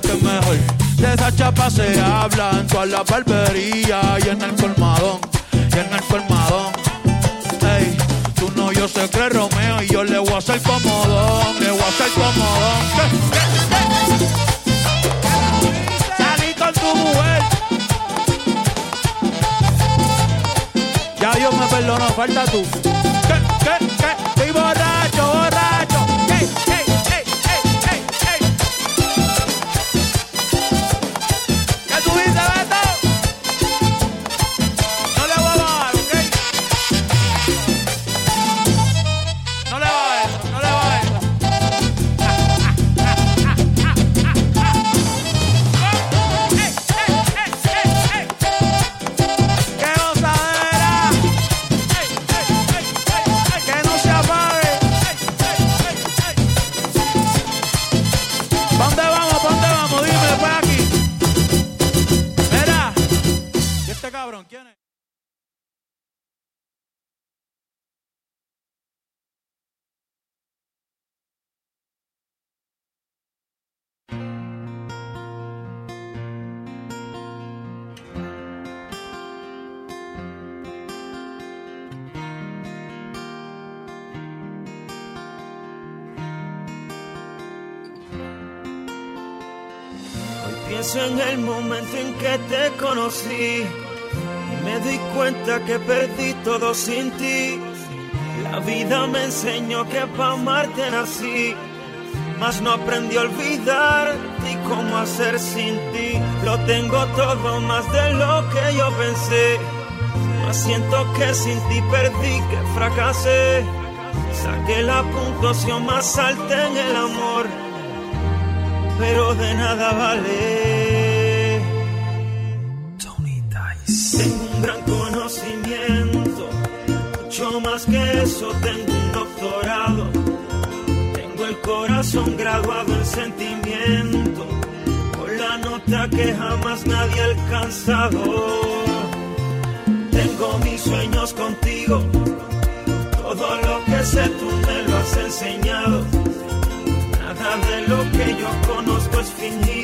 pégate mejor. De esa chapa se habla en toda la barbería y en el colmadón, y en el colmadón. Ey, tú no, yo sé que es Romeo y yo le voy a hacer comodón, le voy a hacer comodón. Salí con tu mujer. Ya Dios me perdonó, falta tú. ¿Qué? ¿Qué? ¿Qué? Estoy borracho, conocí y me di cuenta que perdí todo sin ti. La vida me enseñó que para amarte nací mas no aprendí a olvidar y cómo hacer sin ti. Lo tengo todo más de lo que yo pensé, mas siento que sin ti perdí, que fracasé. Saqué la puntuación más alta en el amor, pero de nada vale. Tengo un gran conocimiento, mucho más que eso, tengo un doctorado. Tengo el corazón graduado en sentimiento, con la nota que jamás nadie ha alcanzado. Tengo mis sueños contigo, todo lo que sé tú me lo has enseñado. Nada de lo que yo conozco es fingido.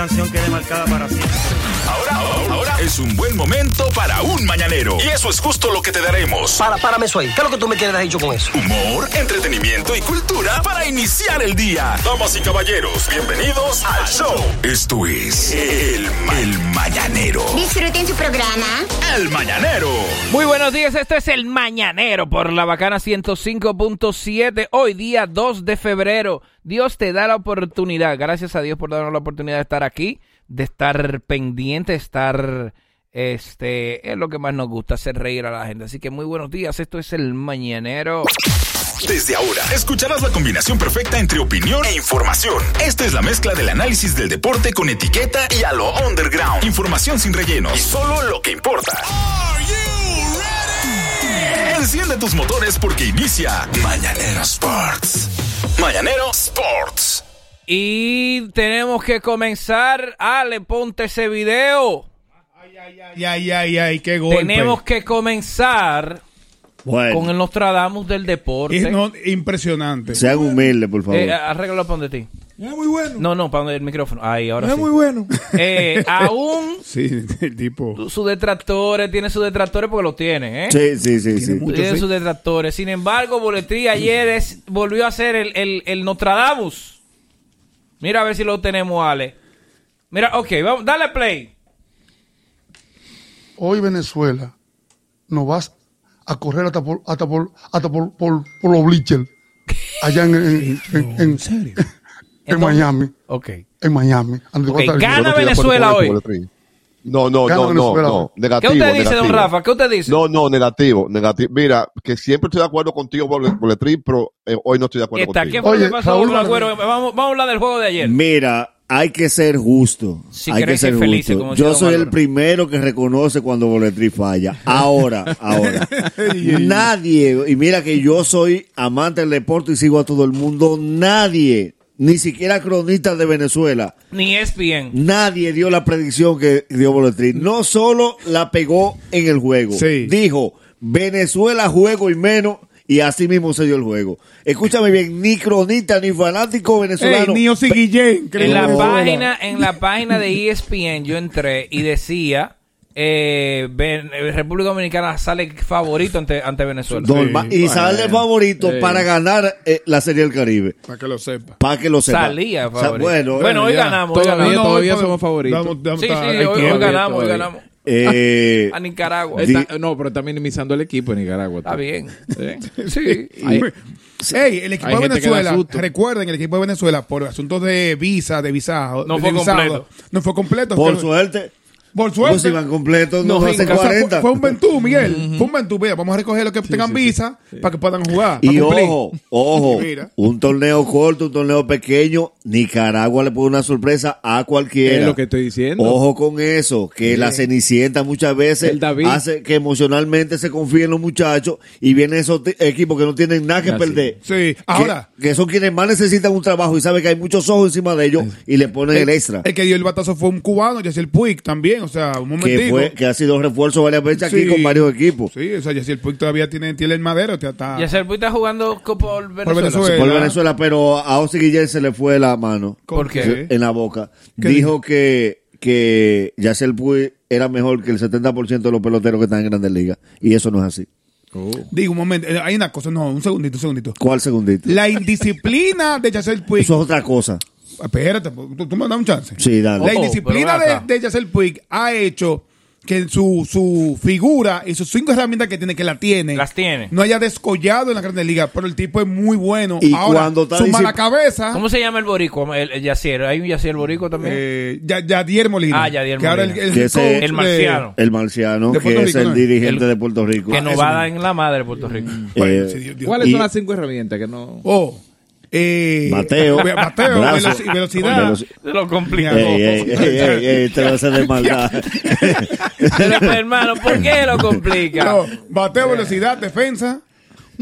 Canción quede marcada para siempre. Ahora, ahora es un buen momento para un mañanero. Y eso es justo lo que te daremos. Para, párame eso ahí. ¿Qué es lo que tú me quieres dicho con eso? Humor, entretenimiento y cultura para iniciar el día. Damas y caballeros, bienvenidos al show. Esto es El, el Mañanero. Disfruten su programa. El Mañanero. Muy buenos días, este es el Mañanero por la Bacana 105.7, hoy día 2 de febrero. Dios te da la oportunidad, gracias a Dios por darnos la oportunidad de estar aquí, de estar pendiente, estar, este, es lo que más nos gusta, hacer reír a la gente. Así que muy buenos días, esto es el Mañanero. Desde ahora, escucharás la combinación perfecta entre opinión e información. Esta es la mezcla del análisis del deporte con etiqueta y a lo underground. Información sin relleno y solo lo que importa. Enciende tus motores porque inicia Mañanero Sports. Mañanero Sports. Y tenemos que comenzar, Ale, ponte ese video. Ay, ay, ay, ay, qué golpe. Tenemos que comenzar Bueno. con el Nostradamus del deporte. Es no- impresionante. Sean humildes, por favor. Eh, arréglalo para donde ti. Es muy bueno. No, no, para donde el micrófono. Ahí, ahora es sí. muy bueno. Eh, aún sí, el tipo. sus detractores, tiene sus detractores porque lo tiene, ¿eh? Sí, sí, sí, sí. mucho, Tiene sí. sus detractores. Sin embargo, Boletrí ayer es- volvió a hacer el, el, el Nostradamus. Mira a ver si lo tenemos, Ale. Mira, ok, vamos, dale play. Hoy Venezuela no vas a correr hasta por, hasta por, hasta por, por, por los bleachers. allá en, en, en, en- serio? en Miami. Ok. En Miami. Antes Ok, de contar- gana Venezuela hoy. No, no, Gana no, no, Venezuela no. hoy. ¿Qué Negativo. usted dice, don negativo. Rafa? ¿Qué usted dice? No, no, negativo, negativo. Mira, que siempre estoy de acuerdo contigo, Bole- Boletrín, pero eh, hoy no estoy de acuerdo Está, ¿Qué contigo. fue lo Oye, que pasó Raúl con Martínez. Agüero? Vamos, vamos a hablar del juego de ayer. Mira, hay que ser justo. Si hay que ser justo. Yo soy el primero que reconoce cuando Boletri falla. Ahora, ahora. nadie, y mira que yo soy amante del deporte y sigo a todo el mundo, nadie, ni siquiera cronistas de Venezuela, Ni E ESPN. nadie dio la predicción que dio Boletri. No solo la pegó en el juego, Sí. dijo Venezuela juego y menos. Y así mismo se dio el juego. Escúchame bien, ni cronista ni fanático venezolano. Ey, ni Guillén. En la, No. página, en la página de ESPN yo entré y decía eh, eh, República Dominicana sale favorito ante, ante Venezuela. Norma- y sale favorito Sí. para ganar eh, la Serie del Caribe. Para que lo sepa. Para que lo sepa. Salía O sea, favorito. bueno, Bueno, eh, hoy ganamos. hoy Todavía, ganamos. todavía hoy somos favoritos. Sí, sí, hoy, hoy ganamos, hoy ganamos. Eh, A Nicaragua. Di- Está- no, pero está minimizando el equipo de Nicaragua. Está bien. Sí. Sí. Hay- Ey, el equipo de gente que da Venezuela, recuerden, el equipo de Venezuela, por asuntos de visa, de visado, No de fue visado, completo. No fue completo. por Fue- suerte. por Pues suerte. si van completos, no, No, hacen Inca, O sea, fue, 40. fue un ventú, Miguel. Fue un ventú. Mira, vamos a recoger los que tengan visa para que puedan jugar. Y ojo, ojo, un torneo corto, un torneo pequeño, Nicaragua le pone una sorpresa a cualquiera. Es lo que estoy diciendo. Ojo con eso, que la Cenicienta muchas veces El David. hace que emocionalmente se confíen los muchachos y vienen esos equipos que no tienen nada que Así. perder. Sí, ahora. Que, son quienes más necesitan un trabajo y saben que hay muchos ojos encima de ellos y le ponen el, extra. El que dio el batazo fue un cubano, Yacel Puig también. O sea, un momentico. que, fue, que ha sido refuerzo varias veces aquí Sí. con varios equipos. Sí, o sea, Yacel Puig todavía tiene, tiene el madero. Está, está- Y Acer está jugando por Venezuela. Venezuela. Por. Venezuela, pero a Ozzy Guillén se le fue la mano ¿Con ¿Por qué? en la boca. ¿Qué Dijo que, que Yacel Puig era mejor que el 70% de los peloteros que están en Grandes Ligas. Y eso no es así. Digo, un momento. eh, Hay una cosa. No, un segundito, un segundito. ¿Cuál segundito? La indisciplina de Yacel Puig. Eso es otra cosa. Espérate, tú, tú me das un chance. Sí, dale. La indisciplina de, de Yacel Puig ha hecho que su, su figura y sus cinco herramientas que tiene, que la tiene, Las tiene. no haya descollado en la Grande Liga, pero el tipo es muy bueno. Y Ahora, cuando está su mala cabeza, ¿Cómo se llama el borico? El, el Yacier. ¿Hay un Yacier borico también? eh, Ya- Yadier Molina. Ah, Yadier que ahora Molina. el, Que el ese- coach El de- marciano. El marciano, que es el ¿no? dirigente El- de Puerto Rico. que nos eso va a dar en la madre de Puerto Rico. Bueno, Eh, ¿Cuáles Y- son las cinco herramientas que no? Oh, eh, Mateo, Mateo, brazo, veloci- velocidad. veloci- Se lo complica. Ey, ey, ey, ey, ey, te lo hace de maldad. Pero, pues, hermano, ¿por qué lo complica? No, bateo, velocidad, defensa,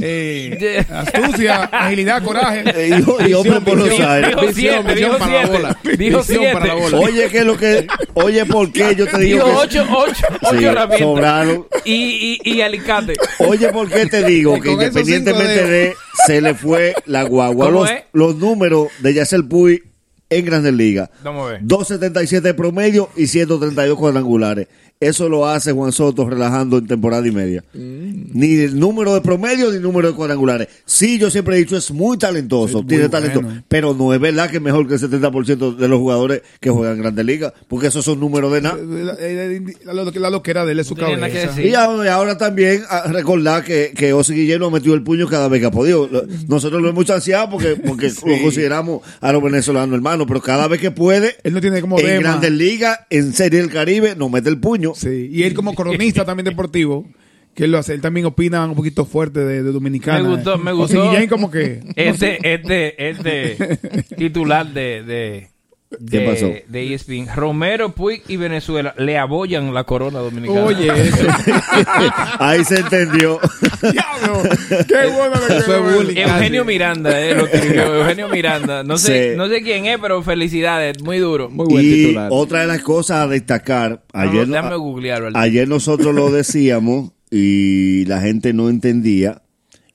eh, astucia, agilidad, coraje. Eh, y- y hombre por los Dijo- aires. Dijo Visión, siete, visión dijo para la siete. bola. Dijo Visión para la siete. bola. Oye, ¿qué es lo que? Oye, ¿por qué yo te digo Dijo que ocho, ocho, ocho Sí, herramientas. sobraron. Y, y, y alicate. Oye, ¿por qué te digo que independientemente de se le fue la guagua? ¿Cómo Los, los números de Yacel Puy en Grandes Ligas. Vamos a ver. 277 de promedio y 132 cuadrangulares. Eso lo hace Juan Soto relajando en temporada y media. Mm. Ni el número de promedio ni el número de cuadrangulares. Sí, yo siempre he dicho, es muy talentoso, Es muy tiene talento, bueno. pero no es verdad que es mejor que el 70% de los jugadores que juegan en Grandes Ligas, porque esos son números de nada. La, la, la, la loquera de él es su No cabeza. decir. Y ahora, también a recordar que, que Osi Guillermo ha metido el puño cada vez que ha podido. Nosotros lo hemos chanceado porque, porque lo consideramos a los venezolanos hermanos, pero cada vez que puede, Él no tiene como en dema. Grandes Ligas, en Serie del Caribe, nos mete el puño. Sí, y él como cronista también deportivo, que él lo hace, él también opina un poquito fuerte de, de Dominicana. Me gustó, me O sea, gustó. Como que... Este, este, este titular de, de, ¿Qué de, pasó? de ESPN. Romero, Puig y Venezuela le abollan la corona dominicana. Oye, eso. Ahí se entendió. ¡Diablo! ¡Qué bueno lo que bullying. Eugenio Miranda, eh, lo escribió. Eugenio Miranda. No sé, Sí. no sé quién es, pero felicidades. Muy duro. Muy buen y titular. otra de las cosas a destacar, ayer, al- ayer nosotros lo decíamos y la gente no entendía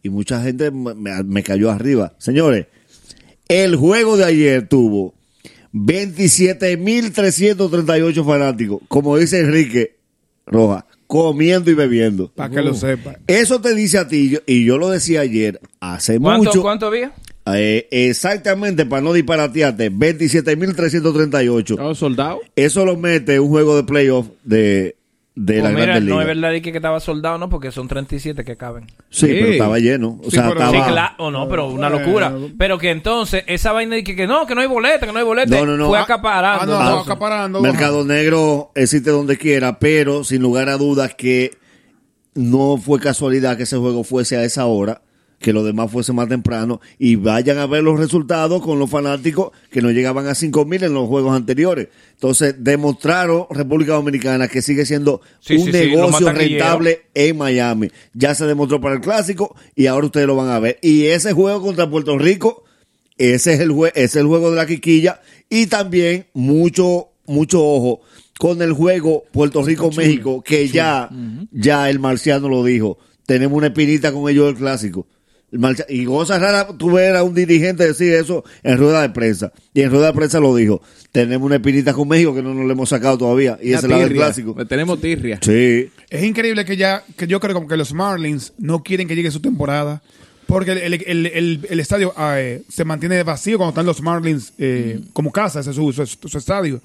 y mucha gente me, me cayó arriba. Señores, el juego de ayer tuvo 27.338 fanáticos, como dice Enrique Roja, comiendo y bebiendo. Para que lo sepa. Eso te dice a ti, yo- y yo lo decía ayer, hace ¿Cuánto, mucho. ¿Cuánto había? eh, exactamente, para no disparatearte, 27.338. ¿Estaba soldado? Eso lo mete un juego de playoff de, de Pues la mira, Grandes no es verdad que, estaba soldado, ¿no? Porque son 37 que caben. Sí, pero estaba lleno. O Sí, sea, pero- estaba... Sí, claro, o no, pero una locura. Pero que entonces, esa vaina de que, que no, que no hay boleta, que no hay boleta, No, no, no. fue Ah, acaparando. Ah, no, no, entonces. acaparando. Mercado Negro existe donde quiera, pero sin lugar a dudas que no fue casualidad que ese juego fuese a esa hora, que lo demás fuese más temprano, y vayan a ver los resultados con los fanáticos que no llegaban a 5 mil en los juegos anteriores. Entonces, demostraron República Dominicana que sigue siendo Sí, un sí, negocio rentable en Miami. Ya se demostró para el clásico y ahora ustedes lo van a ver. Y ese juego contra Puerto Rico, ese es el, jue- es el juego de la quiquilla y también mucho, mucho ojo con el juego Puerto Rico-México, que ya, ya el marciano lo dijo. Tenemos una espinita con ellos del clásico. Y cosa rara, tú ver a un dirigente decir eso en rueda de prensa. Y en rueda de prensa lo dijo. Tenemos una espinita con México que no nos la hemos sacado todavía. Y esa es la del clásico. Le Tenemos tirria. Sí. Es increíble que ya, que yo creo como que los Marlins no quieren que llegue su temporada. Porque el, el- el- el- el estadio eh, se mantiene vacío cuando están los Marlins eh, como casa, ese es su, su- su estadio.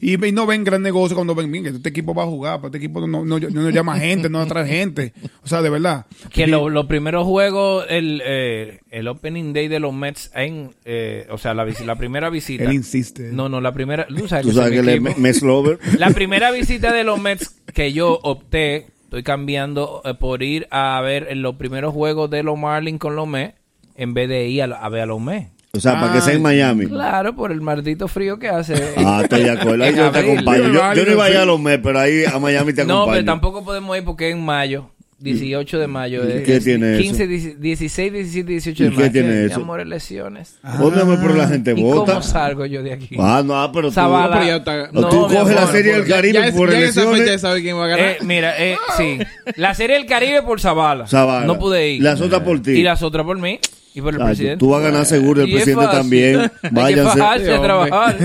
y, y no ven gran negocio cuando ven bien que este equipo va a jugar, pero este equipo no, no, no, no llama gente, no atrae gente. O sea, de verdad. Que lo- los primeros juegos, el, eh, el opening day de los Mets, en, eh, o sea, la, visi- la primera visita. Él insiste. No, no, la primera. Tú sabes, Tú que sabes que equipo. Mets Lover. La primera visita de los Mets que yo opté, estoy cambiando eh, por ir a ver los primeros juegos de los Marlins con los Mets, en vez de ir a, a ver a los Mets. O sea, para que Ah, sea en Miami. Claro, por el maldito frío que hace. Ah, estoy de acuerdo. Ahí yo te acompaño. Yo, yo no iba Sí. allá a los mes, pero ahí a Miami te acompaño. No, pero tampoco podemos ir porque es en mayo. 18 de mayo. ¿Y es- qué es tiene 15, eso? 16, 17, 18 ¿Y de qué mayo. tiene Mi eso? amor, lesiones. ¿Dónde me pero la gente ¿Y vota? cómo salgo yo de aquí? Ah, no, ah, pero tú, Zabala. pero ya está- no, tú mi coges la amor, serie del Ya- Caribe ya es- por ya fecha ya elecciones. sabe quién va a ganar. Eh, mira, eh, sí. La serie del Caribe por Zavala. Zavala. No pude ir. Las otras por ti. Y las otras por mí. Y por el Chacho, presidente. tú vas a ganar seguro, el Y presidente fácil. también. Hay que Váyanse. fajarse Sí, a trabajar.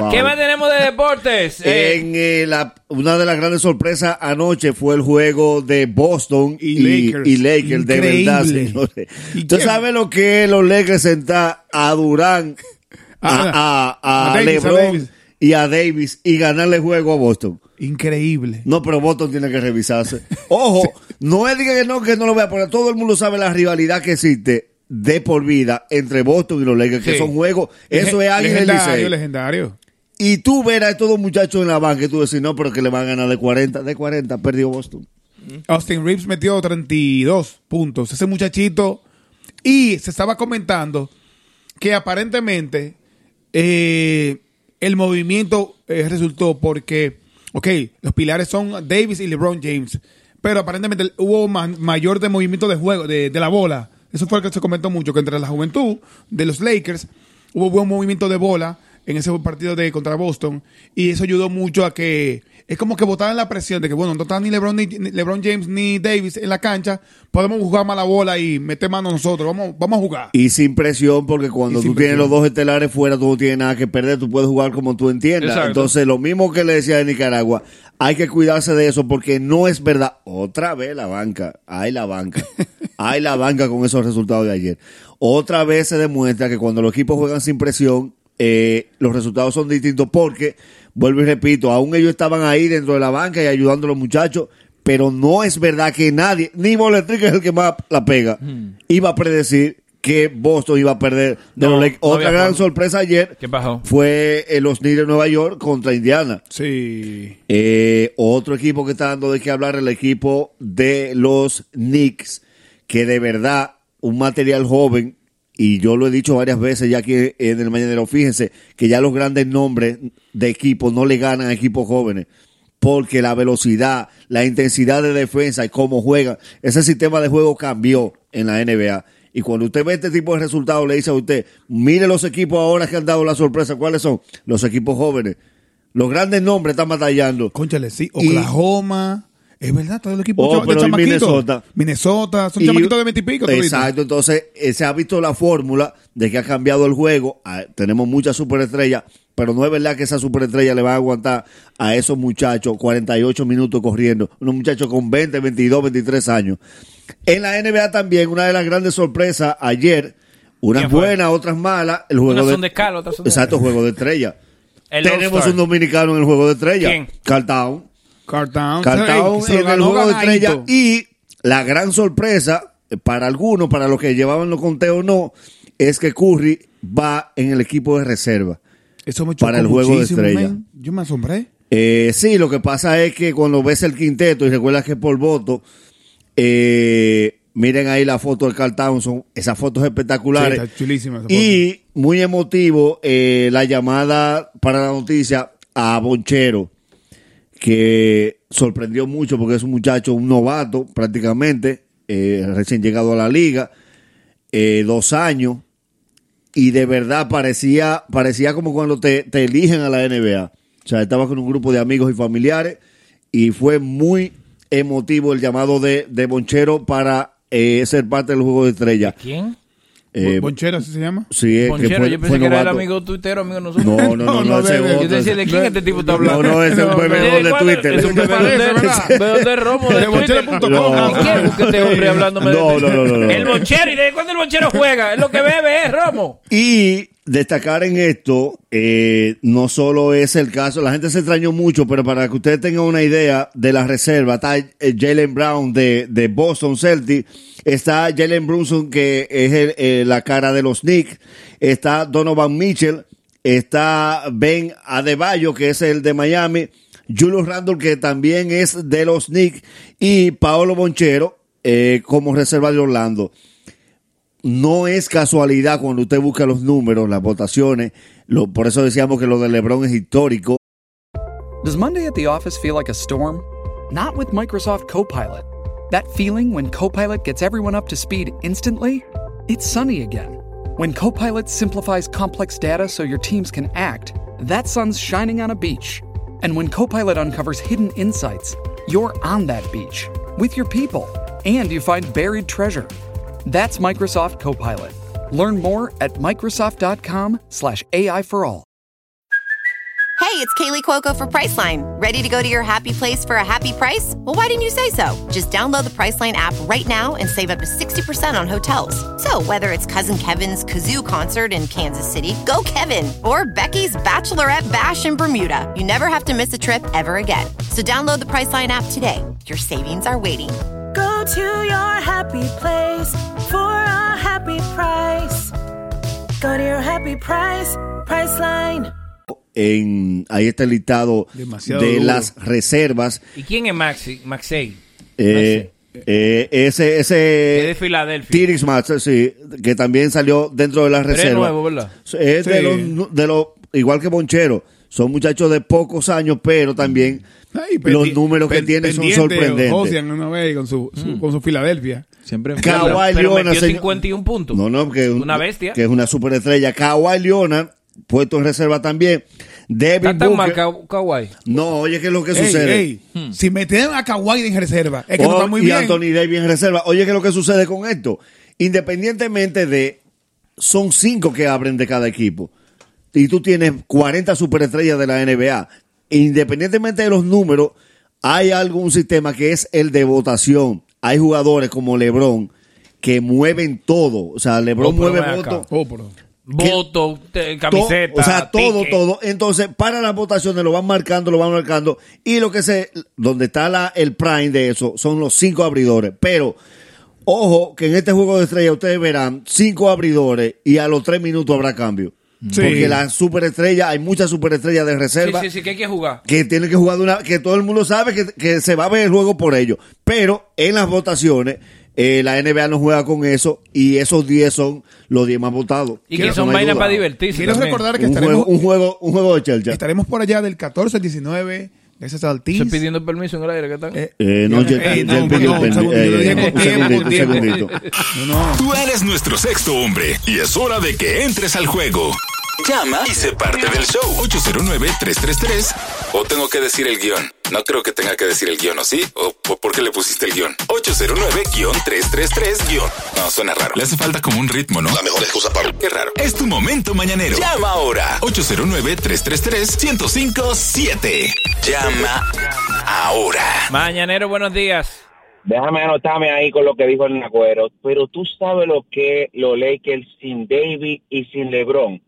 Wow. ¿Qué más tenemos de deportes? Eh, En eh, la, una de las grandes sorpresas anoche fue el juego de Boston Y y, Lakers. y Lakers, de verdad, Increíble. señores. ¿Y ¿Usted sabe lo que es los Lakers sentar a Durán, a, Ah, a- a a a LeBron Davis. y a Davis y ganarle juego a Boston? Increíble. No, pero Boston tiene que revisarse. Ojo, no es diga que no, que no lo vea, porque todo el mundo sabe la rivalidad que existe de por vida entre Boston y los Lakers, que son juegos, eso es y legendario, legendario. Y tú ver a estos dos muchachos en la banca y tú decís, no, pero que le van a ganar de 40, de 40, perdió Boston. Austin Reeves metió 32 puntos. Ese muchachito. Y se estaba comentando que aparentemente eh, el movimiento eh, resultó porque, ok, los pilares son Davis y LeBron James. Pero aparentemente hubo ma- mayor de movimiento de juego, de, de la bola. Eso fue lo que se comentó mucho, que entre la juventud de los Lakers hubo buen movimiento de bola en ese partido de contra Boston y eso ayudó mucho a que es como que botaran la presión de que bueno no está ni LeBron ni, LeBron James ni Davis en la cancha podemos jugar más la bola y meter mano nosotros vamos vamos a jugar Y sin presión, porque cuando tú tienes los dos estelares fuera, tú no tienes nada que perder, tú puedes jugar como tú entiendas. Exacto. Entonces, lo mismo que le decía de Nicaragua, hay que cuidarse de eso porque no es verdad. Otra vez la banca, hay la banca, hay la banca con esos resultados de ayer. Otra vez se demuestra que cuando los equipos juegan sin presión, eh, los resultados son distintos porque, vuelvo y repito, aún ellos estaban ahí dentro de la banca y ayudando a los muchachos, pero no es verdad que nadie, ni Boletri, que es el que más la pega, iba a predecir que Boston iba a perder No, no Otra gran sorpresa ayer ¿Qué pasó? fue eh, los Knicks de Nueva York contra Indiana. sí Eh, otro equipo que está dando de qué hablar, el equipo de los Knicks, que de verdad, un material joven, y yo lo he dicho varias veces ya aquí en el Mañanero, fíjense que ya los grandes nombres de equipos no le ganan a equipos jóvenes, porque la velocidad, la intensidad de defensa y cómo juegan, ese sistema de juego cambió en la NBA. Y cuando usted ve este tipo de resultados, le dice a usted, mire los equipos ahora que han dado la sorpresa, ¿cuáles son? Los equipos jóvenes. Los grandes nombres están batallando. Conchale, sí Oklahoma es verdad todo el equipo Oh, y chamaquitos. Minnesota. Minnesota son Y- chamaquitos de 20 y pico. Exacto, entonces eh, se ha visto la fórmula de que ha cambiado el juego. Ah, tenemos muchas superestrellas, pero no es verdad que esas superestrellas le van a aguantar a esos muchachos 48 minutos corriendo. Unos muchachos con 20, 22, 23 años. En la NBA también, una de las grandes sorpresas ayer, unas buenas, otras malas, el juego Unas de, son de Cal, otras son de- Exacto, juego de estrella. El Tenemos un dominicano en el juego de estrella. ¿Quién? Carl Town. Cartown. Cartown en el juego de estrella. Y la gran sorpresa, eh, para algunos, para los que llevaban los conteos no, es que Curry va en el equipo de reserva. Eso me para el juego de estrella. man. Yo me asombré. Eh, sí, lo que pasa es que cuando ves el quinteto y recuerdas que por voto, eh, miren ahí la foto de Carl Townsend, esas fotos espectaculares. Sí, está chulísima esa foto. y muy emotivo eh, la llamada para la noticia a Bonchero, que sorprendió mucho porque es un muchacho, un novato prácticamente, eh, recién llegado a la liga, eh, dos años, y de verdad parecía, parecía como cuando te, te eligen a la NBA. O sea, estaba con un grupo de amigos y familiares y fue muy emotivo el llamado de, de Bonchero para eh, ser parte del juego de estrella. ¿Quién? Eh, Bonchero, ¿así se llama? sí, es que Bonchero, fue- yo pensé que era el amigo tuitero, amigo de nosotros. No, no, no, no, ese. Yo decía, ¿de quién este tipo está hablando? No, no, ese es un No, bebedor de ¿cuál Twitter. Es un bebedor de, ¿verdad? bebedor de romo de bonchero.com. No. ¿Y quién es este hombre hablándome de No, no, no, no, no. El bonchero, ¿y de cuándo el bonchero juega? Es lo que bebe, es romo. Y destacar en esto, eh, no solo es el caso, la gente se extrañó mucho, pero para que ustedes tengan una idea de la reserva, está eh, Jalen Brown de, de Boston Celtics, está Jalen Brunson, que es el, eh, la cara de los Knicks, está Donovan Mitchell, está Ben Adebayo, que es el de Miami, Julius Randle, que también es de los Knicks, y Paolo Bonchero, eh, como reserva de Orlando no es casualidad cuando usted busca los números, las votaciones. Lo, por eso decíamos que lo de LeBron es histórico. Does Monday at the office feel like a storm? Not with Microsoft Copilot. That feeling when Copilot gets everyone up to speed instantly? It's sunny again. When Copilot simplifies complex data so your teams can act, that sun's shining on a beach. And when Copilot uncovers hidden insights, you're on that beach with your people and you find buried treasure. That's Microsoft Copilot. Learn more at Microsoft.com/slash AI for all. Hey, it's Kaylee Cuoco for Priceline. Ready to go to your happy place for a happy price? Well, why didn't you say so? Just download the Priceline app right now and save up to 60% on hotels. So, whether it's Cousin Kevin's Kazoo concert in Kansas City, go Kevin, or Becky's Bachelorette Bash in Bermuda, you never have to miss a trip ever again. So, download the Priceline app today. Your savings are waiting. Go to your happy place for a happy price. Go to your happy price, Priceline. En, ahí está el listado Demasiado de duro. las reservas. ¿Y quién es Maxi? Maxey. Eh, eh, ese Es de ese Filadelfia. Tyrese Maxey, sí, que también salió dentro de las Pero es reservas. nuevo, ¿verdad? Es de Sí. los, de los, igual que Bonchero. Son muchachos de pocos años, pero también Ay, los números que tienen son sorprendentes. Ocean una vez con su, su- con su Filadelfia. Siempre en Kawhi pero Leonard, metió señor- 51 puntos. No, no, que es un- Una bestia. Que es una superestrella. Kawhi Leonard, puesto en reserva también. Está Devin tan mal Booker. Ka- Kawhi. No, oye, ¿qué es lo que Ey, sucede? ey, Si meten a Kawhi en reserva, es que no Oh, está muy y bien. Anthony Davis en reserva. Oye, ¿qué es lo que sucede con esto? Independientemente de. Son cinco que abren de cada equipo. Y tú tienes 40 superestrellas de la NBA. Independientemente de los números, hay algún sistema que es el de votación. Hay jugadores como LeBron que mueven todo. O sea, LeBron Oh, mueve votos. Oh, pero- Voto, te- To- camiseta. o sea, todo, ticket. todo. Entonces, para las votaciones lo van marcando, lo van marcando. Y lo que se, donde está la, el prime de eso, son los cinco abridores. Pero, ojo, que en este juego de estrella ustedes verán cinco abridores y a los tres minutos habrá cambio. Sí. Porque la superestrella, hay muchas superestrellas de reserva sí, sí, que hay que jugar. que tienen que jugar de una, que todo el mundo sabe que, que se va a ver el juego por ello. Pero en las votaciones, eh, la NBA no juega con eso y esos 10 son los 10 más votados. Y que son vainas para divertirse. Quiero también. recordar que un estaremos, juego, un juego, un juego de chelcha. estaremos por allá del 14 al 19, gracias al Estoy pidiendo permiso en el aire, ¿qué están? Eh, Eh, no, ey, ya no, pidió no, un permiso. segundo, Eh, yo un segundito. No, no. Tú eres nuestro sexto hombre y es hora de que entres al juego. Llama y sé parte del show. 809-333 o tengo que decir el guion. No creo que tenga que decir el guion, ¿o sí? ¿O po- por qué le pusiste el guion? 809-333 guion. No, suena raro. Le hace falta como un ritmo, ¿no? La mejor excusa para... Qué raro. Es tu momento mañanero. Llama ahora. 809-333-1057. Llama ahora. Mañanero, buenos días. Déjame anotarme ahí con lo que dijo el Nagüero. Pero tú sabes lo que los Lakers sin David y sin LeBron.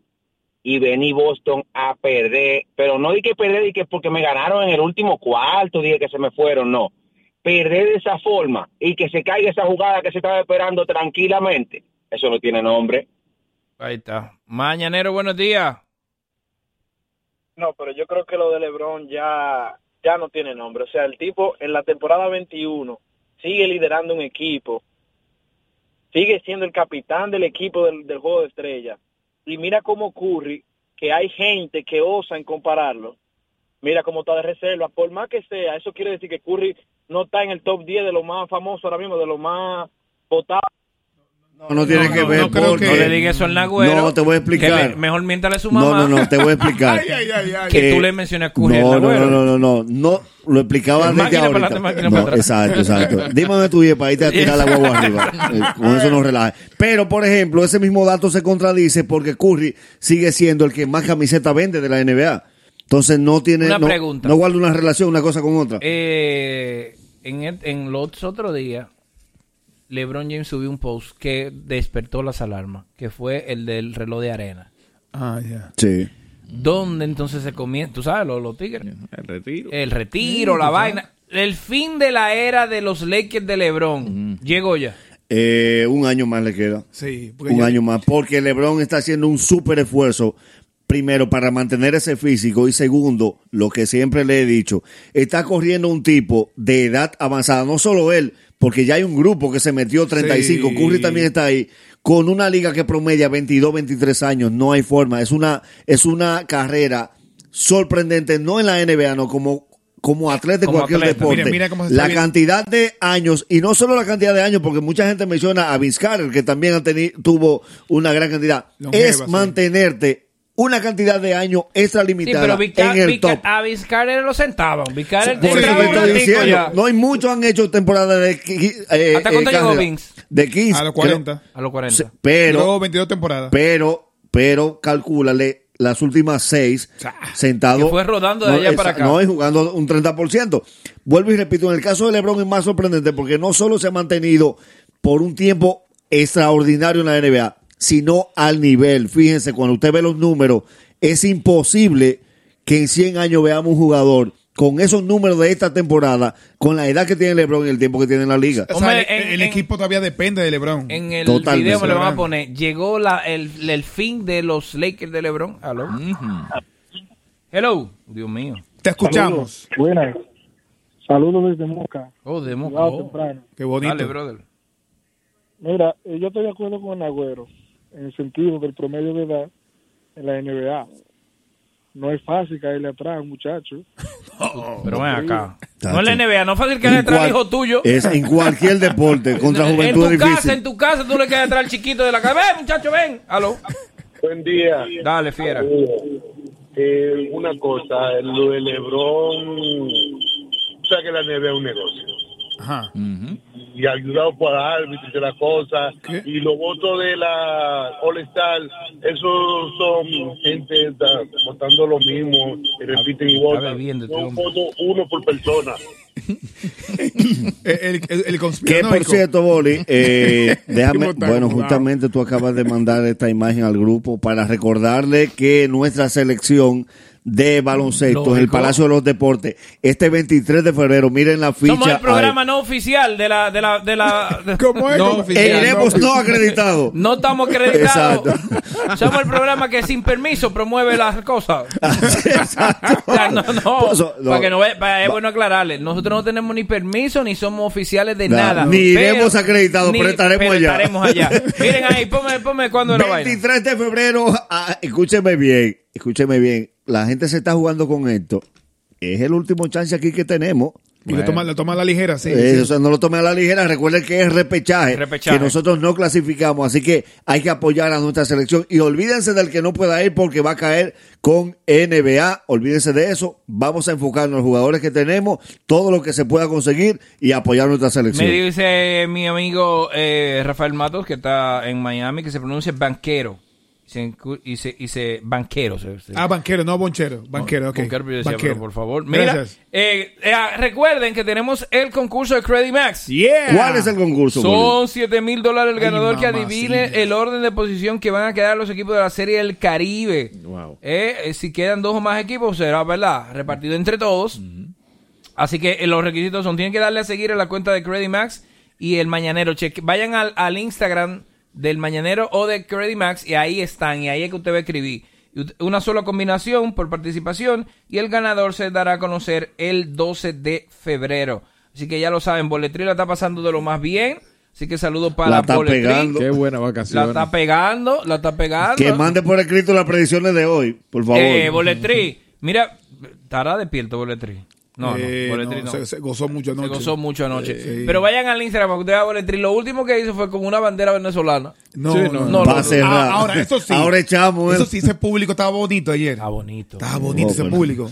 Y vení Boston a perder, pero no di que perder y que porque me ganaron en el último cuarto, dije que se me fueron, no. Perder de esa forma y que se caiga esa jugada que se estaba esperando tranquilamente, eso no tiene nombre. Ahí está. Mañanero, buenos días. No, pero yo creo que lo de LeBron ya, ya no tiene nombre. O sea, el tipo en la temporada 21 sigue liderando un equipo, sigue siendo el capitán del equipo del, del juego de estrellas. Y mira cómo Curry, que hay gente que osa en compararlo, mira cómo está de reserva. Por más que sea, eso quiere decir que Curry no está en el top 10 de los más famosos ahora mismo, de los más votados. No, no tiene que ver. creo porque- que- No le digas eso al Nagüero, No, te voy a que explicar. me- mejor miéntale a su No, mamá. no, no, te voy a explicar. Que tú le mencionas a Curry al No, no, no, no, no, no, no, lo explicaba Es desde No, atrás. exacto, exacto. Dime dónde tú vives para irte a tirar la guagua arriba. Eh, Con eso no relaje. Pero, por ejemplo, ese mismo dato se contradice porque Curry sigue siendo el que más camiseta vende de la NBA. Entonces no tiene, Una no, pregunta. no guarda una relación una cosa con otra. Eh, en, el- en los otros días, LeBron James subió un post que despertó las alarmas, que fue el del reloj de arena. Ah, ya. Sí. Donde entonces se comienza, tú sabes, los, los tigres. El retiro. El retiro, Sí, la sabes. vaina. El fin de la era de los Lakers de LeBron llegó ya. Eh, un año más le queda. Sí, porque un ya- año más. Porque LeBron está haciendo un súper esfuerzo. Primero, para mantener ese físico. Y segundo, lo que siempre le he dicho, está corriendo un tipo de edad avanzada. No solo él, porque ya hay un grupo que se metió 35. Sí. Curry también está ahí. Con una liga que promedia 22, 23 años. No hay forma. Es una, es una carrera sorprendente. No en la NBA, no como, como atleta de Como cualquier atleta. deporte. Mira, mira cómo se la cantidad de años, y no solo la cantidad de años, porque mucha gente menciona a Vince Carter, que también ha teni- tuvo una gran cantidad, Longeva, es sí. Una cantidad de años extra Sí, limitada pero Vicar, en el Vicar- top. a Vizcarra lo sentaban. Vizcarra ya. no hay muchos han hecho temporada de eh, ¿Hasta cuánto eh, llegó. Vince? De 15. A los creo- 40. A los 40. Sí, pero, Luego 22 temporadas. pero, pero, calcúlale las últimas seis sentado. Que fue rodando de allá para acá. No, y jugando un 30%. Vuelvo y repito, en el caso de LeBron es más sorprendente porque no solo se ha mantenido por un tiempo extraordinario en la NBA, sino al nivel. Fíjense, cuando usted ve los números, es imposible que en 100 años veamos un jugador con esos números de esta temporada, con la edad que tiene LeBron y el tiempo que tiene en la liga. O sea, Hombre, el, en- el en- equipo todavía depende de LeBron. En el Totalmente. video me lo van a poner. Llegó la, el, el fin de los Lakers de LeBron. Aló. Hello. Dios mío. Te escuchamos. Buenas. Saludos desde Moca. Oh, de Moca. Oh. Qué bonito. Dale, brother. Mira, eh, yo estoy de acuerdo con el Agüero en el sentido del promedio de edad en la NBA. No es fácil caerle atrás a un muchacho. Pero ven acá. Tacho. No es la NBA. No es fácil que En le trae cual- hijo tuyo. Es en cualquier deporte, contra en juventud tu es casa, en tu casa, tú le quedas atrás al chiquito de la casa. Ven, muchacho, ven. Aló. Buen día. Dale, fiera. Eh, una cosa, lo de Lebron, o sea que la NBA es un negocio. Ajá. Y ayudado por árbitros y la cosa. Y los votos de la All Star, esos son gente da- votando lo mismo, y repiten y votan. bebiendo este votos uno por persona. El, el, el Que por cierto, Boli, eh, déjame, bueno, justamente tú acabas de mandar esta imagen al grupo para recordarle que nuestra selección de baloncesto en el Lógico. Palacio de los Deportes, este 23 de febrero, miren la ficha. Somos el ahí. programa no oficial de la... De la, de la de- ¿Cómo es? No oficial. Iremos no acreditado. No estamos acreditados. Exacto. Somos el programa que sin permiso promueve las cosas. Exacto. O sea, no, no, Por eso, no. Para que no ve- para- es bueno aclararle. Nosotros no tenemos ni permiso ni somos oficiales de No, nada. ni Pero- iremos acreditados, pero estaremos allá. estaremos allá. Miren ahí, ponme, ponme cuando la vaina. 23 de febrero, ah, escúcheme bien, escúcheme bien, la gente se está jugando con esto. Es el último chance aquí que tenemos. Y lo toma, lo toma a la ligera, sí. Eh, sí. O sea, no lo tome a la ligera. Recuerden que es repechaje, Repechaje. Que nosotros no clasificamos. Así que hay que apoyar a nuestra selección. Y olvídense del que no pueda ir porque va a caer con NBA. Olvídense de eso. Vamos a enfocarnos en los jugadores que tenemos, todo lo que se pueda conseguir y apoyar nuestra selección. Me dice mi amigo eh, Rafael Matos, que está en Miami, que se pronuncia banquero. Se y se, y se banquero. se- se- Ah, banquero, no bonchero. Banquero, ok. Banquero, decía, por favor. Mira, Gracias. eh, eh, recuerden que tenemos el concurso de Credit Max. ¿Cuál es el concurso? Son 7 mil dólares el Ay, ganador que adivine el orden de posición que van a quedar los equipos de la Serie del Caribe. Eh, eh, si quedan dos o más equipos, será, ¿verdad? Repartido entre todos. Así que eh, los requisitos son, tienen que darle a seguir a la cuenta de Credit Max y el Mañanero. Cheque, vayan al, al Instagram del Mañanero o de Credit Max y ahí están. Y ahí es que usted va a escribir. Una sola combinación por participación y el ganador se dará a conocer el 12 de febrero. Así que ya lo saben, Boletri la está pasando de lo más bien. Así que saludos para La la está Boletri. pegando. Qué buena La vacación. está pegando, la está pegando. Que mande por escrito las predicciones de hoy, por favor. Eh, Boletri, mira, estará despierto Boletri. No, Eh, no, Boletri no, no. Se, se gozó mucho anoche. Se gozó mucho anoche. Eh, Pero vayan al Instagram para que ustedes vean Boletri. Lo último que hizo fue como una bandera venezolana. No, Sí, no, no, Va no. a cerrar. Ah, ahora, eso sí. Ahora echamos. Eso sí, ese público estaba bonito ayer. Está bonito. Estaba bonito Oh, ese público.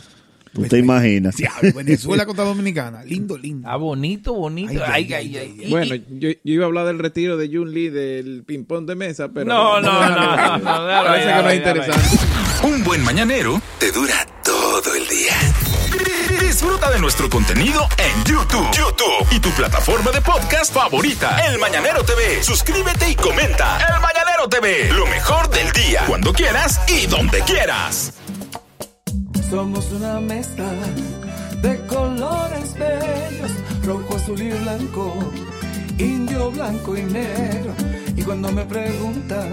¿Tú te imaginas? Diablo, Venezuela contra Dominicana. Lindo, lindo. Está bonito, bonito. Ay, ay, ay. Bueno, yo, yo iba a hablar del retiro de Jun Lee del ping-pong de mesa, pero. No, no, no, no, no, déjalo ahí, Parece que no es interesante. Un buen mañanero te dura todo el día. Disfruta de nuestro contenido en YouTube. YouTube y tu plataforma de podcast favorita. El Mañanero TV. Suscríbete y comenta. El Mañanero TV. Lo mejor del día. Cuando quieras y donde quieras. Somos una mezcla de colores bellos, rojo, azul y blanco, indio, blanco y negro. Y cuando me preguntan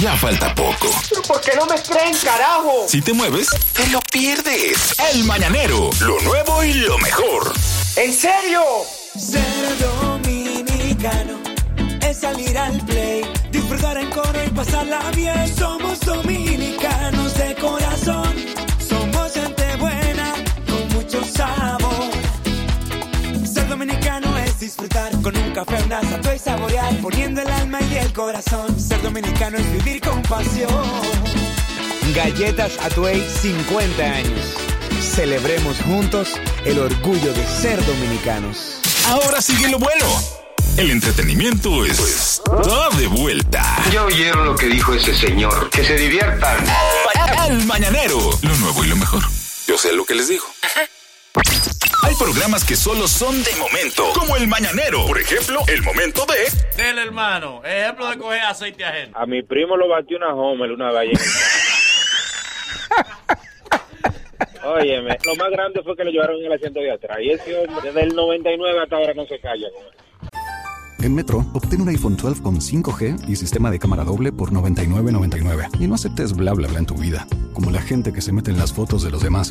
Ya falta poco. ¿Por qué no me creen, carajo? Si te mueves, te lo pierdes. El Mañanero. Lo nuevo y lo mejor. ¿En serio? Ser dominicano es salir al play, disfrutar en coro y pasarla bien. Somos disfrutar con un café, una sato y saborear, poniendo el alma y el corazón. Ser dominicano es vivir con pasión. Galletas Atuey 50 años. Celebremos juntos el orgullo de ser dominicanos. Ahora sigue lo bueno. El entretenimiento está de vuelta. Ya oyeron lo que dijo ese señor. Que se diviertan. El Mañanero. Lo nuevo y lo mejor. Yo sé lo que les digo. Hay programas que solo son de momento, como el Mañanero. Por ejemplo, el momento de... Del hermano. Ejemplo de coger aceite ajeno. A mi primo lo batió una Homer una en- Óyeme, lo más grande fue que lo llevaron en el asiento de atrás. Y ese hombre, desde el 99 hasta ahora no se calla. En Metro, obtén un iPhone 12 con 5G y sistema de cámara doble por $99.99. Y no aceptes bla bla bla en tu vida, como la gente que se mete en las fotos de los demás.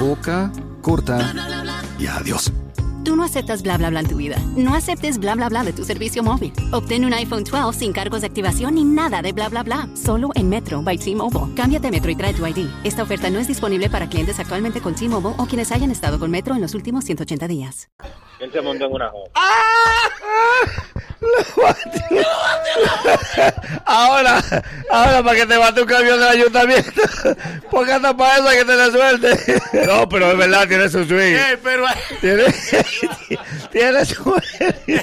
Enfoca, corta y adiós. Tú no aceptas bla bla bla en tu vida. No aceptes bla bla bla de tu servicio móvil. Obtén un iPhone 12 sin cargos de activación ni nada de bla bla bla. Solo en Metro by T-Mobile. Cámbiate a Metro y trae tu ID. Esta oferta no es disponible para clientes actualmente con T-Mobile o quienes hayan estado con Metro en los últimos 180 días. Él se montó en una Homer. Ahora, ahora para que te bate un camión del ayuntamiento. Porque hasta para eso hay que tener suerte. No, pero es verdad, tiene su swing. pero... Tiene, tiene suerte.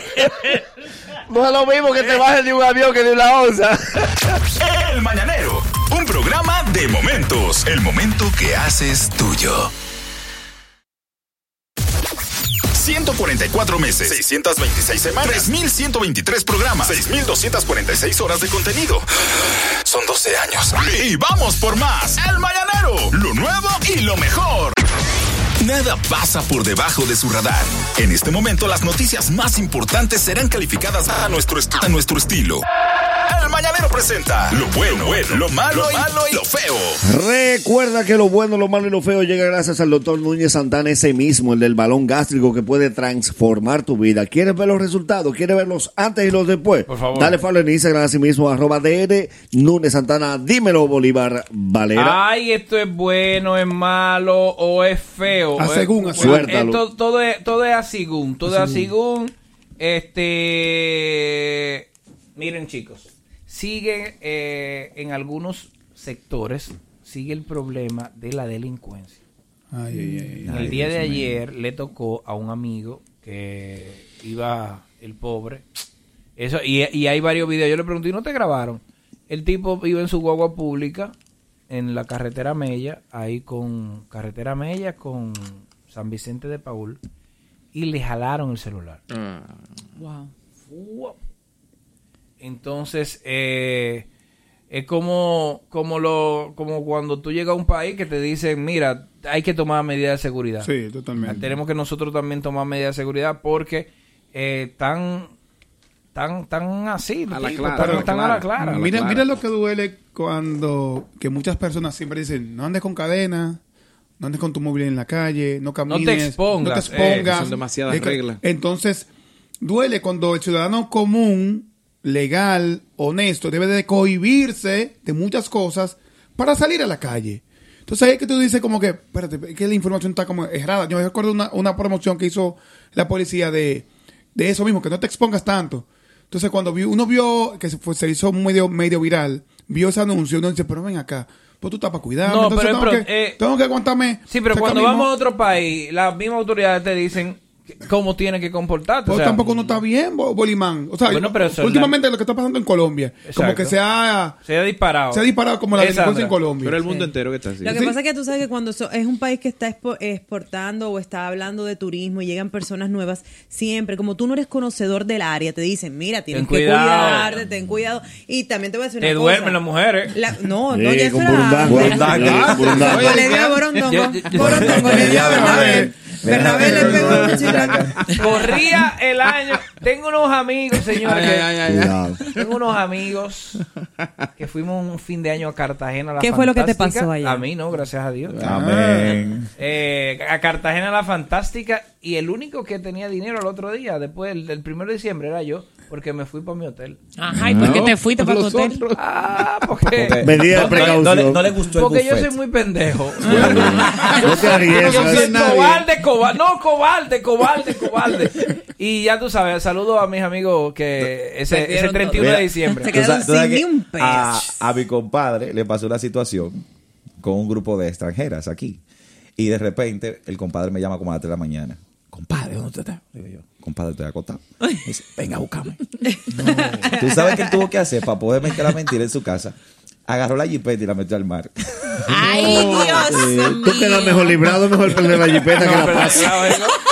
No es lo mismo que te bajes de un avión que de una onza. El Mañanero. Un programa de momentos. El momento que haces tuyo. 144 meses, 626 semanas, 3123 programas, 6246 horas de contenido. Son 12 años. Y vamos por más. El Mañanero, lo nuevo y lo mejor. Nada pasa por debajo de su radar. En este momento las noticias más importantes serán calificadas a nuestro, est- a nuestro estilo. El Mañanero presenta lo bueno, lo malo, lo malo y lo feo. Recuerda que lo bueno, lo malo y lo feo llega gracias al doctor Núñez Santana, ese mismo, el del balón gástrico que puede transformar tu vida. ¿Quieres ver los resultados? ¿Quieres ver los antes y los después? Por favor. Dale follow en Instagram así mismo, arroba DR Núñez Santana. Dímelo, Bolívar Valera. Ay, esto es bueno, es malo o es feo. A según, a según. esto- todo, es, todo es a según. Todo es a según. Este. Miren, chicos. Sigue eh, en algunos sectores. Sigue el problema de la delincuencia. Ay, ay, ay, El ay, día de ayer le tocó a un amigo que iba el pobre. Eso, y, y hay varios videos. Yo le pregunté, ¿y no te grabaron? El tipo iba en su guagua pública en la carretera Mella, ahí con carretera Mella con San Vicente de Paul, y le jalaron el celular. Wow. Fuap. Entonces, eh, es como, como, lo, como cuando tú llegas a un país que te dicen, mira, hay que tomar medidas de seguridad. Sí, totalmente. Tenemos que nosotros también tomar medidas de seguridad porque eh, están, tan, tan así, A la tipo, clara, tan- a la tan a la clara. clara. Mira, mira lo que duele cuando que muchas personas siempre dicen, no andes con cadena, no andes con tu móvil en la calle, no camines, expongas, no te eh, expongas. son demasiadas reglas. Entonces, duele cuando el ciudadano común, legal, honesto, debe de cohibirse de muchas cosas para salir a la calle. Entonces ahí es que tú dices como que, espérate, es que la información está como errada. Yo recuerdo una, una promoción que hizo la policía de, de eso mismo, que no te expongas tanto. Entonces cuando vi- uno vio que se, fue- se hizo medio, medio viral, vio ese anuncio, uno dice, pero ven acá, pues tú estás para cuidarme. No, Entonces pero- tengo, pero, que, eh, tengo que aguantarme. Sí, pero cuando vamos mo- a otro país, las mismas autoridades te dicen cómo tienes que comportarte. Pues o sea, tampoco no está bien, Bo- Bolimán. O sea, Bueno, pero últimamente lo que está pasando en Colombia, como Exacto. que se ha, se ha disparado. se ha disparado como la Esa delincuencia en. Colombia. Pero el mundo entero que está así. Lo que pasa es que tú sabes que cuando so- es un país que está expo- exportando o está hablando de turismo y llegan personas nuevas, siempre, como tú no eres conocedor del área, te dicen, mira, tienes Ten que cuidado. cuidarte, ten cuidado. Y también te voy a decir una Te cosa. duermen las mujeres. La- no, no, Sí, ya con burundanga. antes. Burundanga, burundanga. Bernabé. Bernabé le pegó un cuchillo. Corría el año. Tengo unos amigos, señores. Ay, que- ay, ay, ay. Cuidado. Tengo unos amigos que fuimos un fin de año a Cartagena. La ¿Qué fue lo que te pasó allá? A mí no, gracias a Dios. Amén. Eh, a Cartagena la Fantástica y el único que tenía dinero el otro día, después del, del primero de diciembre, era yo, porque me fui para mi hotel. Ajá, ¿y por qué te fuiste para tu hotel? otros. Ah, porque, Porque- Medida de no, precaución. No, le, no le gustó el porque yo soy muy pendejo. No te arriesgas. Yo soy cobarde, cobarde, no, cobarde, cobarde, cobarde. Y ya tú sabes, saludo a mis amigos que ese, ese Perdieron 31 Mira, de diciembre. Se quedaron sin que ni un peso. A, a mi compadre le pasó una situación con un grupo de extranjeras aquí. Y de repente el compadre me llama como a las 3 de la mañana. Compadre, ¿dónde estás? Digo yo, compadre, estoy acostado. Me dice, venga, búscame. ¿Tú sabes qué él tuvo que hacer para poder meter la mentira en su casa? Agarró la jipeta y la metió al mar. Ay, Dios mío. Tú quedas mejor librado, mejor perder la jipeta que la.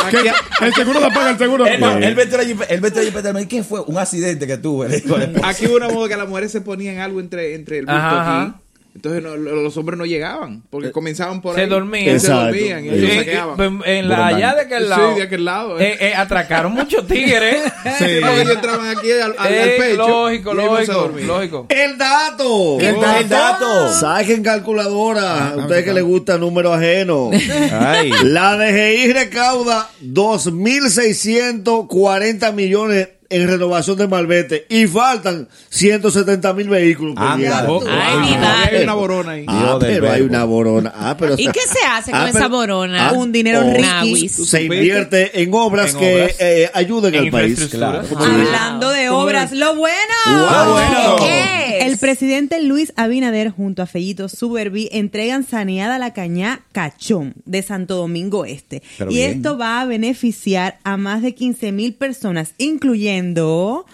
Que el seguro la paga, el seguro la paga. él metió la jipeta, él metió la jipeta al mar. ¿Y qué fue? Un accidente que tuve. Aquí hubo una moda que las mujeres se ponían algo entre, entre el bulto Ajá, aquí. Entonces no- lo- los hombres no llegaban. Porque comenzaban por Se ahí. dormían. Se dormían. Y Sí. ellos Eh, saqueaban. eh, en la allá de aquel Sí, lado. de aquel lado, eh. eh, eh, atracaron muchos tigres. Sí. Porque ellos entraban aquí al, al- al Eh, pecho. lógico, se lógico, lógico. El dato. ¿Qué tal el dato? Saquen calculadora. A ustedes que les gusta número ajeno. Ay. La DGI recauda 2.640 millones en renovación de malvete y faltan 170 mil vehículos. Anda. Ay, madre. hay una borona ahí. Ah, pero hay una borona. Ah, pero ¿Y qué se hace con Ah, esa pero- borona? ah, Un dinero oh, riquis. Se invierte en obras En que obras. eh, ayuden En al país. Claro. Hablando de obras, lo bueno. Wow, bueno. ¿Qué? El presidente Luis Abinader junto a Fellito Suberví entregan saneada la cañá Cachón de Santo Domingo Este. Pero y bien. esto va a beneficiar a más de 15 mil personas, incluyendo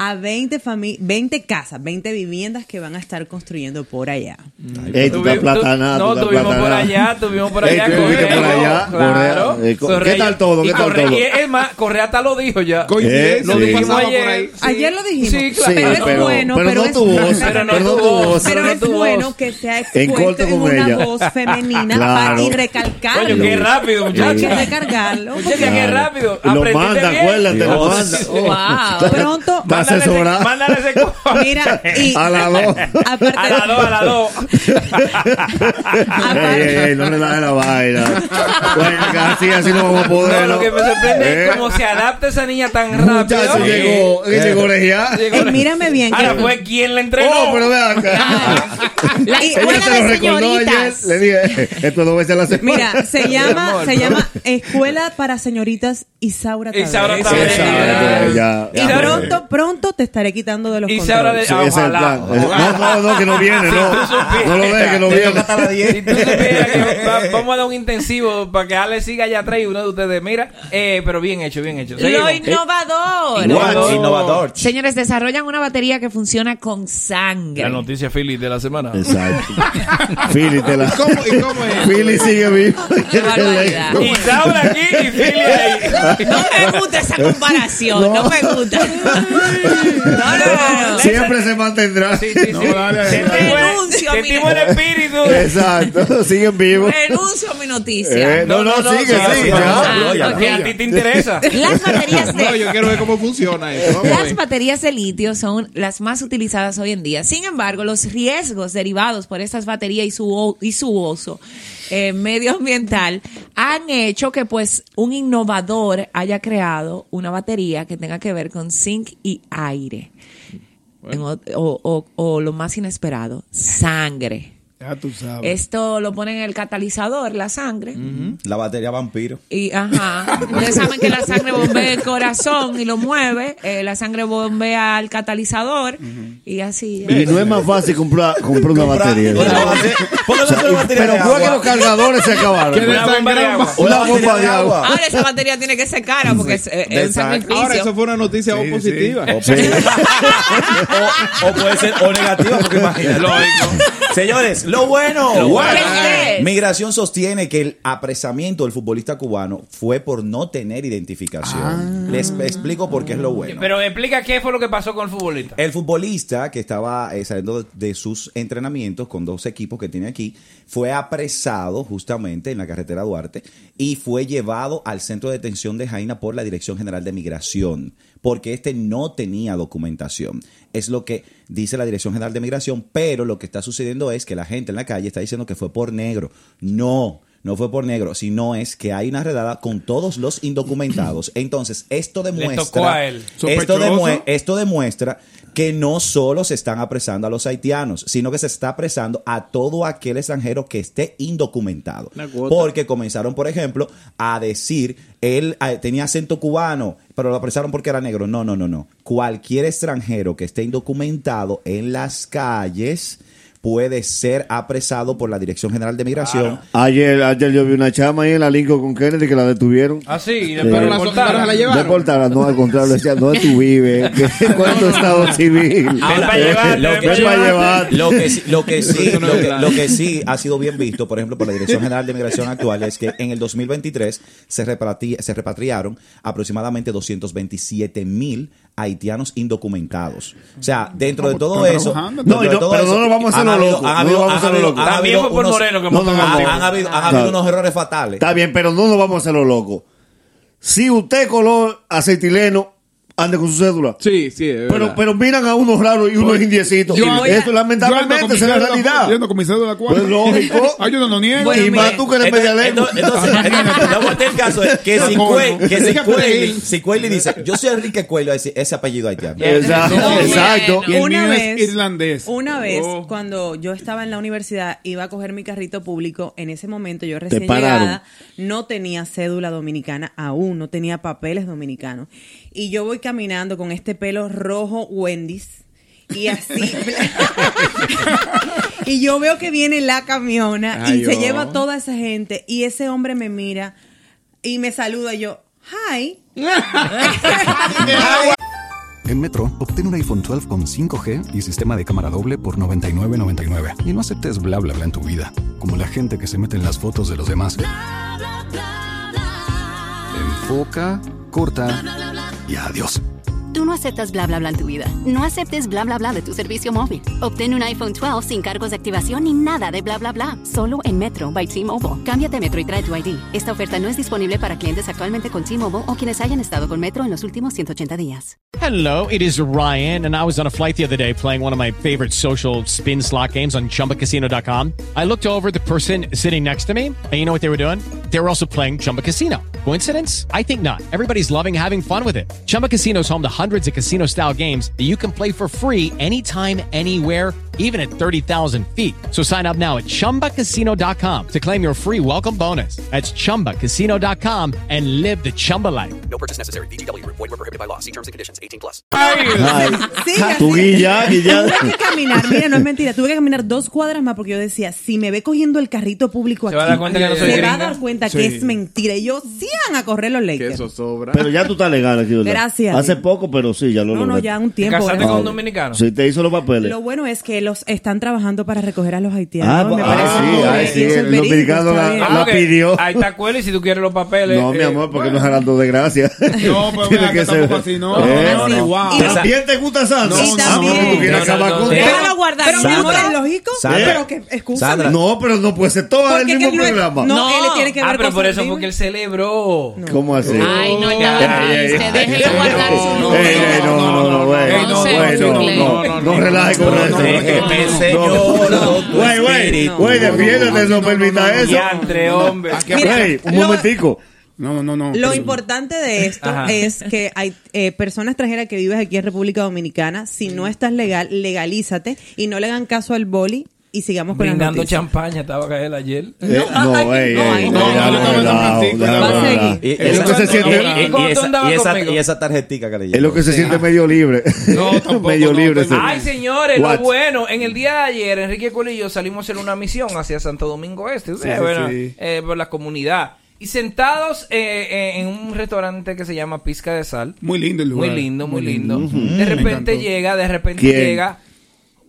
a 20, fami- 20 casas, 20 viviendas que van a estar construyendo por allá. Ey, tú estás platanada, No, tuvimos por allá, tuvimos por Ey, allá. viviste por allá, claro. Correa. Eh, co- ¿qué tal todo? y ¿Qué tal todo? Y es más, Correa hasta lo dijo ya. Eh, lo sí. dijimos ayer. por ahí. Sí. Ayer lo dijimos. Sí, claro. pero es bueno, pero pero, no es, tu voz, Pero no pero no tu tu voz, pero pero no es tu bueno voz. que sea En expuesto en con una ella. voz femenina Claro. pa- y recalcarlo. Coño, qué rápido, Hay muchacha. que recargarlo. Muchacha, qué Claro. rápido. Y lo manda, bien. acuérdate, lo Dios. manda. Wow. Pronto, ese- asesorada. Mándale ese mira, y A la dos. aparte, A la dos, a la dos. Ey, ey, ey, no le das la vaina. Bueno, así, así no vamos a poder. No, lo que me sorprende es Eh. cómo se adapta esa niña tan rápido. Muchacho, llegó, llegó. Llegó- Ey, mírame bien. Ahora fue quien le entrenó. Oh, pero vean acá. La escuela se lo de recordó ayer. señoritas. Le dije, esto dos veces a la semana. Mira, se llama, amor, se llama Escuela para Señoritas Isaura Taveras. Isaura Taveras. ya. Y pronto, pronto te estaré quitando de los Isaura de- controles. Sí, Ojalá. plan. No, no, no, que no viene, no. No lo dejes que no viene. toca hasta las 10. Si tú supieras vamos a dar un intensivo para que Ale siga allá atrás y uno de ustedes mira, eh, pero bien hecho, bien hecho. Lo. Innovador. Innovador. Señores, desarrollan una batería que funciona con La sangre. noticia Philly de la semana. Exacto. Philly te la. ¿Cómo, ¿Y cómo es? Philly sigue vivo. Qué barbaridad. Isaura aquí y Philly ahí. No me gusta esa comparación, no, me gusta. No, no, no, no. Siempre se mantendrá. Sí, sí, sí. No, Renuncio, sentimos mire. el espíritu. Exacto. Siguen vivos. Renuncio a mi noticia. Eh, no, no, sigue, sigue. ya. Ah. Que a ti te interesa. Las baterías No, de yo quiero ver cómo funciona eso. Vamos a Las baterías de litio son las más utilizadas hoy en día. Sin embargo, los riesgos derivados por estas baterías y su, y su uso eh, medioambiental han hecho que pues un innovador haya creado una batería que tenga que ver con zinc y aire. En o, o- o- o lo más inesperado, sangre. Ya tú sabes. Esto lo ponen en el catalizador, la sangre. La batería vampiro. Y, ajá. Ustedes saben que la sangre bombea el corazón y lo mueve. eh, la sangre bombea al catalizador. Y así. Y no es más fácil comprar, comprar una batería. Una Póngale una batería Pero fue que los cargadores se acabaron. Que Una bomba de agua. Una bomba de agua. Ahora esa batería tiene que ser cara porque es, eh, es un sacrificio. Ahora, eso fue una noticia Sí, positiva. Sí. o, o puede ser o negativa, porque imagínate. Señores, lo bueno. bueno. Bueno. ¿Qué es? Migración sostiene que el apresamiento del futbolista cubano fue por no tener identificación. Les explico por qué es lo bueno. Pero explica qué fue lo que pasó con el futbolista. El futbolista que estaba eh, saliendo de sus entrenamientos con dos equipos que tiene aquí fue apresado justamente en la carretera Duarte y fue llevado al centro de detención de Jaina por la Dirección General de Migración porque este no tenía documentación. Es lo que dice la Dirección General de Migración, pero lo que está sucediendo es que la gente en la calle está diciendo que fue por negro. No. No fue por negro, sino es que hay una redada con todos los indocumentados. Entonces, esto demuestra. tocó a él. Esto, demue- esto demuestra que no solo se están apresando a los haitianos, sino que se está apresando a todo aquel extranjero que esté indocumentado. Porque comenzaron, por ejemplo, a decir, él eh, tenía acento cubano, pero lo apresaron porque era negro. No, no, no, no. Cualquier extranjero que esté indocumentado en las calles puede ser apresado por la Dirección General de Migración. Ayer, ayer yo vi una chama ahí en la Lincoln con Kennedy que la detuvieron. Ah, sí, y Sí. después Pero lo la- se la llevaron. Deportada, no, al contrario, decía, ¿dónde tú vives? ¿Qué- ¿Cuál es tu estado civil? Ahora, para llevar, lo, ven que, para llevar. llevar. lo que sí, lo que lo que, verdad. lo que sí ha sido bien visto, por ejemplo, por la Dirección General de Migración actual, es que en el 2023 se, repatri- se repatriaron aproximadamente 227 mil haitianos indocumentados. O sea, dentro de todo eso, No, de todo pero eso, no nos vamos a hacer locos, han no habido- También fue por Moreno que han, habido, unos errores fatales. Está bien, pero no nos vamos a hacer los locos. Si usted color aceitileno, ande con su cédula. Sí, sí, es Pero, verdad. pero miran a unos raros y unos indiecitos. Yo Eso lamentablemente es la realidad. Yo ando con mi cédula. Pues lógico. Ay, yo no lo niego. y más tú que eres media lengua. entonces, la vuelta del caso es que si Coño. Cuel- que si Cuelli dice, yo soy Enrique Cuello, ese, ese apellido haitiano. Exacto, No, exacto. Y el Una mío vez- es irlandés. Una vez, Oh. cuando yo estaba en la universidad, iba a coger mi carrito público. En ese momento, yo recién llegada, no tenía cédula dominicana aún, no tenía papeles dominicanos. Y yo voy caminando con este pelo rojo Wendy's. y así. y yo veo que viene la camiona Ay, y se oh. lleva toda esa gente y ese hombre me mira y me saluda y yo, hi. En Metro, obtén un iPhone 12 con 5G y sistema de cámara doble por $99.99. Y no aceptes bla bla bla en tu vida, como la gente que se mete en las fotos de los demás. Enfoca, corta y adiós. Tú no aceptas bla bla bla en tu vida. No aceptes bla bla bla de tu servicio móvil. Obtén un iPhone 12 sin cargos de activación ni nada de bla bla bla. Solo en Metro by T-Mobile. Cámbiate Metro y trae tu ID. Esta oferta no es disponible para clientes actualmente con T-Mobile o quienes hayan estado con Metro en los últimos 180 días. Hello, it is Ryan, and I was on a flight the other day playing one of my favorite social spin slot games on chumbacasino.com. I looked over the person sitting next to me, and you know what they were doing? They were also playing Chumba Casino. Coincidence? I think not. Everybody's loving having fun with it. Chumba Casino is home to hundreds of casino style games that you can play for free anytime, anywhere, even at 30,000 feet. So sign up now at chumbacasino.com to claim your free welcome bonus. That's chumbacasino.com and live the Chumba life. No purchase necessary. VGW Group. Void were prohibited by law. See terms and conditions. 18 plus. Sí, Tú guilla, guilla. Tuve que caminar, mira, no es mentira, tuve que caminar dos cuadras más porque yo decía, si me ve cogiendo el carrito público Se aquí, va a dar cuenta que no soy se va a dar cuenta Sí. que es mentira. Y yo, sí van a correr los Lakers. sobra. Pero ya tú estás legal aquí, ¿verdad? Gracias. Hace poco, pero sí, ya lo No, no, lograste. ya un tiempo. ¿Casaste ¿verdad? con un dominicano? Sí, te hizo los papeles. Lo bueno es que los están trabajando para recoger a los haitianos. Ah, me ah, parece sí, ah, el dominicano la- pidió. Ahí está Cuela y si tú quieres los papeles. No, mi eh, amor, porque no es hablando de gracia. No, pero Tiene mira, que ser. tampoco así, no. Eh, No, no, wow. ¿También te gusta Sandra? No, Ah, no, bueno, no, tú quieres no, acabar no, con no. él. Déjalo guardar. Pero mi amor, Sandra. es lógico. Sandra. Pero que. Sandra. No, pero no puede ser todo el Porque mismo no programa. No, él tiene que ver Ah, pero por eso libro. fue que él celebró. ¿Cómo así? Ay, no, ya Ay, ay, viste, ay. déjelo guardar su No, ey, ey, no, no, no, güey. no, no, Güey, no, no, no, no, no relaje con eso. Déjeme, No. Señor, tu Güey, güey, güey, defiéndete, no permita eso. Diantre, hombre. Güey, un lo- momentico. No, no, no. Lo importante de esto Ajá. es que hay eh, personas extranjeras que vives aquí en República Dominicana. Si no estás legal, legalízate y no le hagan caso al boli y sigamos con las Brindando noticias. champaña, estaba caer ayer. Eh, No, ey, no, ey, no, no, no, no, Es lo que se siente, y- y- ¿Cuándo y esa, tarjetica que le es lo que se siente medio libre. No, tampoco, medio no, libre. Ay, señores, What? lo bueno. En el día de ayer, Enrique Cole y yo salimos hacer una misión hacia Santo Domingo Este, ustedes, Sí, sí, bueno, sí. eh, por la comunidad. Y sentados eh, eh, en un restaurante que se llama Pizca de Sal. Muy lindo el lugar. Muy lindo, muy lindo. De repente llega, de repente ¿Quién? llega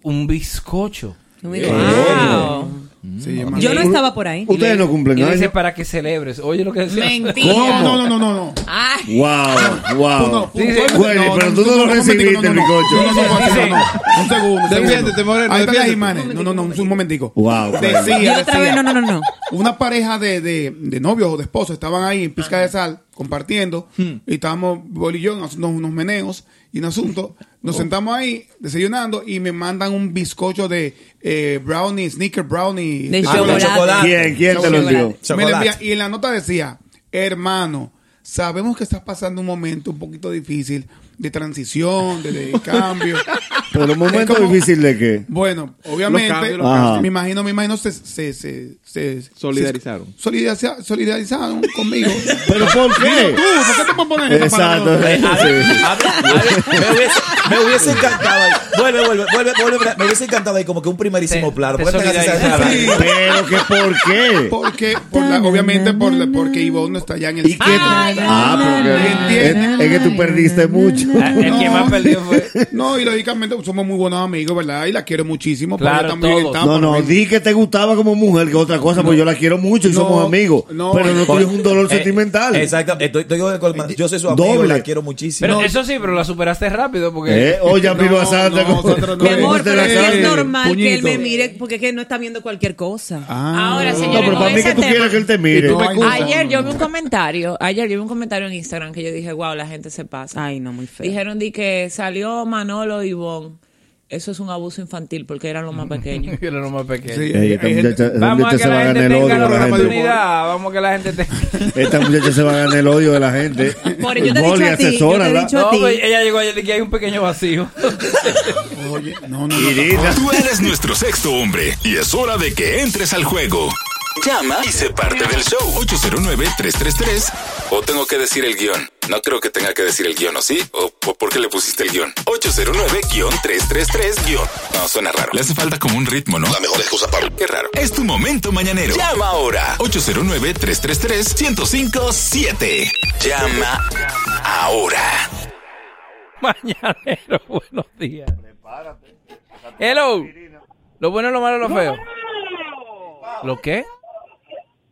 un bizcocho. Wow. Llama- Yo no estaba por ahí. Ustedes no cumplen dice para que celebres. Oye lo que decía. Mentira. ¿Cómo? No, no, no, no, no. Ay, Wow, wow. Güey, pero tú no lo recibiste, no, no, no. No. Un segundo. un Defiéndete. Moreno, Ahí está defiéndete. Jiménez. No, no, no, un momentico. Wow. Decía, Y otra vez, no, no, no, no. Una pareja de, de, de novios o de esposos estaban ahí en Pizca de Sal compartiendo y estábamos, Bol y yo, haciendo unos meneos y un asunto. Nos sentamos ahí desayunando y me mandan un bizcocho de eh, brownie, sneaker brownie. De Ah, con chocolate. chocolate. ¿Quién? ¿Quién te lo envió? Me envía- y en la nota decía, hermano, sabemos que estás pasando un momento un poquito difícil de transición, de, de cambio. Pero un momento como- difícil de qué. Bueno, obviamente, Los cambios, los cambios. me imagino, me imagino se, se, se, se- Solidarizaron. se- solidariza- solidarizaron conmigo. ¿Pero por qué? Tú, ¿por qué te pones poner esa Exacto. palabra? Eh, a ver, Sí. a ver, a ver, me, hubiese, me hubiese encantado ahí. Vuelve, vuelve, vuelve, vuelve. Me hubiese encantado ahí como que un primerísimo plano. te ¿Por qué esa- esa- Pero que por qué. Porque, por la, obviamente, por la- porque Ivonne no está allá en el ¿Y qué? Ah, porque es, es que tú perdiste mucho. El que más perdió fue. No, y lógicamente somos muy buenos amigos, ¿verdad? Y la quiero muchísimo. pero Claro, ella también todos. está No, no, mí. di que te gustaba como mujer, que otra cosa, pues yo la quiero mucho y No, somos amigos. no. pero no tienes un dolor Eh, sentimental. Exacto. Estoy, estoy con yo soy su amigo Doble. y la quiero muchísimo. Pero No. eso sí, pero la superaste rápido porque. Eh, oye, No, no, no. como Mi amor, te pero es normal que él me mire porque es que no está viendo cualquier cosa. Ah. Ahora, No, señores, pero con para mí que tú quieres que él te mire. Ayer yo vi un comentario, ayer yo vi un comentario en Instagram que yo dije, wow, la gente se pasa. Ay, no, muy feo. Dijeron di que salió Manolo y Ivonne. Eso es un abuso infantil porque eran los más pequeños. que era lo más pequeño. Sí, esta muchacha, Vamos a que se va la a gente ganar el tenga odio la de la gente. oportunidad. Vamos a que la gente tenga. Esta muchacha se va a ganar el odio de la gente. Por yo te he dicho a ti, yo te he asesórala. dicho a No, ti. pues, ella llegó ayer y que hay un pequeño vacío. Oye, no, no, no. Irina. Tú eres nuestro sexto hombre y es hora de que entres al juego. Llama y sé parte del show. 809-333 ¿O tengo que decir el guion? No creo que tenga que decir el guion, ¿o sí? ¿O po- por qué le pusiste el guion? 809-333- No, suena raro. Le hace falta como un ritmo, ¿no? La mejor excusa para... Qué raro. Es tu momento mañanero. Llama ahora. 809-333-1057. Llama ahora. Mañanero, buenos días. Hello. Lo bueno, lo malo, lo feo. ¿Lo qué?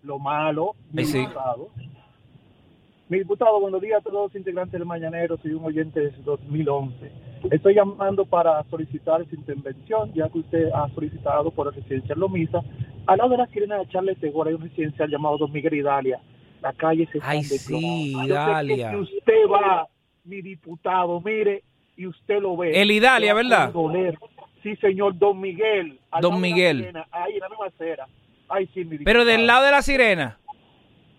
Lo malo, mi Ay, sí. diputado. Mi diputado, buenos días a todos los integrantes del Mañanero, soy un oyente desde 2011. Estoy llamando para solicitar su intervención, ya que usted ha solicitado por el residencial Lomisa. Al lado de la sirena de Charles de Gora hay un residencial llamado Don Miguel Hidalia. La calle se Ay, están sí, Hidalia. Si usted va, mi diputado, mire, y usted lo ve. El Hidalia, le va a ¿verdad? Sí, señor, Don Miguel. al Don la Miguel. sirena, Ahí en la misma acera. Ay, sí, mi Pero del lado de la sirena.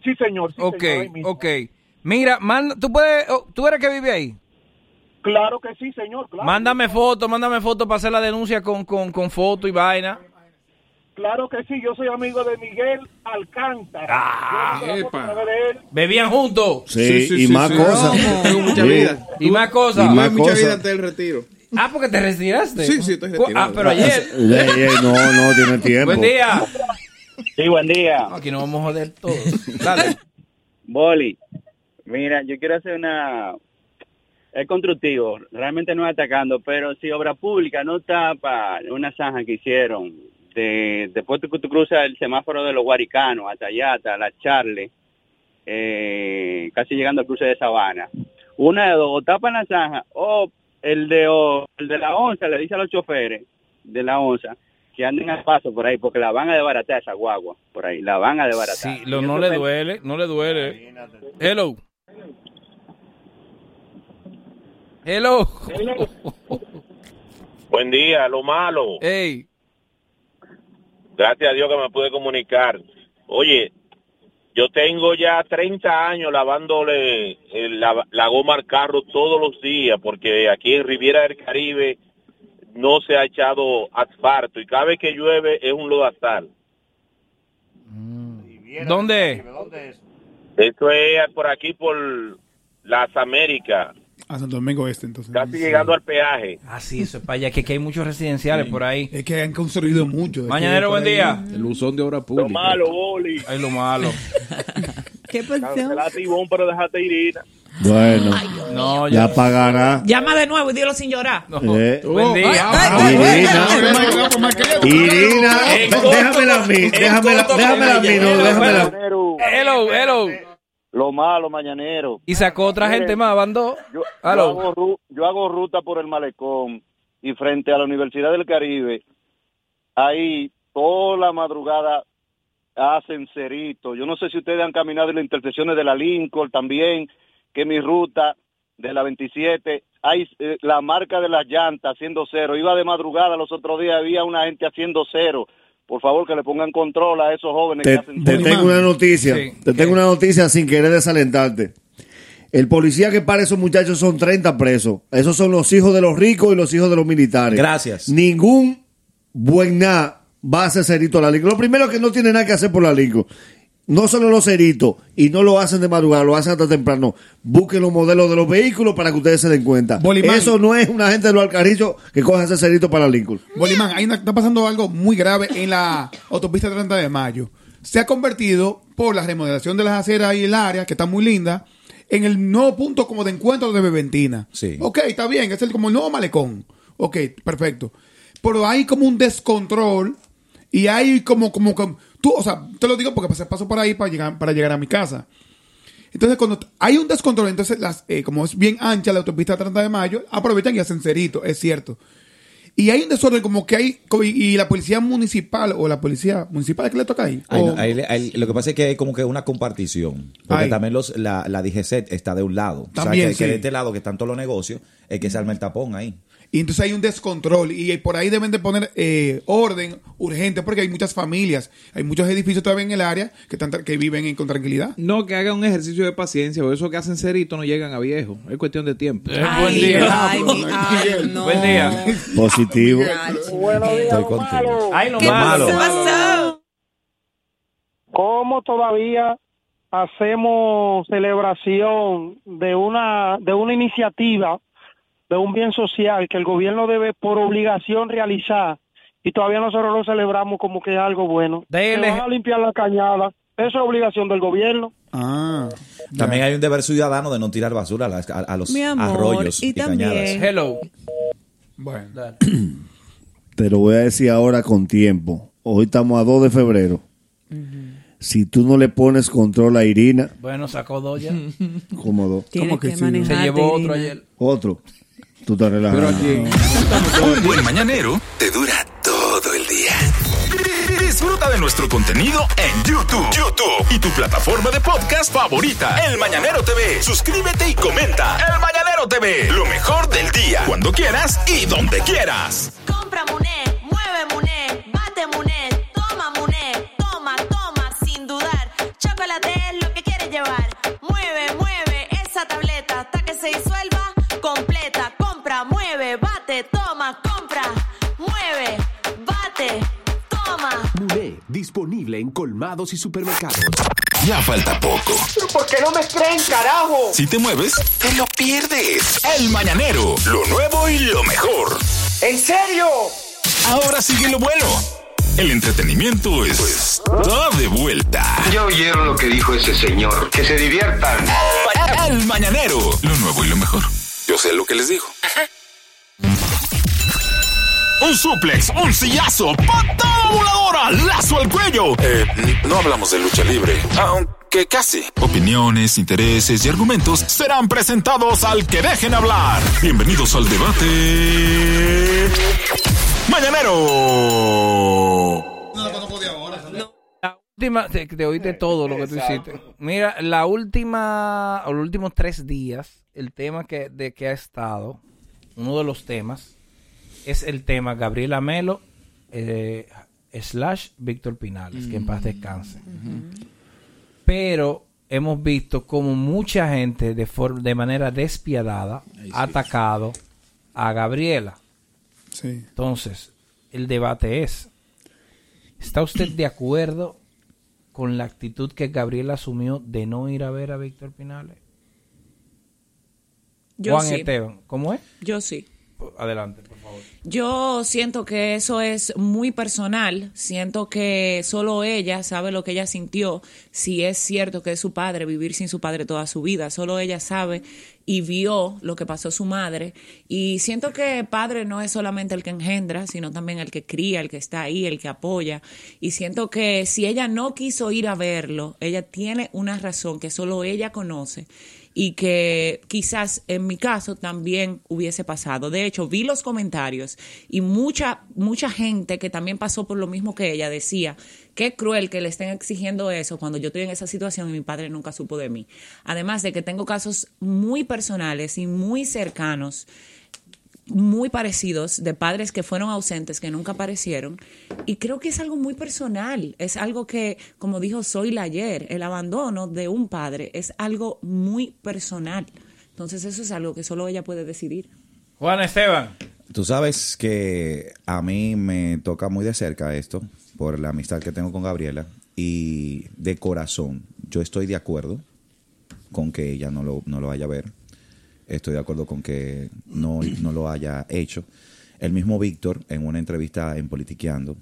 Sí, señor. Sí, Ok, señor, ok. Mira, manda- tú puedes, oh, tú eres que vive ahí. Claro que sí, señor. Claro, Mándame foto, mándame foto para hacer la denuncia con, con, con foto y vaina. claro que sí. Yo soy amigo de Miguel Alcántara. Ah. Bebían juntos. Sí, y más cosas. Tengo mucha Sí. vida. Y más cosas. Y más mucha cosas. vida antes del retiro. Ah, porque te retiraste. Sí, sí, estoy Cu- retirado. Ah, pero ayer. Ey, ey, no, no tiene tiempo. Buen día. Sí, buen día. Aquí nos vamos a joder todos. Dale. Boli, mira, yo quiero hacer una... Es constructivo, realmente no es atacando, pero si obra pública no tapa una zanja que hicieron de, después que tú cruzas el semáforo de los Guaricanos hasta allá, hasta la Charle, eh, casi llegando al cruce de Sabana. Una de dos, o tapan la zanja o el de, o el de la onza le dice a los choferes de la onza que anden al paso por ahí porque la van a desbaratar esa guagua por ahí, la van a desbaratar. Sí, lo, no le duele, no le duele. Hello. Hello. Buen día, lo malo. Ey. Gracias a Dios que me pude comunicar. Oye, yo tengo ya 30 años lavándole eh, la, la goma al carro todos los días porque aquí en Riviera del Caribe no se ha echado asfalto y cada vez que llueve es un lodazal. ¿Dónde? Esto es por aquí, por las Américas, A Santo Domingo Este, entonces. casi llegando al peaje. Ah, sí, eso es para allá, que, que hay muchos residenciales por ahí. Es que han construido mucho. Mañanero, buen día. El buzón de obra pública. malo, Boli. Ay, lo malo. ¿Qué pasó? Cancela Tibón, pero déjate Irina. Bueno, No, ya pagará. Llama de nuevo y dilo sin llorar. Eh, Buen día. Irina, Irina, déjamela a mí, déjamela, déjamela a mí, no, déjamela. a mí. Hello, hello. Lo malo, mañanero. Y sacó otra gente más, van dos. Yo, hago, yo hago ruta por el malecón y frente a la Universidad del Caribe, ahí toda la madrugada hacen cerito. Yo no sé si ustedes han caminado en las intersecciones de la Lincoln también, que mi ruta de la 27, hay eh, la marca de las llantas haciendo cero. Iba de madrugada los otros días, había una gente haciendo cero. Por favor, que le pongan control a esos jóvenes Te, que hacen te cero. tengo una noticia, Sí. te tengo una noticia sin querer desalentarte. El policía que para esos muchachos son 30 presos. Esos son los hijos de los ricos y los hijos de los militares. Gracias. Ningún buen nada va a hacer cerito a la Lincoln. Lo primero es que no tiene nada que hacer por la Lincoln. No solo los ceritos, y no lo hacen de madrugada, lo hacen hasta temprano. Busquen los modelos de los vehículos para que ustedes se den cuenta. Bolimán. Eso no es una gente de los alcarrillos que coja ese cerito para Lincoln. Bolimán, ahí está pasando algo muy grave en la autopista 30 de mayo. Se ha convertido, por la remodelación de las aceras y el área, que está muy linda, en el nuevo punto como de encuentro de Beventina. Sí. Ok, está bien, es el, como el nuevo malecón. Ok, perfecto. Pero hay como un descontrol y hay como, como, como- tú, o sea, te lo digo porque pasé- paso por ahí para llegar, para llegar a mi casa. Entonces, cuando hay un descontrol, entonces, las, eh, como es bien ancha la autopista 30 de mayo, aprovechan y hacen cerito, es cierto. Y hay un desorden como que hay, y, la policía municipal, o la policía municipal, ¿es que le toca ahí? Ahí no, O- ahí le- ahí- lo que pasa es que hay como que una compartición. Porque Ay. también los, la, la DGC está de un lado. También, o sea, que, que de este lado que están todos los negocios, es que se arma el tapón ahí. Y entonces hay un descontrol y por ahí deben de poner eh, orden urgente porque hay muchas familias, hay muchos edificios todavía en el área que, están que viven en- con tranquilidad. No, que hagan un ejercicio de paciencia, o eso que hacen cerito no llegan a viejo. Es cuestión de tiempo. buen día. Ay, mi- ay, no. Buen día. Positivo. Buenos días, Estoy contigo. malo. Ay, lo ¿Qué malo. pasó? ¿Cómo todavía hacemos celebración de una de una iniciativa de un bien social que el gobierno debe por obligación realizar y todavía nosotros lo celebramos como que es algo bueno. Dele. Que van a limpiar la cañada. Eso es obligación del gobierno. Ah. También hay un deber ciudadano de no tirar basura a, las- a- a los Mi amor, arroyos y y, también- cañadas. Hello. Bueno. Te lo voy a decir ahora con tiempo. Hoy estamos a 2 de febrero. Si tú no le pones control a Irina, Bueno, sacó dos ya. cómodo. Tienes ¿Cómo que que sí? manejar. Se llevó otro ayer. Otro. Tú estás relajado. Un buen mañanero te dura todo el día. Disfruta de nuestro contenido en YouTube. YouTube y tu plataforma de podcast favorita. El Mañanero TV. Suscríbete y comenta. El Mañanero TV. Lo mejor del día. Cuando quieras y donde quieras. Disponible en colmados y supermercados. Ya falta poco. ¿Pero por qué no me creen, carajo? Si te mueves, te lo pierdes. El Mañanero. Lo nuevo y lo mejor. ¿En serio? Ahora sigue lo bueno. El entretenimiento está de vuelta. Ya oyeron lo que dijo ese señor. Que se diviertan. El Mañanero. Lo nuevo y lo mejor. Yo sé lo que les digo. Un suplex, un sillazo, patada voladora, lazo al cuello. Eh, no hablamos de lucha libre, aunque casi. Opiniones, intereses y argumentos serán presentados al que dejen hablar. Bienvenidos al debate. Mañanero. La última, te, te oíste todo lo que tú hiciste. Mira, la última, o los últimos tres días, el tema que, de que ha estado, uno de los temas, es el tema Gabriela Melo eh, slash Víctor Pinales, que en paz descanse. Pero hemos visto como mucha gente de, for- de manera despiadada ha atacado a Gabriela. Sí. Entonces, el debate es, ¿está usted de acuerdo con la actitud que Gabriela asumió de no ir a ver a Víctor Pinales? Yo Juan sí. Esteban, ¿cómo es? Yo sí. Adelante. Yo siento que eso es muy personal. Siento que solo ella sabe lo que ella sintió. Si es cierto que es su padre, vivir sin su padre toda su vida. Solo ella sabe y vio lo que pasó su madre. Y siento que padre no es solamente el que engendra, sino también el que cría, el que está ahí, el que apoya. Y siento que si ella no quiso ir a verlo, ella tiene una razón que solo ella conoce y que quizás en mi caso también hubiese pasado. De hecho, vi los comentarios y mucha mucha gente que también pasó por lo mismo que ella decía, qué cruel que le estén exigiendo eso cuando yo estoy en esa situación y mi padre nunca supo de mí. Además de que tengo casos muy personales y muy cercanos muy parecidos de padres que fueron ausentes, que nunca aparecieron. Y creo que es algo muy personal. Es algo que, como dijo Zoila ayer, el abandono de un padre es algo muy personal. Entonces eso es algo que solo ella puede decidir. Juan Esteban. Tú sabes que a mí me toca muy de cerca esto por la amistad que tengo con Gabriela y de corazón yo estoy de acuerdo con que ella no lo, no lo vaya a ver. Estoy de acuerdo con que no, no lo haya hecho. El mismo Víctor, en una entrevista en Politiqueando,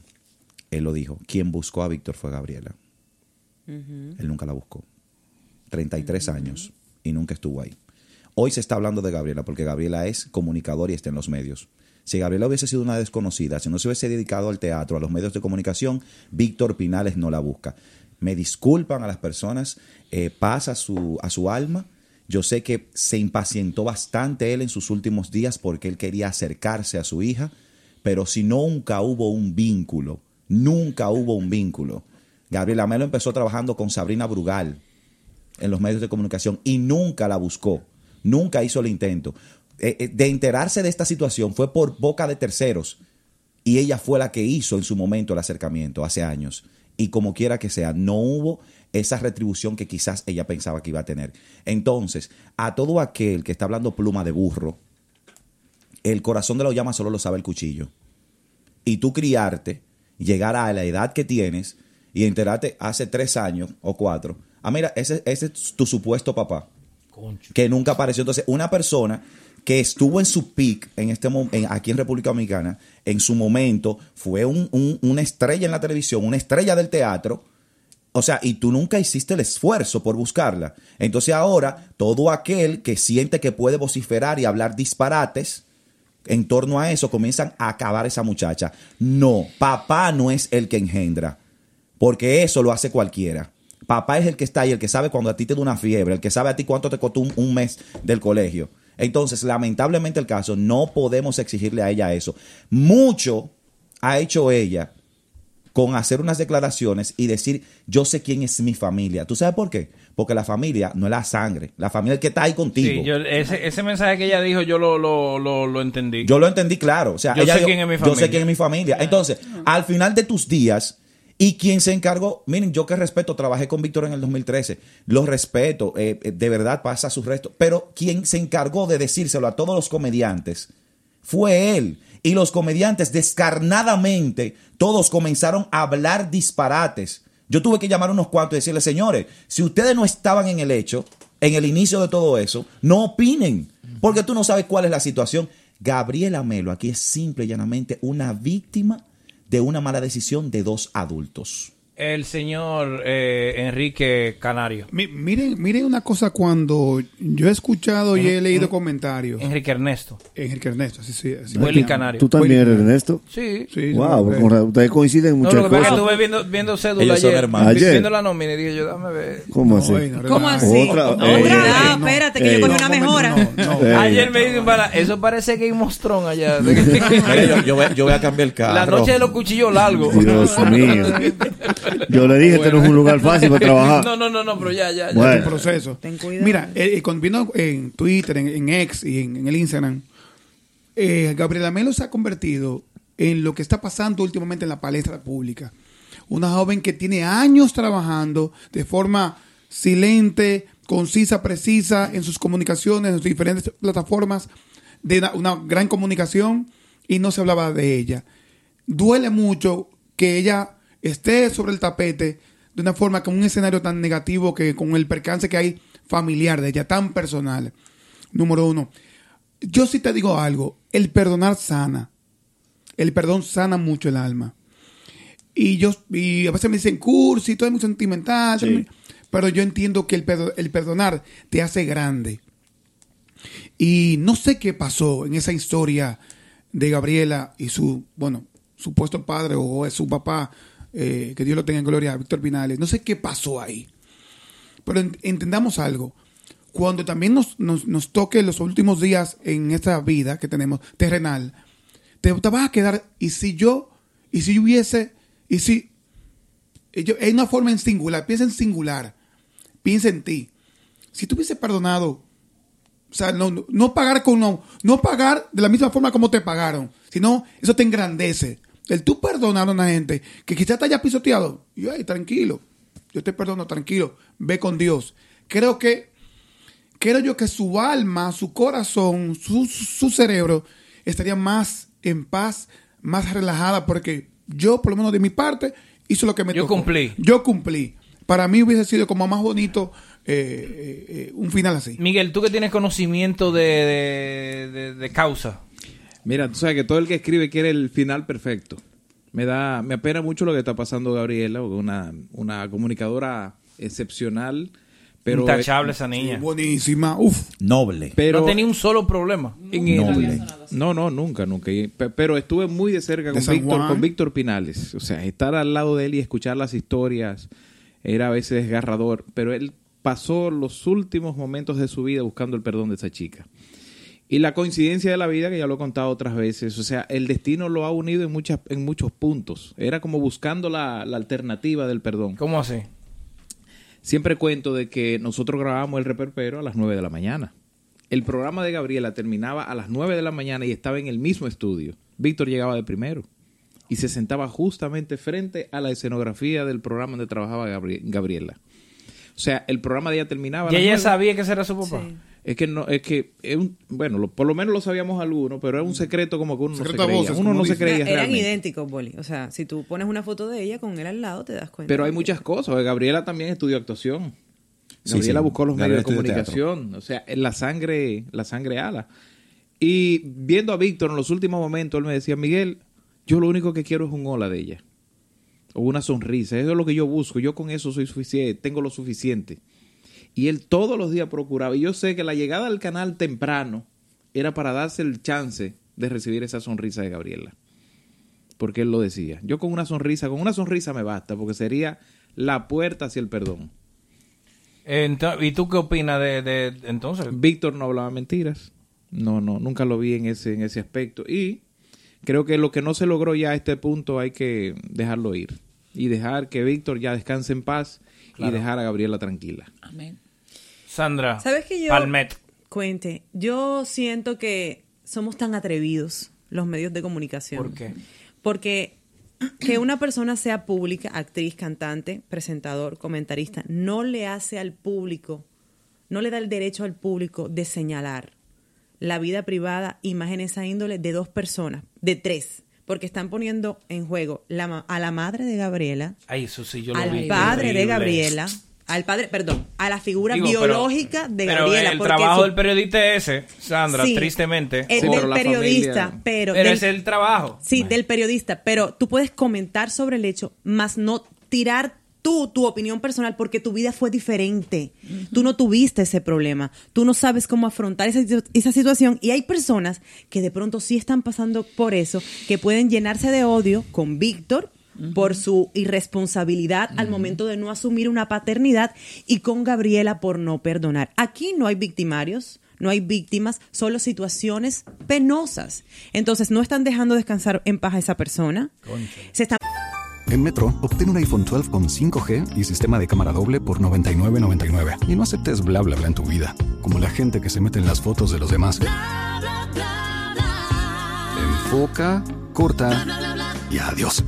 él lo dijo. Quien buscó a Víctor fue Gabriela. Él nunca la buscó. 33 años y nunca estuvo ahí. Hoy se está hablando de Gabriela porque Gabriela es comunicador y está en los medios. Si Gabriela hubiese sido una desconocida, si no se hubiese dedicado al teatro, a los medios de comunicación, Víctor Pinales no la busca. Me disculpan a las personas, eh, pasa su, a su alma. Yo sé que se impacientó bastante él en sus últimos días porque él quería acercarse a su hija, pero si nunca hubo un vínculo, nunca hubo un vínculo. Gabriela Melo empezó trabajando con Sabrina Brugal en los medios de comunicación y nunca la buscó, nunca hizo el intento. Eh, eh, de enterarse de esta situación fue por boca de terceros y ella fue la que hizo en su momento el acercamiento hace años. Y como quiera que sea, no hubo esa retribución que quizás ella pensaba que iba a tener. Entonces, a todo aquel que está hablando pluma de burro, el corazón de la llama solo lo sabe el cuchillo. Y tú criarte, llegar a la edad que tienes y enterarte hace tres años o cuatro, ah, mira, ese, ese es tu supuesto papá. Que nunca apareció. Entonces, una persona que estuvo en su peak en este en- aquí en República Dominicana, en su momento, fue un- un- una estrella en la televisión, una estrella del teatro, o sea, y tú nunca hiciste el esfuerzo por buscarla. Entonces ahora, todo aquel que siente que puede vociferar y hablar disparates en torno a eso, comienzan a acabar esa muchacha. No, papá no es el que engendra, porque eso lo hace cualquiera. Papá es el que está ahí, el que sabe cuando a ti te da una fiebre, el que sabe a ti cuánto te costó un, un mes del colegio. Entonces, lamentablemente el caso, no podemos exigirle a ella eso. Mucho ha hecho ella con hacer unas declaraciones y decir, yo sé quién es mi familia. ¿Tú sabes por qué? Porque la familia no es la sangre, la familia es el que está ahí contigo. Sí, yo- ese, ese mensaje que ella dijo, yo lo, lo, lo, lo entendí. Yo lo entendí claro. O sea, Yo ella sé dijo, quién es mi Yo familia". sé quién es mi familia. Entonces, al final de tus días, ¿y quién se encargó? Miren, yo que respeto, trabajé con Víctor en el 2013. Lo respeto, eh, eh, de verdad pasa sus restos. Pero quien se encargó de decírselo a todos los comediantes fue él. Y los comediantes, descarnadamente, todos comenzaron a hablar disparates. Yo tuve que llamar a unos cuantos y decirles, señores, si ustedes no estaban en el hecho, en el inicio de todo eso, no opinen, porque tú no sabes cuál es la situación. Gabriela Melo aquí es simple y llanamente una víctima de una mala decisión de dos adultos. El señor eh, Enrique Canario. Mi- miren, miren una cosa cuando yo he escuchado y he leído comentarios. Enrique Ernesto. Enrique Ernesto, sí, sí. sí. Willy Canario. ¿Tú también eres Ernesto? Sí. Sí, Wow, ra- ustedes coinciden en No, muchas lo que cosas. estuve viendo, viendo cédula ayer, Ayer. viendo la nómina y dije yo, dame ver. ¿Cómo así? ¿Cómo así? Otra, Otra, no, ey, espérate, que yo ey. cogí una mejora. Ey. Ayer me dicen, para, eso parece Game of Thrones allá. Yo, yo yo voy a cambiar el carro. La noche de los cuchillos largos. Dios mío. Yo le dije, este no es un lugar fácil para trabajar. No, no, no, no, pero ya, ya. ya. Bueno. el proceso. Mira, eh, eh, cuando vino en Twitter, en, en X y en, en el Instagram, eh, Gabriela Melo se ha convertido en lo que está pasando últimamente en la palestra pública. Una joven que tiene años trabajando de forma silente, concisa, precisa en sus comunicaciones, en sus diferentes plataformas, de una, una gran comunicación y no se hablaba de ella. Duele mucho que ella esté sobre el tapete de una forma con un escenario tan negativo que con el percance que hay familiar de ella, tan personal. Número uno. Yo sí te digo algo, el perdonar sana. El perdón sana mucho el alma. Y yo, y a veces me dicen cursi, todo es muy sentimental, pero yo entiendo que el, perdo- el perdonar te hace grande. Y no sé qué pasó en esa historia de Gabriela y su, bueno, supuesto padre o su papá, eh, que Dios lo tenga en gloria, Víctor Pinales. No sé qué pasó ahí. Pero ent- entendamos algo. Cuando también nos, nos, toque los últimos días en esta vida que tenemos terrenal, te, vas a quedar, y si yo, y si yo hubiese, y si, y yo- hay una forma en singular, piensa en singular, piensa en ti. Si tú hubiese perdonado o sea, no, no- no pagar con no, no pagar de la misma forma como te pagaron, sino eso te engrandece. El tú perdonar a una gente que quizás te haya pisoteado, y ay, tranquilo, yo te perdono, tranquilo, ve con Dios. Creo que, creo yo que su alma, su corazón, su, su cerebro estaría más en paz, más relajada, porque yo, por lo menos de mi parte, hice lo que me Yo tocó. cumplí. Yo cumplí. Para mí hubiese sido como más bonito eh, eh, eh, un final así. Miguel, tú que tienes conocimiento de, de, de- de causa. Mira, tú sabes que todo el que escribe quiere el final perfecto. Me da, me apena mucho lo que está pasando Gabriela, una, una comunicadora excepcional, pero Intachable esa niña. buenísima, uf. Noble. Pero no tenía un solo problema. En el- Noble. No, no, nunca, nunca. Pero estuve muy de cerca De con Víctor, con Víctor Pinales. O sea, estar al lado de él y escuchar las historias era a veces desgarrador, pero él pasó los últimos momentos de su vida buscando el perdón de esa chica. Y la coincidencia de la vida, que ya lo he contado otras veces, o sea, el destino lo ha unido en, muchas, en muchos puntos. Era como buscando la, la alternativa del perdón. ¿Cómo así? Siempre cuento de que nosotros grabábamos el reperpero a las 9 de la mañana. El programa de Gabriela terminaba a las 9 de la mañana y estaba en el mismo estudio. Víctor llegaba de primero y se sentaba justamente frente a la escenografía del programa donde trabajaba Gabri- Gabriela. O sea, el programa de ella terminaba. a ¿Y las ella 9. sabía que ese era su papá? Es que no, es que, es un- bueno, lo- por lo menos lo sabíamos algunos, pero era un secreto como que uno no se creía. voces, uno no se creía Eran realmente. idénticos, Boli. O sea, si tú pones una foto de ella con él al lado, te das cuenta. Pero hay muchas cosas. Gabriela también estudió actuación. Sí, Gabriela sí. buscó los Gabriela medios de comunicación. O sea, la sangre, la sangre ala. Y viendo a Víctor en los últimos momentos, él me decía, Miguel, yo lo único que quiero es un hola de ella. O una sonrisa. Eso es lo que yo busco. Yo con eso soy suficiente, tengo lo suficiente. Y él todos los días procuraba. Y yo sé que la llegada al canal temprano era para darse el chance de recibir esa sonrisa de Gabriela. Porque él lo decía. Yo con una sonrisa, con una sonrisa me basta, porque sería la puerta hacia el perdón. Ento- ¿Y tú qué opinas de, de- de- entonces? Víctor no hablaba mentiras. No, no, nunca lo vi en ese, en ese aspecto. Y creo que lo que no se logró ya a este punto hay que dejarlo ir. Y dejar que Víctor ya descanse en paz Claro. y dejar a Gabriela tranquila. Amén. Sandra. ¿Sabes que yo Palmet. cuente? Yo siento que somos tan atrevidos los medios de comunicación. ¿Por qué? Porque que una persona sea pública, actriz, cantante, presentador, comentarista, no le hace al público, no le da el derecho al público de señalar la vida privada, imágenes a índole de dos personas, de tres, porque están poniendo en juego la a la madre de Gabriela, Ay, eso sí, yo lo al vi. padre de. Gabriela, al padre, perdón, a la figura Digo, pero- biológica de pero Gabriela. el porque trabajo su- del periodista es ese, Sandra, Sí, tristemente. el del periodista, pero, Pero del- es el trabajo. Sí, del periodista, pero tú puedes comentar sobre el hecho, más no tirar tú tu opinión personal porque tu vida fue diferente. Tú no tuviste ese problema. Tú no sabes cómo afrontar esa, esa situación y hay personas que de pronto sí están pasando por eso, que pueden llenarse de odio con Víctor por su irresponsabilidad al momento de no asumir una paternidad y con Gabriela por no perdonar. Aquí no hay victimarios, no hay víctimas, solo situaciones penosas. Entonces no están dejando descansar en paz a esa persona. Se están En Metro, obtén un iPhone 12 con 5G y sistema de cámara doble por $99.99. Y no aceptes bla bla bla en tu vida, como la gente que se mete en las fotos de los demás. Enfoca, corta y adiós.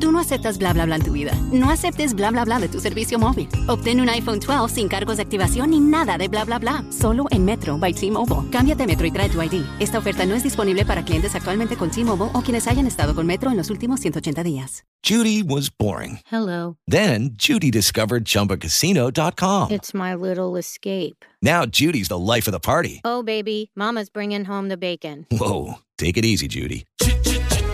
Tú no aceptas bla bla bla en tu vida. No aceptes bla bla bla de tu servicio móvil. Obtén un iPhone 12 sin cargos de activación ni nada de bla bla bla. Solo en Metro by T-Mobile. Cámbiate a Metro y trae tu ID. Esta oferta no es disponible para clientes actualmente con T-Mobile o quienes hayan estado con Metro en los últimos 180 días. Judy was boring. Hello. Then Judy discovered ChumbaCasino.com. It's my little escape. Now Judy's the life of the party. Oh, baby, Mama's bringing home the bacon. Whoa, take it easy, Judy.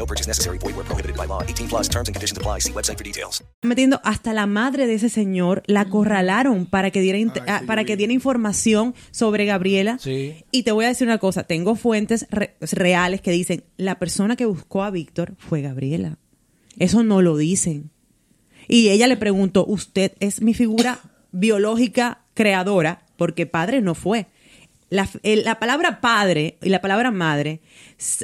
No purchase necessary. Void where prohibited by law. 18 plus terms and conditions apply. See website for details. metiendo hasta la madre de ese señor, la acorralaron para que diera, ah, para que diera información sobre Gabriela. Sí. Y te voy a decir una cosa, tengo fuentes re- reales que dicen, la persona que buscó a Víctor fue Gabriela. Eso no lo dicen. Y ella le preguntó, ¿usted es mi figura biológica creadora? Porque padre no fue. La, la palabra padre y la palabra madre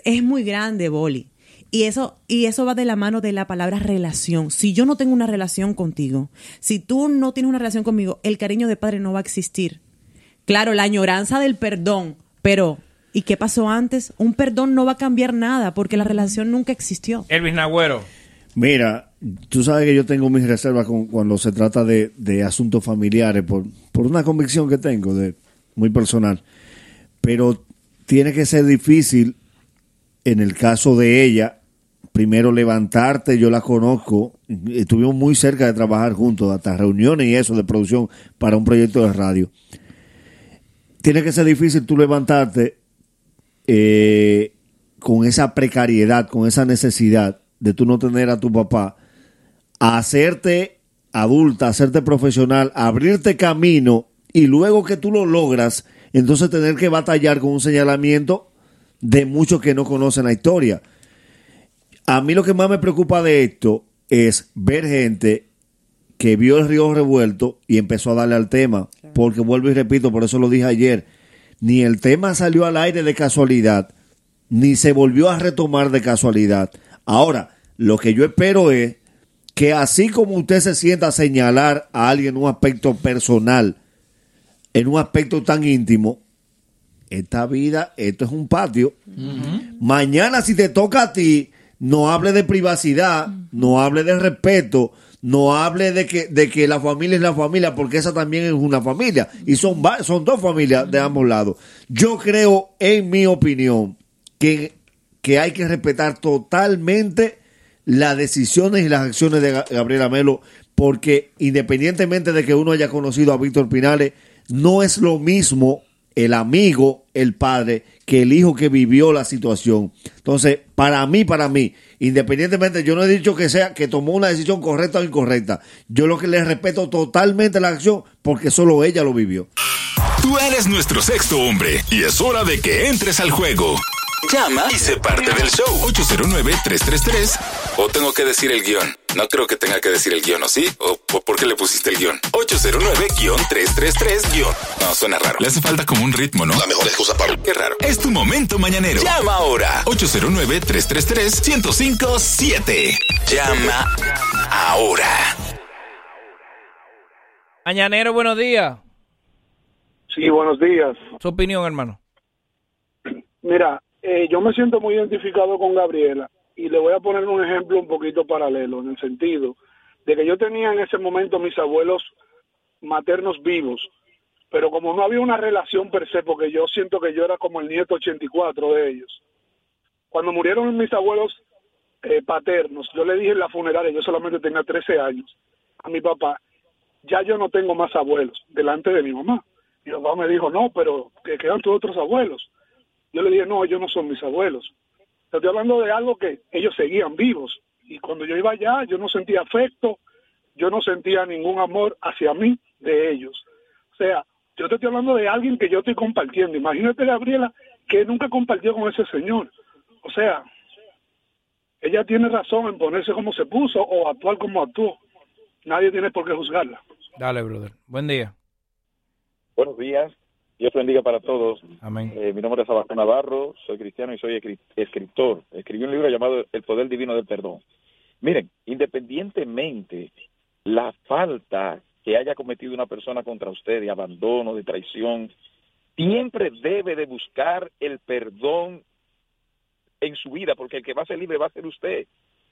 es muy grande, Boli. Y eso, y eso va de la mano de la palabra relación. Si yo no tengo una relación contigo, si tú no tienes una relación conmigo, el cariño de padre no va a existir. Claro, la añoranza del perdón, pero ¿y qué pasó antes? Un perdón no va a cambiar nada porque la relación nunca existió. Elvis Nagüero. Mira, tú sabes que yo tengo mis reservas con- cuando se trata de, de asuntos familiares por, por una convicción que tengo de muy personal. Pero tiene que ser difícil en el caso de ella, primero levantarte, yo la conozco, estuvimos muy cerca de trabajar juntos, hasta reuniones y eso de producción para un proyecto de radio. Tiene que ser difícil tú levantarte eh, con esa precariedad, con esa necesidad de tú no tener a tu papá, a hacerte adulta, hacerte profesional, abrirte camino y luego que tú lo logras, entonces tener que batallar con un señalamiento de muchos que no conocen la historia. A mí lo que más me preocupa de esto es ver gente que vio el río revuelto y empezó a darle al tema. Porque vuelvo y repito, por eso lo dije ayer, ni el tema salió al aire de casualidad, ni se volvió a retomar de casualidad. Ahora, lo que yo espero es que así como usted se sienta a señalar a alguien en un aspecto personal, en un aspecto tan íntimo, esta vida, esto es un patio. Mañana si te toca a ti, no hable de privacidad, no hable de respeto, no hable de que, de que la familia es la familia, porque esa también es una familia. Y son, son dos familias de ambos lados. Yo creo, en mi opinión, que, que hay que respetar totalmente las decisiones y las acciones de Ga- Gabriela Melo, porque independientemente de que uno haya conocido a Víctor Pinales, no es lo mismo el amigo, el padre, que el hijo que vivió la situación. Entonces, para mí, para mí, independientemente, yo no he dicho que sea que tomó una decisión correcta o incorrecta. Yo lo que le respeto totalmente la acción porque solo ella lo vivió. Tú eres nuestro sexto hombre y es hora de que entres al juego. Llama y sé parte del show. 809-333. O tengo que decir el guion. No creo que tenga que decir el guion, ¿o sí? ¿O po- por qué le pusiste el guion? 809-333 guion. No, suena raro. Le hace falta como un ritmo, ¿no? La mejor excusa para... Qué raro. Es tu momento mañanero. Llama ahora. 809-333-1057. Llama ahora. Mañanero, buenos días. Sí, buenos días. Su opinión, hermano. Mira, eh, yo me siento muy identificado con Gabriela y le voy a poner un ejemplo un poquito paralelo, en el sentido de que yo tenía en ese momento mis abuelos maternos vivos, pero como no había una relación per se, porque yo siento que yo era como el nieto 84 de ellos. Cuando murieron mis abuelos eh, paternos, yo le dije en la funeraria, yo solamente tenía 13 años, a mi papá, ya yo no tengo más abuelos delante de mi mamá. Mi papá me dijo, no, pero que quedan tus otros abuelos. Yo le dije, no, ellos no son mis abuelos. Te estoy hablando de algo que ellos seguían vivos. Y cuando yo iba allá, yo no sentía afecto, yo no sentía ningún amor hacia mí de ellos. O sea, yo te estoy hablando de alguien que yo estoy compartiendo. Imagínate, Gabriela, que nunca compartió con ese señor. O sea, ella tiene razón en ponerse como se puso o actuar como actuó. Nadie tiene por qué juzgarla. Dale, brother. Buen día. Buenos días. Dios bendiga para todos. Amén. Eh, mi nombre es Sebastián Navarro, soy cristiano y soy escri- escritor. Escribí un libro llamado El Poder Divino del Perdón. Miren, independientemente la falta que haya cometido una persona contra usted de abandono, de traición, siempre debe de buscar el perdón en su vida, porque el que va a ser libre va a ser usted.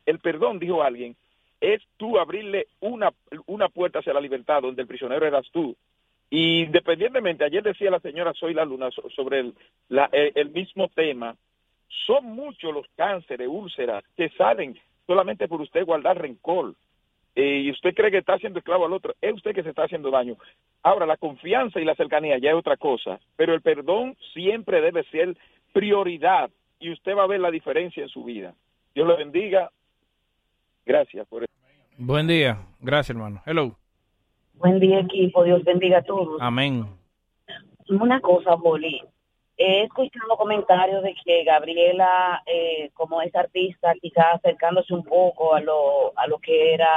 El perdón, dijo alguien, es tú abrirle una, una puerta hacia la libertad donde el prisionero eras tú. Y independientemente, ayer decía la señora Soy la Luna so- sobre el, la- el, mismo tema, son muchos los cánceres, úlceras, que salen solamente por usted guardar rencor. Eh, y usted cree que está haciendo esclavo al otro, es usted que se está haciendo daño. Ahora, la confianza y la cercanía ya es otra cosa, pero el perdón siempre debe ser prioridad y usted va a ver la diferencia en su vida. Dios le bendiga. Gracias por eso. Buen día. Gracias, hermano. Hello. Buen día, equipo. Dios bendiga a todos. Amén. Una cosa, Boli. He escuchado comentarios de que Gabriela, eh, como es artista, quizás acercándose un poco a lo, a lo que era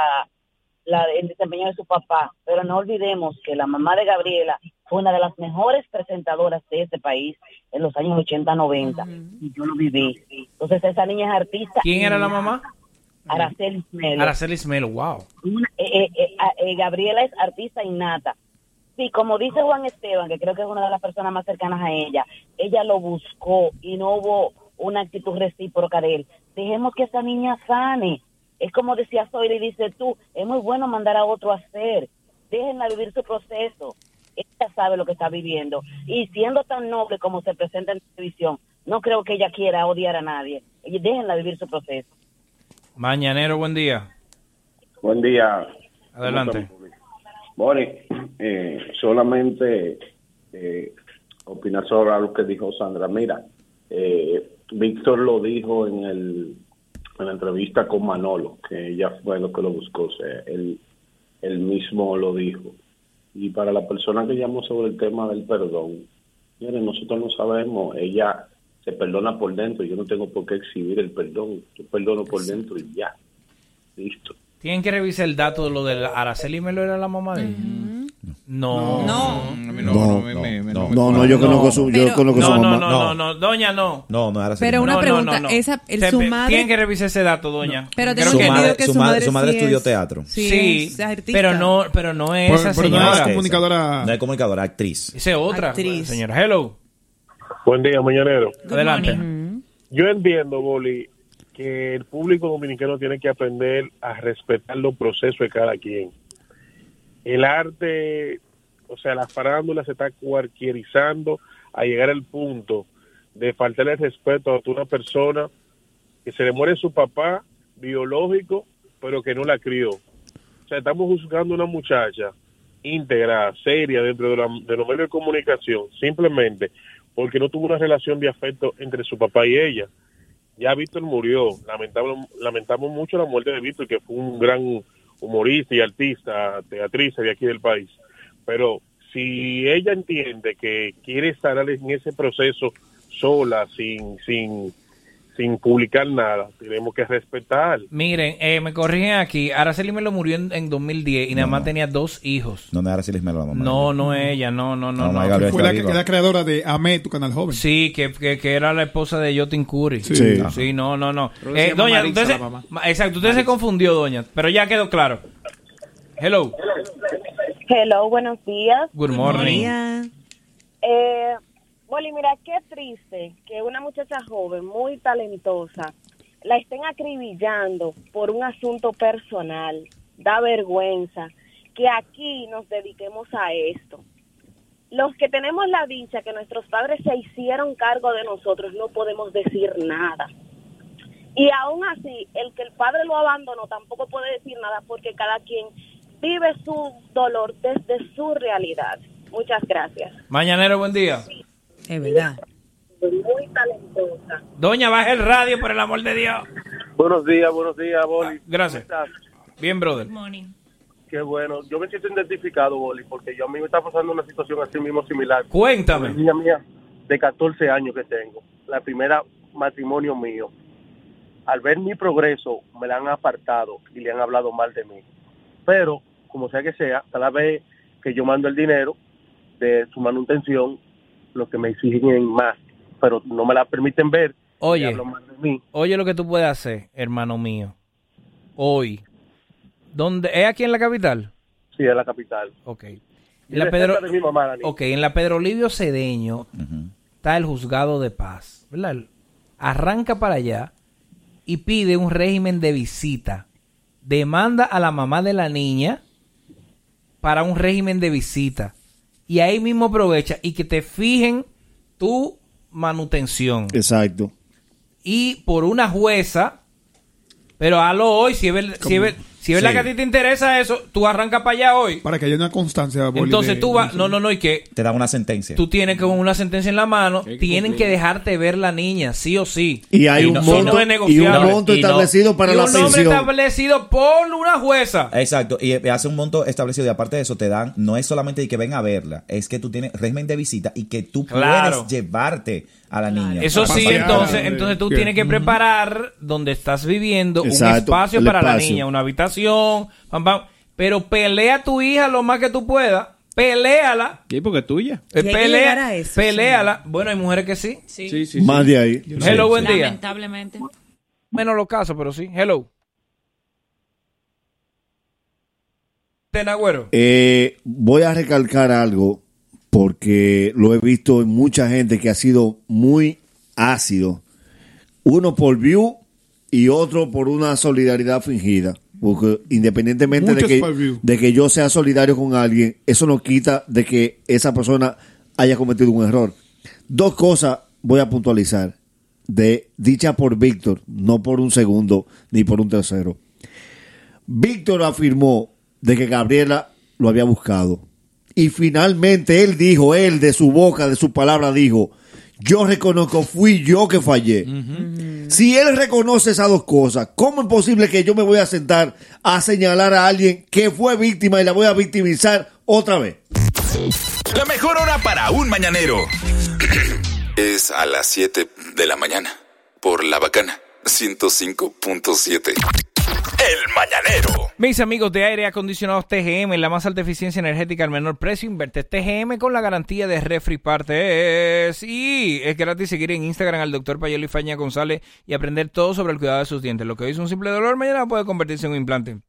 la, el desempeño de su papá. Pero no olvidemos que la mamá de Gabriela fue una de las mejores presentadoras de este país en los años 80-90. Y yo lo viví. Entonces, esa niña es artista. ¿Quién era la mamá? Araceli Melo. Araceli Melo, wow. Una- eh, eh, eh, eh, Gabriela es artista innata. Sí, como dice Juan Esteban, que creo que es una de las personas más cercanas a ella, ella lo buscó y no hubo una actitud recíproca de él. Dejemos que esa niña sane. Es como decía Zoe y dice tú, es muy bueno mandar a otro a hacer. Déjenla vivir su proceso. Ella sabe lo que está viviendo. Y siendo tan noble como se presenta en televisión, no creo que ella quiera odiar a nadie. Y Déjenla vivir su proceso. Mañanero, buen día. Buen día. Adelante. Boni, eh, solamente eh, opinar sobre algo que dijo Sandra. Mira, eh, Víctor lo dijo en, el, en la entrevista con Manolo, que ella fue lo que lo buscó. O sea, él, él mismo lo dijo. Y para la persona que llamó sobre el tema del perdón, miren, nosotros no sabemos, ella se perdona por dentro, yo no tengo por qué exhibir el perdón, yo perdono por dentro y ya, listo. Tienen que revisar el dato de lo de Araceli Melo era la mamá de ella. No. No. No, no, no, no, yo conozco su, yo conozco su No, no, mamá. no, no, no, doña no. No, no así. Pero una pregunta, esa, el, su madre... Tienen que revisar ese dato, doña. Pero tengo entendido que su madre- su madre estudió es- teatro. Sí, pero no, pero no es esa pero no es señora. comunicadora. No es comunicadora, actriz. Esa es otra señora. Hello. Buen día, mañanero. Adelante. Yo entiendo, Boli, que el público dominicano tiene que aprender a respetar los procesos de cada quien. El arte, o sea, la farándula se está cualquierizando a llegar al punto de faltarle el respeto a una persona que se le muere su papá biológico, pero que no la crió. O sea, estamos juzgando a una muchacha íntegra, seria dentro de, la, de los medios de comunicación, simplemente porque no tuvo una relación de afecto entre su papá y ella. Ya Víctor murió, lamentamos, lamentamos mucho la muerte de Víctor, que fue un gran humorista y artista, teatriz de aquí del país. Pero si ella entiende que quiere estar en ese proceso sola, sin, sin, sin publicar nada, tenemos que respetar. Miren, eh, me corrigen aquí. Araceli Melo murió en, en 2010 y nada más tenía dos hijos. No, no Araceli Melo, la mamá. No, no ella, no, no, no. No, Gabriel Fue la, que- la creadora de Amé, tu canal joven. Sí, que, que, que era la esposa de Jotin Curry. Sí. Sí, Ajá. no, no, no. Eh, doña, Marisa, usted se- exacto, usted se confundió, doña, pero ya quedó claro. Hello. Hello, buenos días. Good morning. Eh, Molly, mira, qué triste que una muchacha joven, muy talentosa, la estén acribillando por un asunto personal. Da vergüenza que aquí nos dediquemos a esto. Los que tenemos la dicha que nuestros padres se hicieron cargo de nosotros no podemos decir nada. Y aún así, el que el padre lo abandonó tampoco puede decir nada porque cada quien vive su dolor desde su realidad. Muchas gracias. Mañanero, buen día. Es verdad. Muy talentosa. Doña, baja el radio, por el amor de Dios. Buenos días, buenos días, Boli. Gracias. ¿Cómo estás? Bien, brother. Qué bueno. Yo me siento identificado, Boli, porque yo a mí me está pasando una situación así mismo similar. Cuéntame. Una niña mía de 14 años que tengo, la primera matrimonio mío. Al ver mi progreso, me la han apartado y le han hablado mal de mí. Pero, como sea que sea, cada vez que yo mando el dinero de su manutención, lo que me exigen más, pero no me la permiten ver. Oye, hablan mal de mí. oye lo que tú puedes hacer, hermano mío. Hoy. ¿Dónde? ¿Es aquí en la capital? Sí, es la capital. Ok. En la Pedro, cerca de mi mamá, la niña. ok, en la Pedro Livio Cedeño está el juzgado de paz, ¿verdad? Arranca para allá y pide un régimen de visita. Demanda a la mamá de la niña para un régimen de visita. Y ahí mismo aprovecha y que te fijen tu manutención. Exacto. Y por una jueza, pero hazlo hoy, si es, ver- si es, ver- si es verdad Sí. que a ti te interesa eso, tú arranca para allá hoy. Para que haya una constancia. Boli, Entonces de- tú vas, no, no, no, y que Te dan una sentencia. tú tienes con una sentencia en la mano, que tienen cumplir. que dejarte ver la niña, sí o sí. Y hay un no- monto- no es y un monto Y no- establecido para Y la un nombre pensión. establecido por una jueza. Exacto, y hace un monto establecido y aparte de eso te dan, no es solamente de que ven a verla, es que tú tienes régimen de visita y que tú Claro. puedes llevarte a la niña. Eso sí, Pasear. entonces, entonces tú tienes que preparar donde estás viviendo un espacio para la niña, una habitación, pam, pam. pero pelea a tu hija lo más que tú puedas, peleala. ¿Qué? Porque es tuya. Eh, pelea, eso, peleala. Bueno, hay mujeres que sí. Sí. sí, Más de ahí. Hello, buen día. Lamentablemente. Menos los casos, pero sí. Hello. Tenagüero. Eh, voy a recalcar algo porque lo he visto en mucha gente que ha sido muy ácido. Uno por view y otro por una solidaridad fingida. Porque independientemente de que, de que yo sea solidario con alguien, eso no quita de que esa persona haya cometido un error. Dos cosas voy a puntualizar. De, dicha por Víctor, no por un segundo ni por un tercero. Víctor afirmó de que Gabriela lo había buscado. Y finalmente él dijo, él de su boca, de su palabra dijo, yo reconozco, fui yo que fallé. Si él reconoce esas dos cosas, ¿cómo es posible que yo me voy a sentar a señalar a alguien que fue víctima y la voy a victimizar otra vez? La mejor hora para un mañanero es a las 7 de la mañana por La Bacana 105.7. El Mañanero. Mis amigos de aire acondicionados TGM, la más alta eficiencia energética al menor precio, inverte TGM con la garantía de Refri Partes. Y es gratis seguir en Instagram al doctor Payelo y Faña González y aprender todo sobre el cuidado de sus dientes. Lo que hoy es un simple dolor, mañana puede convertirse en un implante.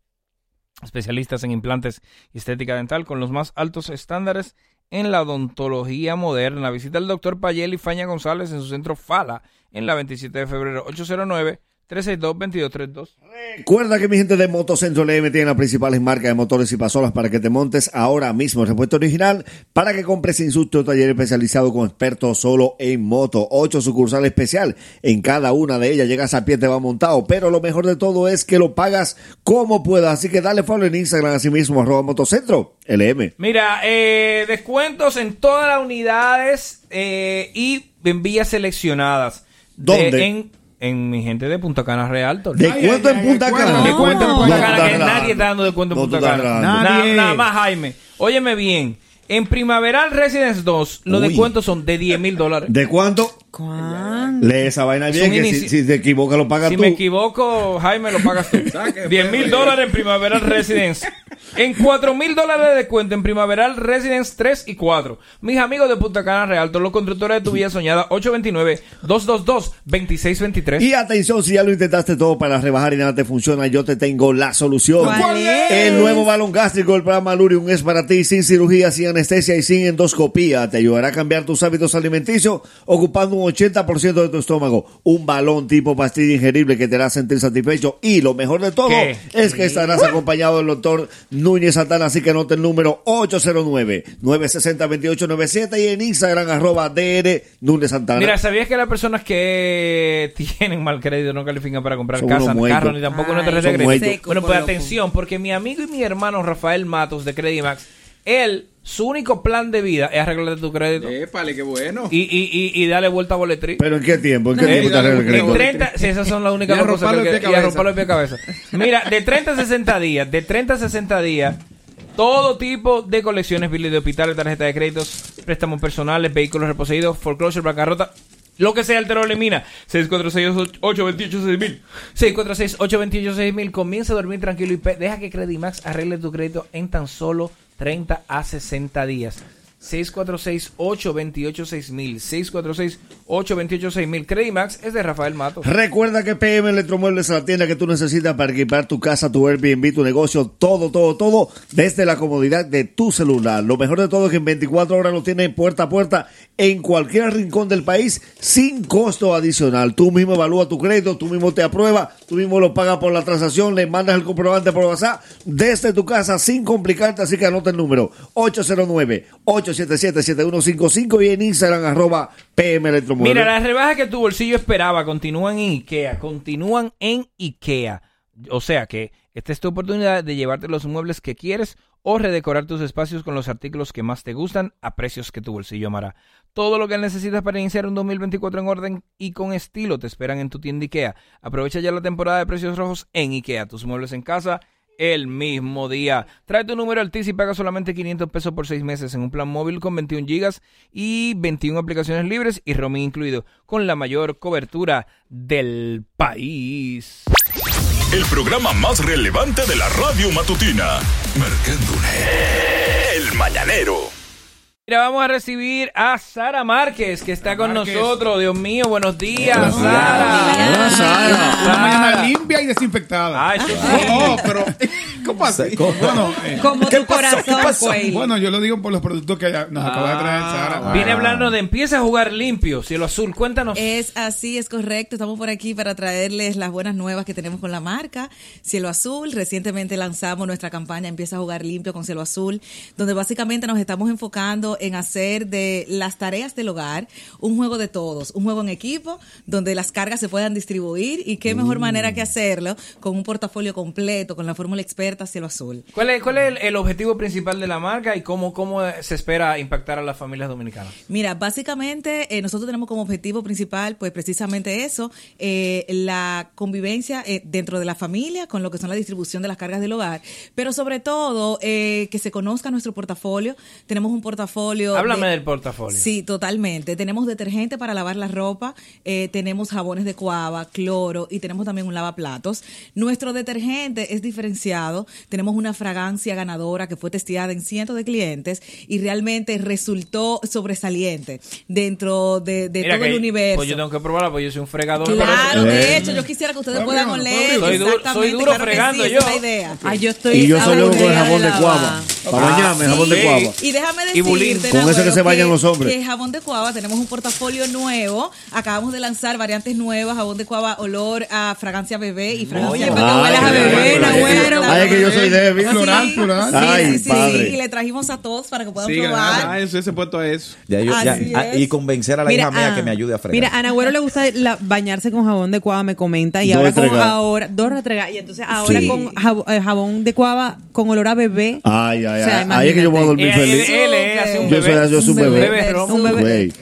Especialistas en implantes y estética dental con los más altos estándares en la odontología moderna. Visita al doctor Payel y Faña González en su centro Fala en la 27 de febrero 809 362-2232. Recuerda que mi gente de Motocentro LM tiene las principales marcas de motores y pasolas para que te montes ahora mismo. Repuesto original para que compres sin susto taller especializado con expertos solo en moto. Ocho sucursales especial. En cada una de ellas llegas a pie, te va montado. Pero lo mejor de todo es que lo pagas como puedas. Así que dale follow en Instagram así mismo, arroba Motocentro LM. Mira, eh, descuentos en todas las unidades eh, y en vías seleccionadas. ¿Dónde? De- en, en mi gente de Punta Cana Realtor. ¿Descuento en Punta Cana? Descuento en Punta Cana, que nadie está dando descuento en Punta Cana. Nada, más, Jaime. Óyeme bien. En Primaveral Residence 2, los descuentos son de 10 mil dólares. ¿De cuánto? Lee esa vaina bien, que si, si te equivocas lo pagas Si tú. me equivoco, Jaime, lo pagas tú. 10 mil dólares en Primaveral Residence. En 4 mil dólares de descuento en Primaveral Residence 3 y 4. Mis amigos de Punta Cana Realtor, los constructores de tu vida soñada, 829-222-2623. Y atención, si ya lo intentaste todo para rebajar y nada te funciona, yo te tengo la solución. ¿Cuál es? El nuevo balón gástrico del programa Lurium es para ti, sin cirugía, sin anestesia y sin endoscopía. Te ayudará a cambiar tus hábitos alimenticios, ocupando un 80% de tu estómago. Un balón tipo pastilla ingerible que te hará sentir satisfecho. Y lo mejor de todo ¿Qué? es que estarás acompañado del doctor Núñez Santana, así que anota el número 809-960-2897 y en Instagram arroba DR Núñez Santana. Mira, ¿sabías que las personas que tienen mal crédito no califican para comprar Son casa, carro, ni tampoco una Ay, tarjeta de son crédito? muertos. Bueno, pues loco. atención, porque mi amigo y mi hermano Rafael Matos de Credimax, él, su único plan de vida es arreglarte tu crédito. Épale, qué bueno. Y, y, y, y darle vuelta a boletrí. ¿Pero en qué tiempo? ¿En qué Eh, tiempo te arregla el en crédito? 30, sí, esas son las únicas dos cosas que. Y arroparlo de pie a cabeza. Mira, de 30 a 60 días, de 30 a 60 días, todo tipo de colecciones, biles de hospitales, tarjetas de créditos, préstamos personales, vehículos reposeídos, foreclosure, bancarrota, lo que sea, el terror elimina. 646-828-6000. 646-828-6000. Comienza a dormir tranquilo y deja que Credimax arregle tu crédito en tan solo 30 a 60 días. 646-828-6000. 646-828-6000. Credimax es de Rafael Matos. Recuerda que PM Electromuebles es la tienda que tú necesitas para equipar tu casa, tu Airbnb, tu negocio, todo, todo, todo, desde la comodidad de tu celular. Lo mejor de todo es que en 24 horas lo tienen puerta a puerta en cualquier rincón del país sin costo adicional. Tú mismo evalúas tu crédito, tú mismo te apruebas, tú mismo lo pagas por la transacción, le mandas el comprobante por WhatsApp desde tu casa sin complicarte. Así que anota el número 809-877-7155 y en Instagram arroba PM Electromuebles. Mira, las rebajas que tu bolsillo esperaba continúan en IKEA, continúan en IKEA. O sea que esta es tu oportunidad de llevarte los muebles que quieres o redecorar tus espacios con los artículos que más te gustan a precios que tu bolsillo amará. Todo lo que necesitas para iniciar un 2024 en orden y con estilo te esperan en tu tienda IKEA. Aprovecha ya la temporada de precios rojos en IKEA. Tus muebles en casa el mismo día. Trae tu número al TIS y paga solamente 500 pesos por 6 meses en un plan móvil con 21 gigas y 21 aplicaciones libres y roaming incluido, con la mayor cobertura del país. El programa más relevante de la radio matutina. Marcando El Mañanero. Mira, vamos a recibir a Sara Márquez, que está con Márquez. nosotros. Dios mío, buenos días, Hola, Sara. Hola, Sara. Una mañana limpia y desinfectada. Ah, eso sí. Oh, pero ¿cómo así? Bueno, eh, Como tu corazón, Cuey. Bueno, yo lo digo por los productos que nos acaba de traer Sara. Viene hablando de empieza a jugar limpio, cielo azul. Cuéntanos. Es así, es correcto. Estamos por aquí para traerles las buenas nuevas que tenemos con la marca Cielo Azul. Recientemente lanzamos nuestra campaña Empieza a jugar limpio con Cielo Azul, donde básicamente nos estamos enfocando en hacer de las tareas del hogar un juego de todos, un juego en equipo, donde las cargas se puedan distribuir y qué mejor Mm. manera que hacerlo con un portafolio completo, con la fórmula experta Cielo Azul. ¿Cuál es, cuál es el, el objetivo principal de la marca y cómo, cómo se espera impactar a las familias dominicanas? Mira, básicamente eh, nosotros tenemos como objetivo principal, pues precisamente eso, eh, la convivencia eh, dentro de la familia con lo que son la distribución de las cargas del hogar, pero sobre todo que se conozca nuestro portafolio. Tenemos un portafolio. Háblame de- del portafolio. Sí, totalmente. Tenemos detergente para lavar la ropa, tenemos jabones de cuava, cloro y tenemos también un lavaplatos. Nuestro detergente es diferenciado. Tenemos una fragancia ganadora que fue testeada en cientos de clientes y realmente resultó sobresaliente dentro de, de todo que- el universo. Pues yo tengo que probarla, porque yo soy un fregador. Claro, pero- de hecho, yo quisiera que ustedes puedan oler. Soy duro- soy exactamente, duro claro fregando sí, yo. esa es la idea. Ay, yo Y yo soy loco con el jabón de cuava. Para bañarme, jabón de cuava. Y déjame decirte, Con ese que se bañan los hombres. Que jabón de cuava tenemos un portafolio nuevo. Acabamos de lanzar variantes nuevas, jabón de cuava olor a fragancia bebé y fragancia Oye, bebé. a Ay, que yo soy débil. Floral. sí, Ay, sí, sí, padre. Y le trajimos a todos para que puedan Sí, probar. ah, eso, ese puesto a eso. Ya yo- ya- Así ah, es. y convencer a la Mira, hija mía ah, que me ayude a fregar. Mira, a Nagüero le gusta la- bañarse con jabón de cuava, me comenta. Y ahora con ahora, dos retregadas. Y entonces ahora Sí. con eh, jabón de cuava con olor a bebé. Ay, ay, O sea, ay. Ahí es que yo voy a dormir Él- feliz. él Yo soy, bebé. yo soy un bebé. Un bebé.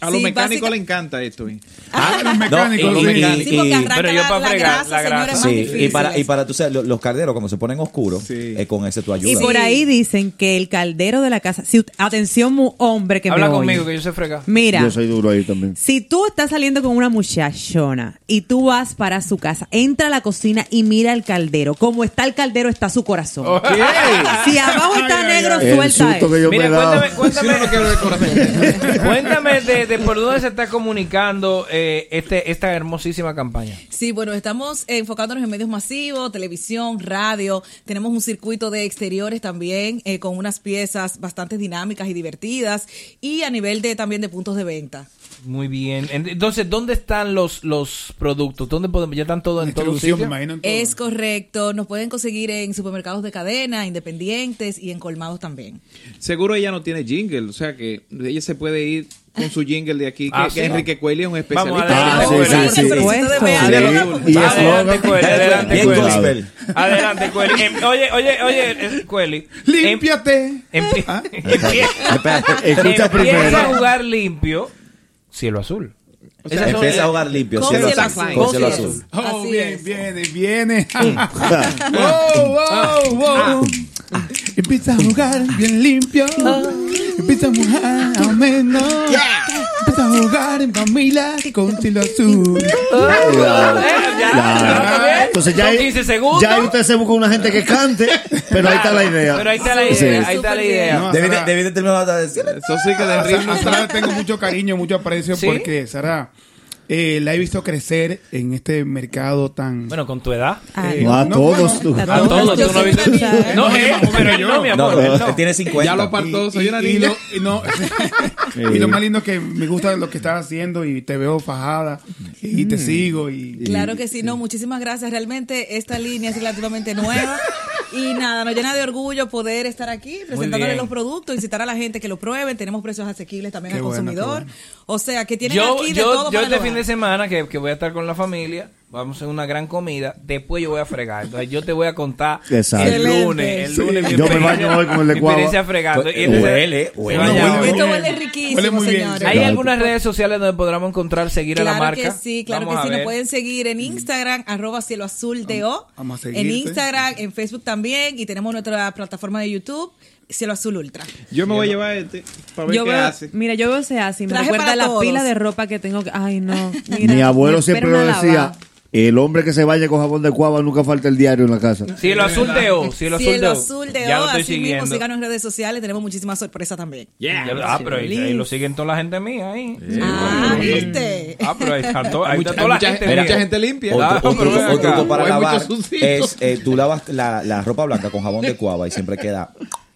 A los Sí, mecánicos básica- les encanta esto. ¿eh? Ah, los No, mecánicos, y- sí. y- Sí, porque y- arranca Pero yo la, para la fregar, grasa, la grasa. Sí, y para, y para tú sabes, lo- los calderos, como se ponen oscuros, eh, con ese tú Y ayudas. por ahí dicen que el caldero de la casa. Si, atención, hombre que Habla me oye. conmigo que yo sé fregar. Mira, Yo soy duro ahí también. si tú estás saliendo con una muchachona y tú vas para su casa, entra a la cocina y mira el caldero. Como está el caldero, está su corazón. Ok. Si abajo está negro, El suelta susto eso. que yo Mira, cuéntame, cuéntame, cuéntame de, de por dónde se está comunicando eh, este, esta hermosísima campaña. Sí, bueno, estamos enfocándonos en medios masivos, televisión, radio. Tenemos un circuito de exteriores también eh, con unas piezas bastante dinámicas y divertidas y a nivel de también de puntos de venta. Muy bien. Entonces, ¿dónde están los, los productos? ¿Dónde podemos? ¿Ya están todos en me todo. Es correcto, nos pueden conseguir en supermercados de cadena, independientes y en colmados también. Seguro ella no tiene jingle, o sea que ella se puede ir con su jingle de aquí, que, Ah, que sí. Enrique Cuelli es un especialista. Vamos, Ah, sí, adelante. Cueli, adelante. Adelante, Cueli. Em, Oye, oye, oye, Cueli. Límpiate. Em- empie- Ah. Empieza a jugar limpio, cielo azul. sea, Esas son- Empieza a jugar limpio, Con cielo cielo azul. Con cielo azul. Oh, Así bien, es. viene, viene. Mm. wow, wow, wow. Empieza a jugar bien limpio. Empieza a jugar a menos. Empieza a jugar en familia con cielo azul. Claro. Ya, Entonces ya Son ahí, 15 segundos. ya ahí usted se busca una gente que cante, pero ahí está la idea. Pero ahí está la Sí. idea, ahí está la idea. No, Debí de- Sara- debí de terminar de decir. Eso sí que de A ritmo. Sara- a Sara le tengo mucho cariño, mucho aprecio ¿Sí? porque Sara eh, la he visto crecer en este mercado tan. Bueno, con tu edad. Ah, eh, No, a todos bueno, tú. A todos, tú no has visto. No, No, eh, no, pero yo. no, mi amor. No, tiene 50. Ya lo apartó, soy una y, niña. lo, y no, y lo más lindo es que me gusta lo que estás haciendo y te veo fajada y Mm. te sigo y Claro que sí, no, muchísimas gracias. Realmente esta línea es relativamente nueva y nada, nos llena de orgullo poder estar aquí presentándole los productos, incitar a la gente que lo prueben. Tenemos precios asequibles también Qué al bueno, consumidor. bueno. O sea, que tienen Yo, aquí de yo, todo yo para este de semana que, que voy a estar con la familia, vamos a hacer una gran comida, después yo voy a fregar. Entonces yo te voy a contar Exacto. el lunes, el Sí. lunes mi Yo me experiencia- baño hoy con el experiencia fregando. Y Huele, entonces- huele. Esto riquísimo, Huele muy bien. señores. ¿Hay Claro. algunas redes sociales donde podamos encontrar, seguir a la Claro marca? que sí, claro Vamos que a sí. Nos pueden seguir en Instagram, arroba cielo azul DO. Vamos a En. Instagram, en Facebook también. Y tenemos nuestra plataforma de YouTube, Cielo Azul Ultra. Yo me voy a llevar este para ver Yo qué veo, hace. mira, yo veo ese así, me Traje recuerda la todos. pila de ropa que tengo que, ay no, mira, Mi abuelo siempre lo decía, el hombre que se baña con jabón de cuava nunca falta el diario en la casa. Cielo azul de O, cielo azul de O. Azul de Ya lo O, estoy así mismo, siguiendo. síganos en redes sociales, tenemos muchísimas sorpresas también. Ya- ah, pero ahí, ahí lo siguen toda la gente mía ahí. Ah, ¿viste? Ah, pero ahí está, to- ahí Hay está mucha- toda la hay mucha- gente hay mucha gente limpia. Otro, otro para lavar es eh, tú lavas la, la ropa blanca con jabón de cuava y siempre queda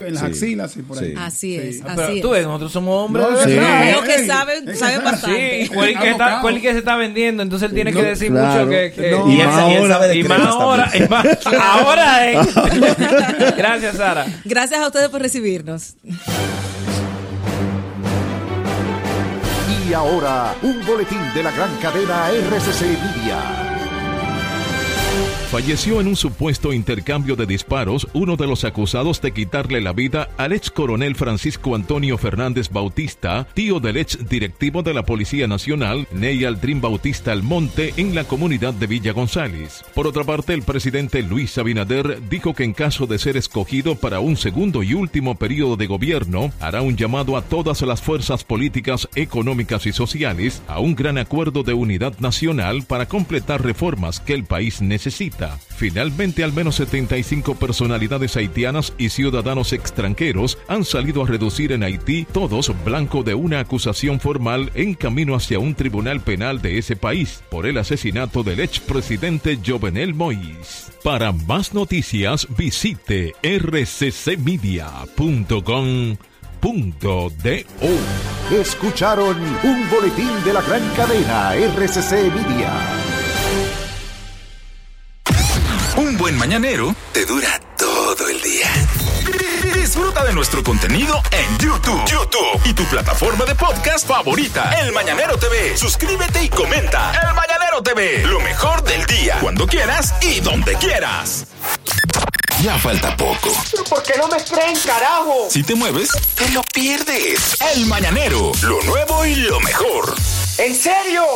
En las Sí. axilas y por ahí. Sí. Así es, Ah, Pero tú es. ves, nosotros somos hombres. No, sí. Veo que saben, saben bastante. Sí, Cueli que, está, que se está vendiendo, entonces él tiene que decir claro. mucho que... que- No. Y él, más ahora- sabe de y más ahora, y más- ahora es. Gracias, Sara. Gracias a ustedes por recibirnos. Y ahora, un boletín de la gran cadena RCC Media. Falleció en un supuesto intercambio de disparos uno de los acusados de quitarle la vida al ex coronel Francisco Antonio Fernández Bautista, tío del ex directivo de la Policía Nacional, Ney Aldrin Bautista Almonte, en la comunidad de Villa González. Por otra parte, el presidente Luis Abinader dijo que en caso de ser escogido para un segundo y último periodo de gobierno, hará un llamado a todas las fuerzas políticas, económicas y sociales a un gran acuerdo de unidad nacional para completar reformas que el país necesita. Finalmente, al menos 75 personalidades haitianas y ciudadanos extranjeros han salido a reducir en Haití, todos blanco de una acusación formal en camino hacia un tribunal penal de ese país por el asesinato del expresidente Jovenel Moïse. Para más noticias, visite rccmedia.com.do. Escucharon un boletín de la gran cadena RCC Media. Un buen mañanero te dura todo el día. Disfruta de nuestro contenido en YouTube. YouTube y tu plataforma de podcast favorita. El Mañanero TV. Suscríbete y comenta. El Mañanero TV. Lo mejor del día. Cuando quieras y donde quieras. Ya falta poco. ¿Por qué no me creen, carajo? Si te mueves, te lo pierdes. El Mañanero. Lo nuevo y lo mejor. ¿En serio?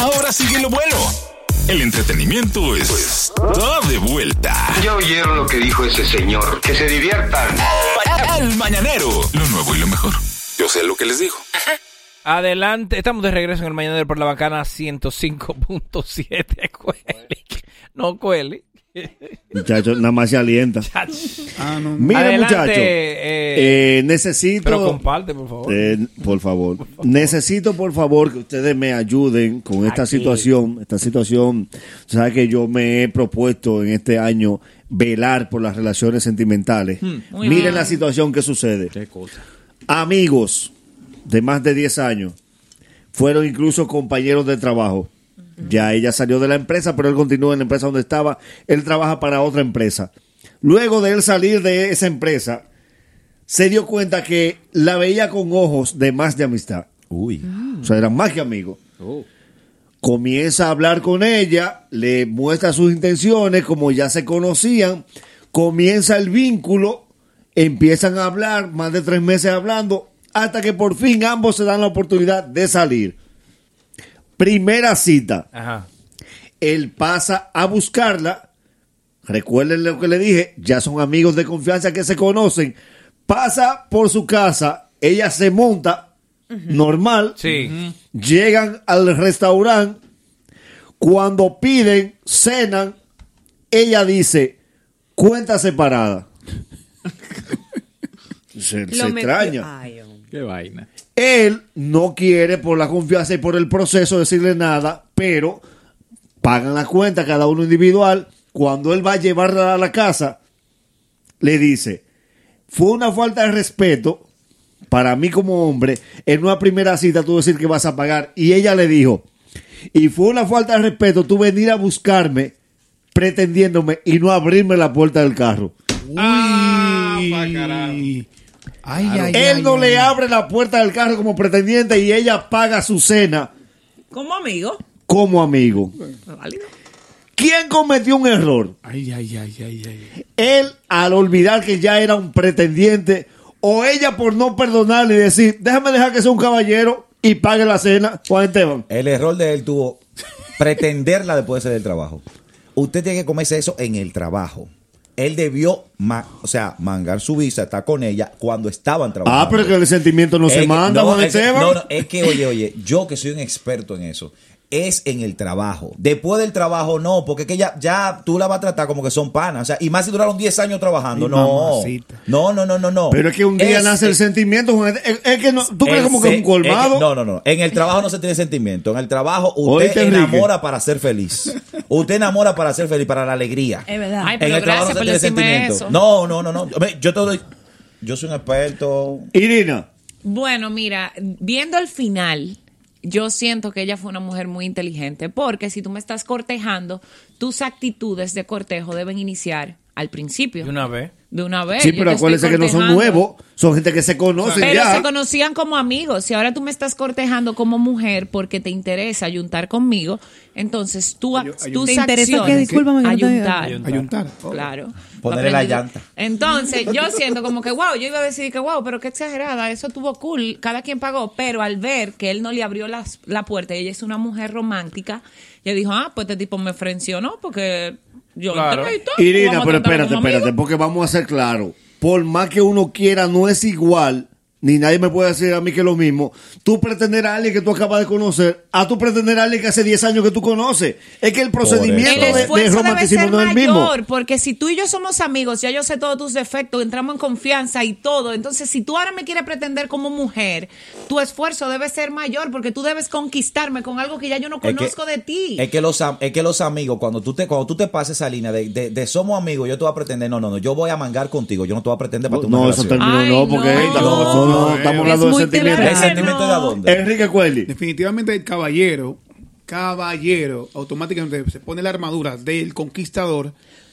Ahora sigue lo bueno. El entretenimiento es está de vuelta. Ya oyeron lo que dijo ese señor. Que se diviertan. El Mañanero. Lo nuevo y lo mejor. Yo sé lo que les digo. Adelante, estamos de regreso en el Mañanero por la Bacana 105.7. Cueli. No, Cueli. Muchachos, nada más se alienta. Ah, no. Mire, muchachos. eh, eh, necesito. Pero comparte, por favor. Eh, por favor. Necesito, por favor, que ustedes me ayuden con esta Aquí. situación. Esta situación, sabes que yo me he propuesto en este año velar por las relaciones sentimentales. Hmm, Miren bien. la situación que sucede. Qué cosa. Amigos de más de 10 años fueron incluso compañeros de trabajo. Ya ella salió de la empresa, pero él continúa en la empresa donde estaba. Él trabaja para otra empresa. Luego de él salir de esa empresa, se dio cuenta que la veía con ojos de más de amistad. Uy. O sea, eran más que amigos. Comienza a hablar con ella, le muestra sus intenciones, como ya se conocían, comienza el vínculo, empiezan a hablar, más de tres meses hablando, hasta que por fin ambos se dan la oportunidad de salir. Primera cita. Ajá. Él pasa a buscarla. Recuerden lo que le dije, ya son amigos de confianza que se conocen. Pasa por su casa, ella se monta, normal. Sí. Llegan al restaurante. Cuando piden, cenan, ella dice, cuenta separada. se, se extraña. Ay. Qué vaina. Él no quiere por la confianza y por el proceso decirle nada, pero pagan la cuenta cada uno individual. Cuando él va a llevarla a la casa, le dice, fue una falta de respeto para mí como hombre en una primera cita tú decir que vas a pagar. Y ella le dijo, y fue una falta de respeto tú venir a buscarme pretendiéndome y no abrirme la puerta del carro. Ay, ay, él ay, no ay. le abre la puerta del carro como pretendiente y ella paga su cena Como amigo. como amigo. Válido. ¿Quién cometió un error? Ay, ay, ay, ay, ay. Él al olvidar que ya era un pretendiente o ella por no perdonarle y decir, déjame dejar que sea un caballero y pague la cena, Juan Esteban. El error de él tuvo pretenderla después de salir del trabajo. Usted tiene que comerse eso en el trabajo. Él debió, ma- o sea, mangar su visa, estar con ella cuando estaban trabajando. Ah, pero que el sentimiento no Es se que- manda, no, Juan es Esteban. no, no, es que, oye, oye, yo que soy un experto en eso, es en el trabajo. Después del trabajo, no, porque es que ya, ya tú la vas a tratar como que son panas. O sea, y más si duraron 10 años trabajando. No. No, no, no, no, no. Pero es que un día Es- nace el sentimiento. Es, es que no, tú crees como que es un colmado. es que- no, no, no. En el trabajo no se tiene sentimiento. En el trabajo Oíste, usted Enrique. enamora para ser feliz. Usted enamora para ser feliz, para la alegría. Es verdad. Ay, en el trabajo no se tiene sentimiento. eso. No, no, no, no. Yo te doy. Yo soy un experto. Irina. Bueno, mira, viendo el final, yo siento que ella fue una mujer muy inteligente, porque si tú me estás cortejando, tus actitudes de cortejo deben iniciar al principio. De una vez. De una vez. Sí, pero acuérdense que no son nuevos, son gente que se conocen Pero ya. se conocían como amigos. Si ahora tú me estás cortejando como mujer porque te interesa ayuntar conmigo, entonces tú, tus ¿Te interesa Discúlpame que te- ayuntar. Ayuntar. Claro. Ponerle la llanta. Entonces, yo siento como que, wow, yo iba a decir que, wow, pero qué exagerada, eso tuvo cool, cada quien pagó, pero al ver que él no le abrió las- la puerta y ella es una mujer romántica, ella dijo, ah, pues este tipo me frencionó porque yo Claro. y todo, Irina, pero espérate, espérate, porque vamos a ser claros. Por más que uno quiera, no es igual, ni nadie me puede decir a mí que es lo mismo. Tú pretender a alguien que tú acabas de conocer, a tú pretender a alguien que hace 10 años que tú conoces. Es que el procedimiento El de- de, esfuerzo debe romanticismo ser no es el mismo. mayor, porque si tú y yo somos amigos, ya yo sé todos tus defectos, entramos en confianza y todo. Entonces, si tú ahora me quieres pretender como mujer, tu esfuerzo debe ser mayor, porque tú debes conquistarme con algo que ya yo no Es que- conozco de ti. Es que los am- es que los amigos cuando tú te cuando tú te pases esa línea de, de, de somos amigos, yo te voy a pretender, no, no, no, yo voy a mangar contigo, yo no te voy a pretender para tu No, eso terminó, no, porque no, no, no, estamos hablando de sentimientos. ¿El sentimiento de dónde? Enrique Cuelli. Definitivamente el caballero, caballero, automáticamente se pone la armadura del conquistador,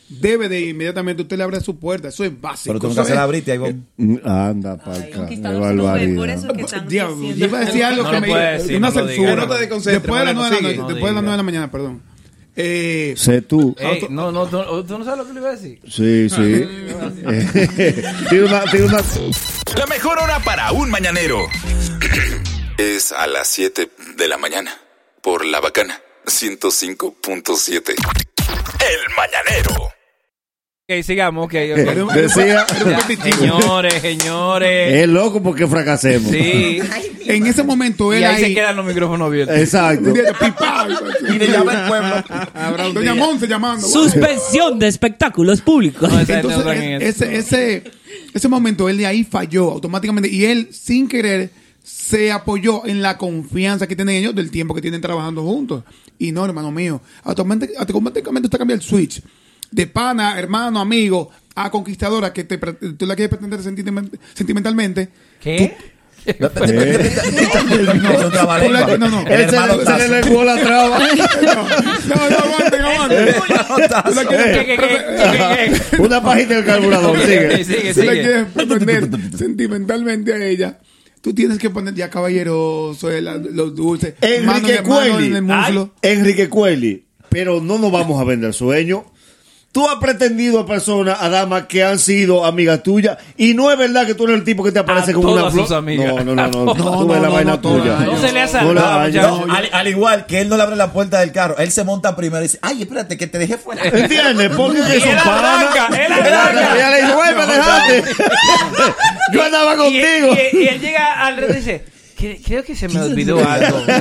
debe de inmediatamente usted le abre su puerta. Eso es básico. Pero tú eso nunca se es- la abriste ahí, vos. Mm, Anda, palca. Qué barbaridad. Diablo, yo iba a decir algo No que me puede decir, una no censura. No te después de las Moreno, nueve de la noche, No después de las diga. nueve de la mañana, perdón. Eh, Sé tú. Ey, no, no, tú, tú no sabes lo que le iba a decir. Sí, sí. tiene una, tiene una... La mejor hora para un mañanero es a las 7 de la mañana por La Bacana 105.7. El mañanero. Ok, sigamos. ok, ok. Decía- Señores, señores. Es loco porque fracasemos. Sí. En ese momento Y él ahí ahí... se quedan los micrófonos abiertos. Exacto. Y le llama el pueblo. Doña Monte llamando. Suspensión de espectáculos públicos. Entonces, e- ese, ese, ese momento él de ahí falló automáticamente y él sin querer se apoyó en la confianza que tienen ellos del tiempo que tienen trabajando juntos. Y no, hermano mío, automáticamente, automáticamente usted cambia el switch de pana, hermano, amigo, a conquistadora que te, tú la quieres pretender sentimen- sentimentalmente. ¿Qué? No, no, no. Se le la traba. No, no, aguanten, aguanten. Tú la quieres- Una página del carburador. Sigue. Si la quieres pretender sentimentalmente a ella, tú tienes que poner ya caballeroso, los dulces, mano Enrique. Ay, Enrique Cuelli. Pero no nos vamos a vender sueño. Tú has pretendido a personas, a damas que han sido amigas tuyas, y no es verdad que tú eres el tipo que te aparece A con una todas flor. sus amigas. No, no, no, no. Todas. Tú ves la vaina tuya. No se le ha No salvado, la haya. muchacho. al, al igual que él no le abre la puerta del carro, él se monta primero y dice, ay, espérate, que te dejé fuera. ¿Entiendes? Porque Y son él panas. él arranca. Ella le dice, "Güey, me dejaste". Yo andaba contigo. Y, y él llega al y dice, "Cre- creo que se me olvidó algo.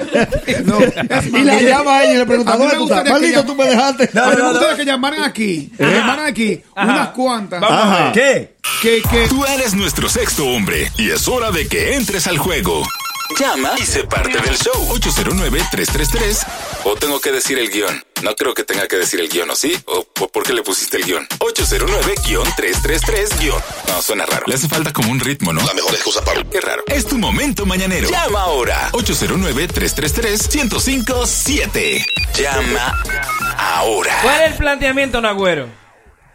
Y la llama a ella y le pregunta, ¿dónde tú estás? Maldito, tú me dejaste. A mí me gustaría que llamaran aquí, que llamaran aquí Ajá. unas cuantas. Vamos a ver. ¿Qué? Que, que, Tú eres nuestro sexto hombre y es hora de que entres al juego. Llama y sé parte del show. 809-333. O tengo que decir el guion. No creo que tenga que decir el guion, ¿o sí? ¿O po- por qué le pusiste el guion? 809-333 No, suena raro. Le hace falta como un ritmo, ¿no? La mejor excusa para... Qué raro. Es tu momento mañanero. Llama ahora. 809-333-1057. Llama ahora. ¿Cuál es el planteamiento, Nagüero?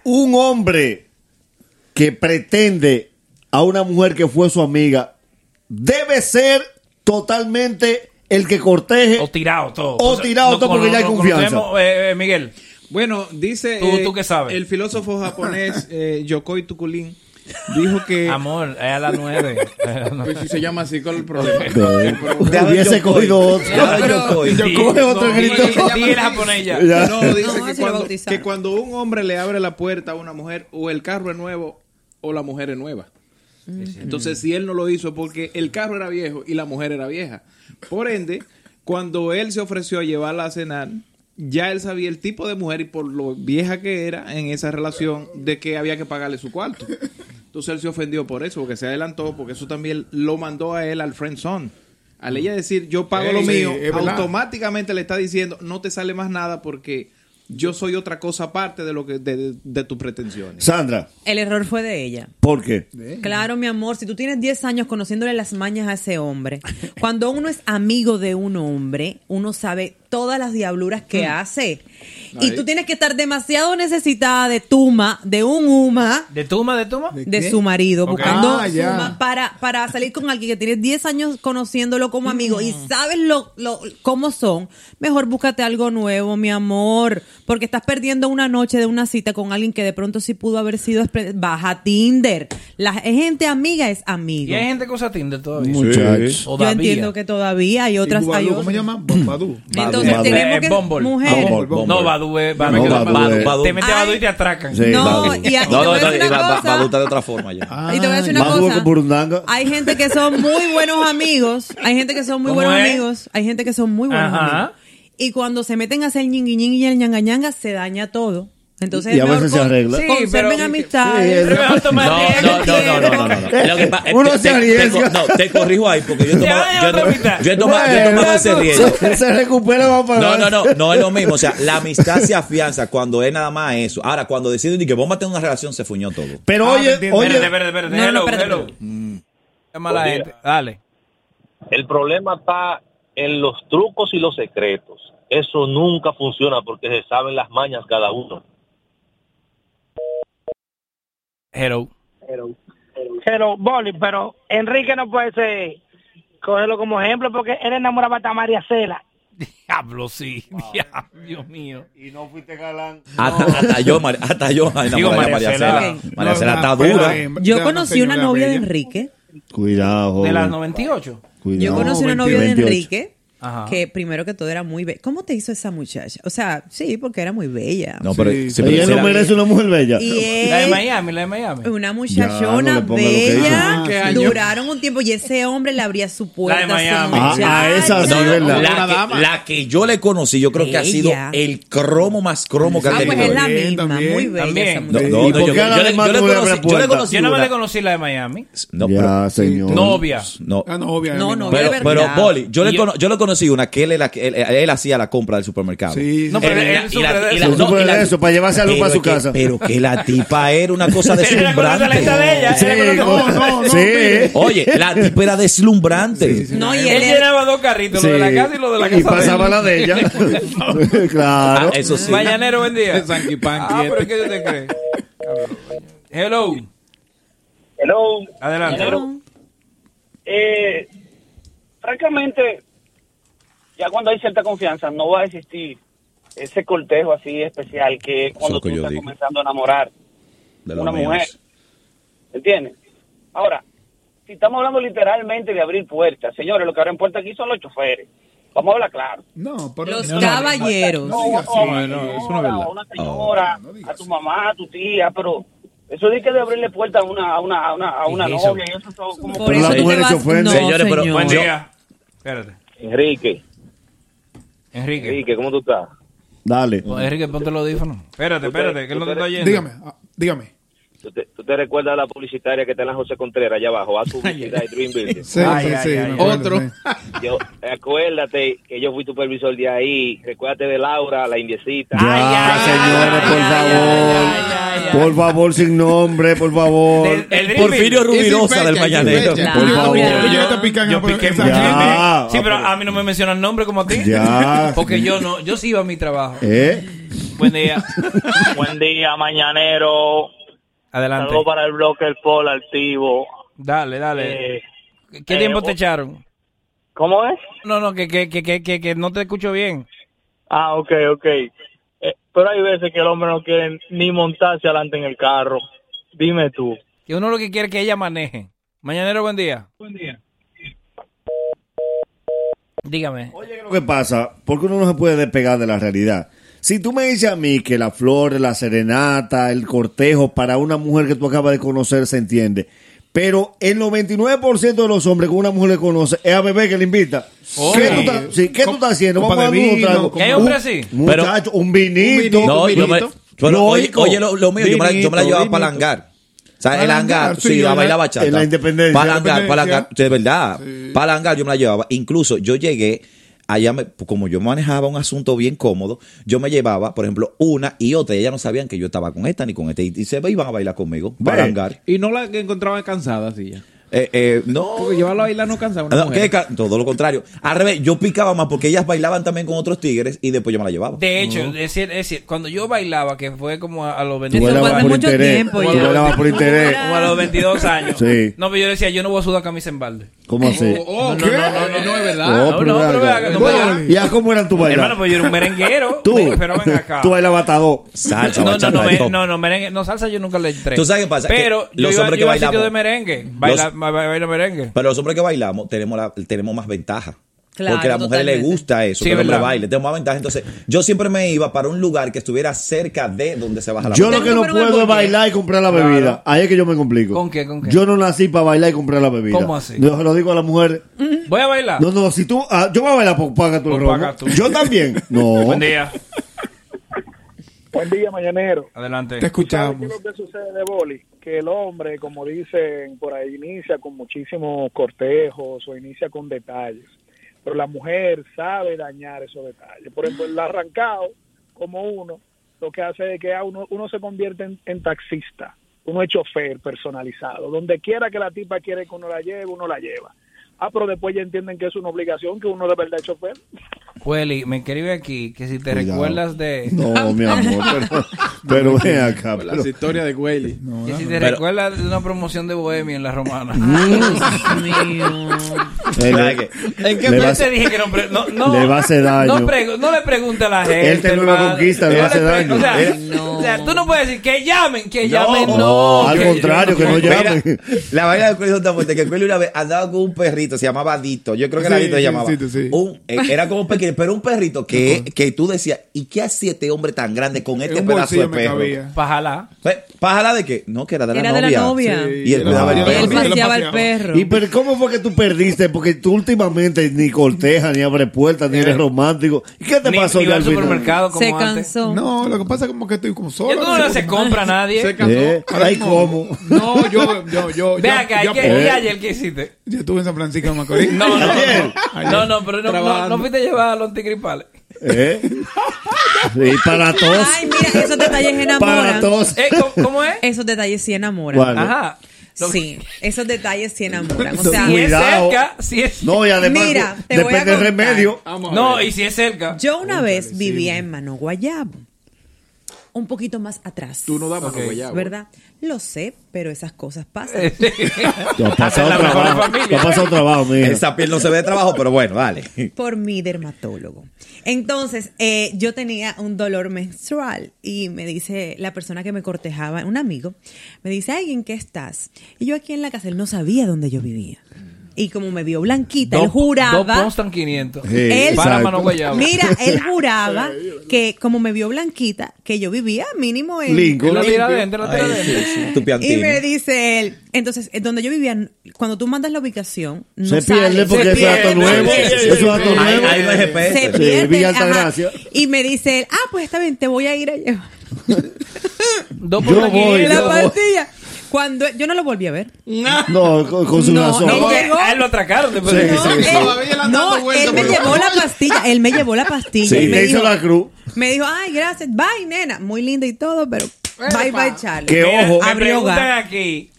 Un hombre que pretende a una mujer que fue su amiga debe ser totalmente el que corteje O tirado todo. O tirado todo porque ya hay confianza. eh, eh, Miguel. Bueno, dice Tú- eh, tú qué sabes. el filósofo japonés eh, Yokoi Tukulin dijo que Amor, es a las nueve. pues si se llama así con el problema. No, hubiese cogido otro. Coge otro grito. Di el japonés ya. Ya. No, dice cuando, que cuando un hombre le abre la puerta a una mujer, o el carro es nuevo, o la mujer es nueva. Entonces, si él no lo hizo porque el carro era viejo y la mujer era vieja. Por ende, cuando él se ofreció a llevarla a cenar, ya él sabía el tipo de mujer y por lo vieja que era en esa relación de que había que pagarle su cuarto. Entonces él se ofendió por eso, porque se adelantó, porque eso también lo mandó a él al friend zone. Al ella decir, yo pago Sí, lo mío, automáticamente le está diciendo, no te sale más nada porque yo soy otra cosa aparte de lo que de, de- de tus pretensiones. Sandra, El error fue de ella. ¿por qué? Claro, mi amor, si tú tienes 10 años conociéndole las mañas a ese hombre, cuando uno es amigo de un hombre, uno sabe todas las diabluras que hace. Y tú tienes que estar demasiado necesitada de Tuma, de un Uma, ¿De Tuma, de Tuma? de su marido, buscando Ah, para, para salir con alguien que tiene 10 años conociéndolo como amigo y sabes lo, lo, cómo son, mejor búscate algo nuevo, mi amor, porque estás perdiendo una noche de una cita con alguien que de pronto sí pudo haber sido... Baja Tinder. La gente amiga es amigo. Y hay gente que usa Tinder todavía. Muchachos. Yo Todavía. entiendo que todavía hay otras... ¿Y Badu, hay ¿Cómo se llama? Entonces Badu. tenemos Eh, que... Bumble. Mujeres. Bumble, Bumble. No, Badu es. Badu, No, es- Badu Badu- es- Te metes a Ay. Badu y te atracan. Sí, No, Badu. y, a- No, voy no, a decir no, está de otra forma ya. Y te voy a decir una cosa. burundanga. Hay gente que son muy buenos amigos. Hay gente que son muy ¿Cómo buenos es? amigos. Hay gente que son muy buenos Ajá. amigos. Y cuando se meten a hacer ñingui ñingui y el ñanga ñanga, se daña todo. Entonces Y a veces se arregla. Sí, pero- tomar No, no, no, no, no, pa- Uno te- se te- te- arriesga. no, te corrijo ahí porque yo he tomado, yo he tomado, yo he tomado ese riesgo. Se recupera va para No, no, no, no es lo mismo. O sea, la amistad se afianza cuando es nada más eso. Ahora, cuando deciden que vamos a tener una relación, se fuñó todo. Pero Ah, oye, oye, Espérate, espérate, hello, hello. gente. Dale. El problema está en los trucos y los secretos. Eso nunca funciona porque se saben las mañas cada uno. Hello. Pero, Boli, pero Enrique no puede ser, cogerlo como ejemplo porque él enamoraba a María Cela. Diablo, sí. Diablo, Dios mío. Y no fuiste galán. Hasta, hasta yo, hasta yo Digo, a María María Cela. María Cela está dura. de- Yo de conocí una novia de. Enrique. Cuidado, De joven. las 98. Cuidado. Yo conocí una 20, novia de 28. Enrique. Ajá. Que primero que todo era muy bella. ¿Cómo te hizo esa muchacha? O sea, sí, porque era muy bella. No, pero, Sí, sí, pero Ella Cela- no merece una mujer bella. Y La de Miami, la de Miami. una Ya, muchachona no que bella. hizo. ¿Qué año? Duraron un tiempo y ese hombre le abría su puerta. La de a esa Miami. Ah, muchacha. a esa sí, No, no, ¿verdad? la, que, dama. la que yo le conocí, yo creo que ha sido el cromo más cromo que ha Ah, pues tenido. es la misma, también. muy bella También. esa No, muchacha. no, ¿Y no, yo, a le, conocí, yo le puerta? conocí Yo no le conocí la de Miami. No, Ya, señor. Novia. no. Ah, novia. No, mi no, Pero. Boli, yo le, Y- cono- yo le conocí una que él, era- él, él- él hacía la compra del supermercado. Sí, No, sí. pero él y la- y la- y eso. no, Sufre y la- de eso, para llevarse algo pero para su que- casa. Pero que la tipa era una cosa deslumbrante. ella conoce- No, no, no. Sí. mire. Oye, la tipa era deslumbrante. No, y Él llenaba dos carritos, lo de la casa y lo de la Y casa. pasaba la de ella. claro. Ah, eso sí. Mañanero, buen día. Ah, pero. ¿qué usted cree? Hello. Hello. Adelante. Eh, francamente, ya cuando hay cierta confianza, no va a existir ese cortejo así especial que es cuando que tú estás digo. comenzando a enamorar De una míos. mujer. ¿Entiendes? Ahora, si estamos hablando literalmente de abrir puertas, señores, lo que abren puertas aquí son los choferes. Vamos a hablar claro. No, pero Los no, caballeros. No, No, no, no es verdad. a una señora, a tu mamá, a tu tía, pero eso de que de abrirle puertas a una, a una, a una, a una novia, y eso son como... Por Pero las mujeres Señores, pero-. Buen día. Espérate. Enrique, Enrique. Enrique, ¿cómo tú estás? Dale. Enrique, ponte los audífonos. Espérate, espérate, que él no te está yendo. Dígame, ah, dígame. ¿Tú te, tú te recuerdas de la publicitaria que está en la José Contreras allá abajo? A publicidad y Dream Building. Sí, Ay, sí, ay, sí. ay, me ay. acuerdo, Otro. Yo, acuérdate que yo fui supervisor de ahí. Recuérdate de Laura, la indiecita. Ya, señores, por favor. Por favor, sin nombre, por favor. El Dream Porfirio. Rubirosa del Mañanero. Por favor. Yo a piqué. Ya. Sí, pero a mí no me mencionan nombre como a ti. Ya. Porque yo no, yo sí iba a mi trabajo. ¿Eh? Buen día. Buen día, mañanero. Adelante. Saludos para el bloque El Pol activo. Dale, dale. Eh, ¿Qué eh, tiempo o- te echaron? ¿Cómo es? No, no, que, que, que, que, que, que no te escucho bien. Ah, ok, ok. Eh, pero hay veces que el hombre no quiere ni montarse adelante en el carro. Dime tú. Que uno lo que quiere es que ella maneje. Mañanero, buen día. Buen día. Dígame. Oye, lo que pasa, porque uno no se puede despegar de la realidad. Si tú me dices a mí que la flor, la serenata, el cortejo para una mujer que tú acabas de conocer se entiende, pero el 99% de los hombres que una mujer le conoce es a bebé que le invita. Oh. ¿Qué, tú estás, sí, ¿qué tú estás haciendo? Vamos a un trago. ¿Qué hay Un- hombres así? Muchacho, un vinito. No, yo me, pero, oye, lo, lo mío, yo me la, yo me la Vinito, llevaba para hangar. O sea, el hangar, sí, sí, a bailar la- bachata. en la independencia. Para el hangar, para el Independencia. hangar, de verdad. Para el hangar yo me la llevaba. Incluso yo llegué allá, me- como yo manejaba un asunto bien cómodo, yo me llevaba, por ejemplo, una y otra. Y ellas no sabían que yo estaba con esta ni con este. Y, y se iban a bailar conmigo, barangar. Y no la encontraban cansada, así ya. Eh, eh, no. Porque llevarlo a bailar no cansa a una No, mujer. ¿qué ca- todo lo contrario. Al revés, yo picaba más porque ellas bailaban también con otros tigres y después yo me la llevaba. De hecho, es decir, es decir, cuando yo bailaba, que fue como a, a los Tú 22 bailabas años. por interés. Tú bailabas por interés. Como a los 22 años. Sí. No, pero yo decía, yo no voy a sudar camisa en balde. ¿Cómo así? Oh, no, no, no, no, no, es verdad. Oh, no, pero vea que no me- ¿Y a cómo eran tu bailar? Hermano, pues yo era un merenguero. Tú, pero ven acá. tú bailabas atado. Salsa, no, no, bachata, no, no, no, merengue, no, salsa yo nunca le entré. ¿Tú sabes qué pasa? Pero los hombres que bailamos- de merengue, baila, baila merengue. Pero los hombres que bailamos tenemos, la, tenemos más ventaja. Claro, porque a la mujer le gusta eso, Sí, que el hombre baile. Tenemos más ventaja. Entonces, yo siempre me iba para un lugar que estuviera cerca de donde se baja la Yo lo que no puedo es bailar y comprar la Claro. bebida. Ahí es que yo me complico. ¿Con qué, con qué? Yo no nací para bailar y comprar la bebida. ¿Cómo así? Yo se lo digo a la mujer. Voy a bailar. No, no, si tú. ah, yo voy a bailar, pues paga tu tú. Yo también. No. Buen día. Buen día, mañanero. Adelante. Te escuchamos. ¿Qué es lo que sucede de Boli? Que el hombre, como dicen por ahí, inicia con muchísimos cortejos o inicia con detalles. Pero la mujer sabe dañar esos detalles. Por ejemplo, el arrancado, como uno, lo que hace es que uno, uno se convierte en, en taxista. Uno es chofer personalizado. Donde quiera que la tipa quiere que uno la lleve, uno la lleva. Ah, pero después ya entienden que es una obligación, que uno de verdad es chofer. Welly, me escribe aquí que si te Cuidado. recuerdas de... No, mi amor, pero, pero ven acá. Las pero- historias de Wiley. Que si te Pero- recuerdas de una promoción de Bohemia en la Romana. ¿Sabes qué? ¿En qué Le mes va a- te dije que no, pre- no, no Le va a hacer daño. No, pregu- no le pregunte a la gente. Él una hermano. conquista, le va a hacer No daño. O sea, Eh. o sea, tú no puedes decir que llamen, que No, llamen, no. no, al que- contrario, que no Mira, llamen. la vaina de Cuello está fuerte. Que Cuello una vez andaba con un perrito, se llamaba Dito. Yo creo que era Dito se llamaba. sí, sí. Un- eh, era como pequeño, pero un perrito que, que tú decías, ¿y qué hacía este hombre tan grande con este un pedazo de perro? Pajala. ¿Para de qué? No, que era de la Era de novia. la novia. Y él cuidaba el Yo perro. Él Yo paseaba el perro. ¿Y pero cómo fue que tú perdiste? Porque tú últimamente ni cortejas, ni abres puertas, ni eres romántico. ¿Y qué te Ni, pasó ni ya va al al final? supermercado como Se antes. cansó. No, lo que pasa es como que estoy como solo. Ya tú no haces compra a nadie. Se cansó. ¿Eh? Ahora Ay, ¿cómo? No, yo, yo, yo. Ve yo- acá, yo- ¿qué, Eh. ¿y ayer qué hiciste? Yo estuve en San Francisco de Macorís. No, no, Ayer. no, no, pero no, no, no fuiste a llevar a los antigripales. ¿Eh? Sí, para todos. Ay, mira, esos detalles Para enamoran. todos. Eh, ¿cómo, cómo es? Esos detalles sí enamoran. Bueno. Ajá. Lo- Sí, esos detalles sí enamoran. O sea, Si es Cuidado. cerca, si es... No, y además Mira, te voy a depende del remedio. Vamos a No, ver. y si es cerca. yo una vez vivía en Mano Guayabo. Un poquito más atrás. Tú no dabas Ok. los guayabos. ¿Verdad? Lo sé, pero esas cosas pasan. Tú has pasado trabajo. familia. Tú has pasado trabajo, mija. Esa piel no se ve de trabajo, pero bueno, dale. por mi dermatólogo. Entonces, eh, yo tenía un dolor menstrual y me dice la persona que me cortejaba, un amigo, me dice, ay, ¿en qué estás? Y yo aquí en la casa, él no sabía dónde yo vivía. Y como me vio blanquita, él Dos juraba... Constan 500. Sí, Él-. Mira, él juraba que como me vio blanquita, que yo vivía mínimo en... Lincoln. La tira adentro, la tira adentro. sí, sí, Y me dice él, entonces, eh, donde yo vivía, cuando tú mandas la ubicación, no Se sale. pierde porque Se es dato pierde. nuevo. Es un dato nuevo. Ahí- no GPS. se pierde. Ajá. Y me dice él, ah, pues está bien, te voy a ir a llevar Dos por Yo la voy, 500. la yo- pastilla. Cuando yo no lo volví a ver. No, con, con su No, razón. él No, llegó- a él lo atracaron después Sí, él, no, él me llevó la- la pastilla, él me llevó la pastilla. Sí, y me hizo dijo, la cruz. me dijo, ay, gracias, bye, nena. Muy linda y todo, pero bye, bye, Charlie. Que ojo. Me preguntan aquí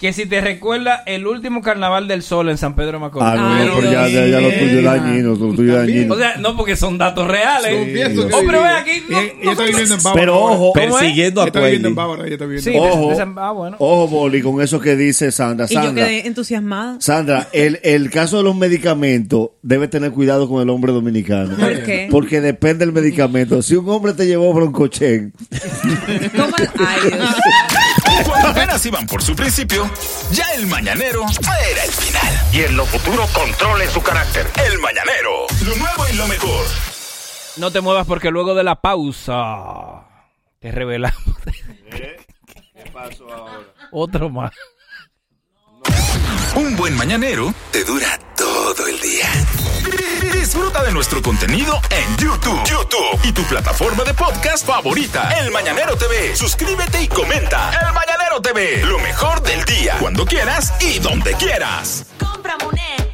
que si te recuerda el último carnaval del sol en San Pedro de Macorís. Ah, no, Ay, pero ya, ya, ya lo tuyo es dañino, lo tuyo es dañino. O sea, no porque son datos reales. Que oh, pero aquí. Y No, ella no está viviendo en Bávaro. Pero ojo. Persiguiendo a está viviendo en. Bávaro, ella está viviendo Sí. Ojo. de- de- ah, bueno. Ojo, Boli, con eso que dice Sandra. Y yo Sandra, quedé entusiasmada. Sandra, el, el caso de los medicamentos debe tener cuidado con el hombre dominicano. ¿Por qué? Porque depende del medicamento. Si un hombre te llevó broncochen, ¿Cómo? Ay, Dios. Cuando apenas iban por su principio, ya el mañanero era el final. Y en lo futuro controle su carácter. El mañanero, lo nuevo y lo mejor. No te muevas porque luego de la pausa te revelamos. ¿Qué pasó ahora? Otro más. Un buen mañanero te dura todo el día. Disfruta de nuestro contenido en YouTube. YouTube y tu plataforma de podcast favorita. El Mañanero TV. Suscríbete y comenta. El Mañanero TV. Lo mejor del día. Cuando quieras y donde quieras. Compra Muné,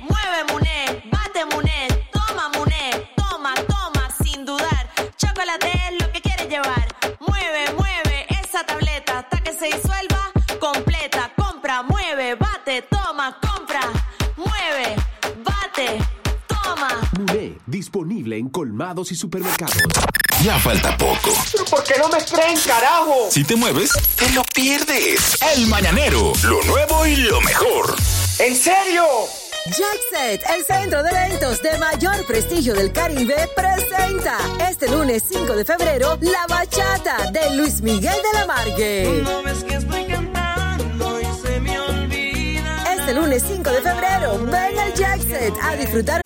disponible en colmados y supermercados. Ya falta poco. ¿Pero por qué no me creen, carajo? Si te mueves, te lo pierdes. El Mañanero, lo nuevo y lo mejor. ¿En serio? Jackset, el centro de eventos de mayor prestigio del Caribe, presenta este lunes 5 de febrero la bachata de Luis Miguel de la Margue. Este lunes 5 de febrero, ven al Jackset a disfrutar.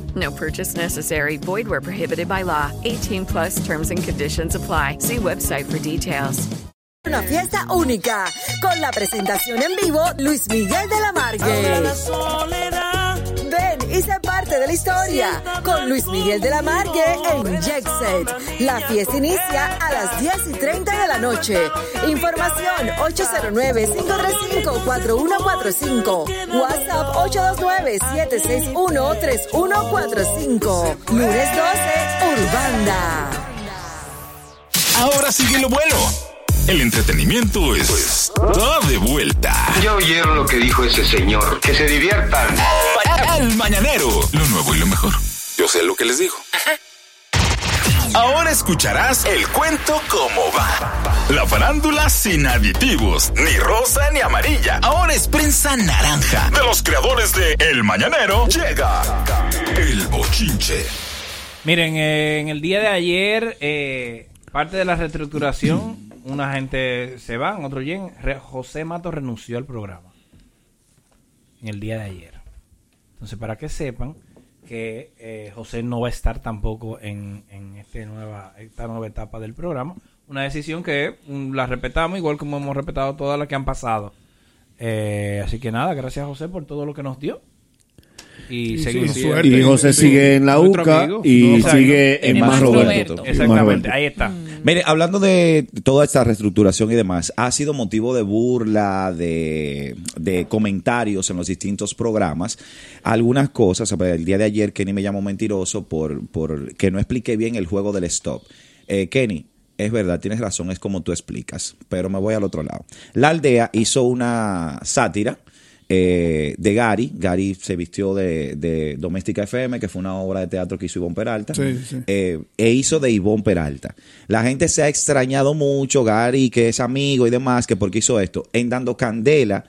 No purchase necessary. Void where prohibited by law. 18 plus terms and conditions apply. See website for details. Una fiesta única con la presentación en vivo Luis Miguel de la Margue. Y sé parte de la historia con Luis Miguel de la Margue en Jackset. La fiesta inicia a las 10 y 30 de la noche. Información 809-535-4145. WhatsApp 829-761-3145. Lunes 12, Urbanda. Ahora sigue lo bueno. El entretenimiento está de vuelta. Ya oyeron lo que dijo ese señor. Que se diviertan. El Mañanero, lo nuevo y lo mejor. Yo sé lo que les digo. Ahora escucharás el cuento como va. La farándula sin aditivos, ni rosa ni amarilla. Ahora es prensa naranja. De los creadores de El Mañanero llega el bochinche. Miren, eh, en el día de ayer, eh, parte de la reestructuración, una gente se va, otro llega. Re- José Mato renunció al programa. En el día de ayer. Entonces, para que sepan que eh, José no va a estar tampoco en, en este nueva, esta nueva etapa del programa. Una decisión que mm, la respetamos, igual como hemos respetado todas las que han pasado. Eh, así que nada, gracias José por todo lo que nos dio. Y Sí, seguimos sí, suerte. Y José sigue en la UCA amigo. y sigue en Más Más Roberto. Roberto. Exactamente, Más ahí está. Mire, hablando de toda esta reestructuración y demás, ha sido motivo de burla, de, comentarios en los distintos programas. Algunas cosas, el día de ayer Kenny me llamó mentiroso por, por que no expliqué bien el juego del stop. Eh, Kenny, es verdad, tienes razón, es como tú explicas, pero me voy al otro lado. La aldea hizo una sátira eh, de Gary. Gary se vistió de, de Doméstica FM, que fue una obra de teatro que hizo Ivonne Peralta. Sí, sí. Eh, e hizo de Ivonne Peralta. La gente se ha extrañado mucho, Gary, que es amigo y demás, que porque hizo esto. En Dando Candela,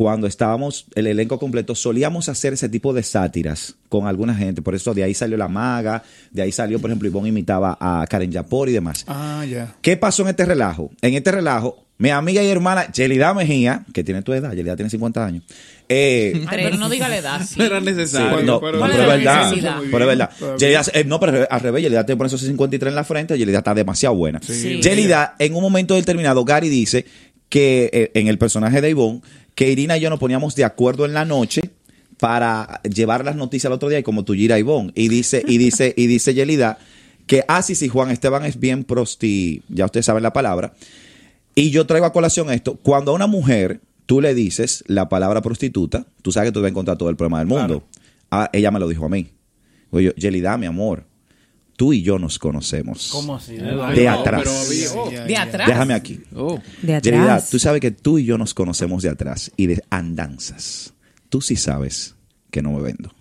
cuando estábamos, el elenco completo, solíamos hacer ese tipo de sátiras con alguna gente. Por eso de ahí salió La Maga, de ahí salió, por ejemplo, Ivonne imitaba a Karen Yapor y demás. Ah, ya. ¿Qué pasó en este relajo? En este relajo, mi amiga y hermana Yelida Mejía, que tiene tu edad, Yelida tiene 50 años. eh, Ay, pero no diga la edad. sí. No era necesario. Sí, no, pero- no, ¿Cuál pero era es verdad. necesidad? Pero es verdad. Yelida, eh, no, pero al revés, Yelida te pone esos 53 en la frente, Yelida está demasiado buena. Sí. Yelida, en un momento determinado, Gary dice que eh, en el personaje de Ivonne, que Irina y yo nos poníamos de acuerdo en la noche para llevar las noticias al otro día y como tú gira Ivonne. Y dice, y dice, y dice Yelida que, ah, sí, sí, Juan Esteban es bien prosti, ya ustedes saben la palabra. Y yo traigo a colación esto. Cuando a una mujer tú le dices la palabra prostituta, tú sabes que tú vas a encontrar todo el problema del mundo. Ah, ella me lo dijo a mí. Oye, Yelida, mi amor, tú y yo nos conocemos. ¿Cómo así? De atrás. De atrás. Déjame aquí. De atrás. Tú sabes que tú y yo nos conocemos de atrás y de andanzas. Tú sí sabes que no me vendo.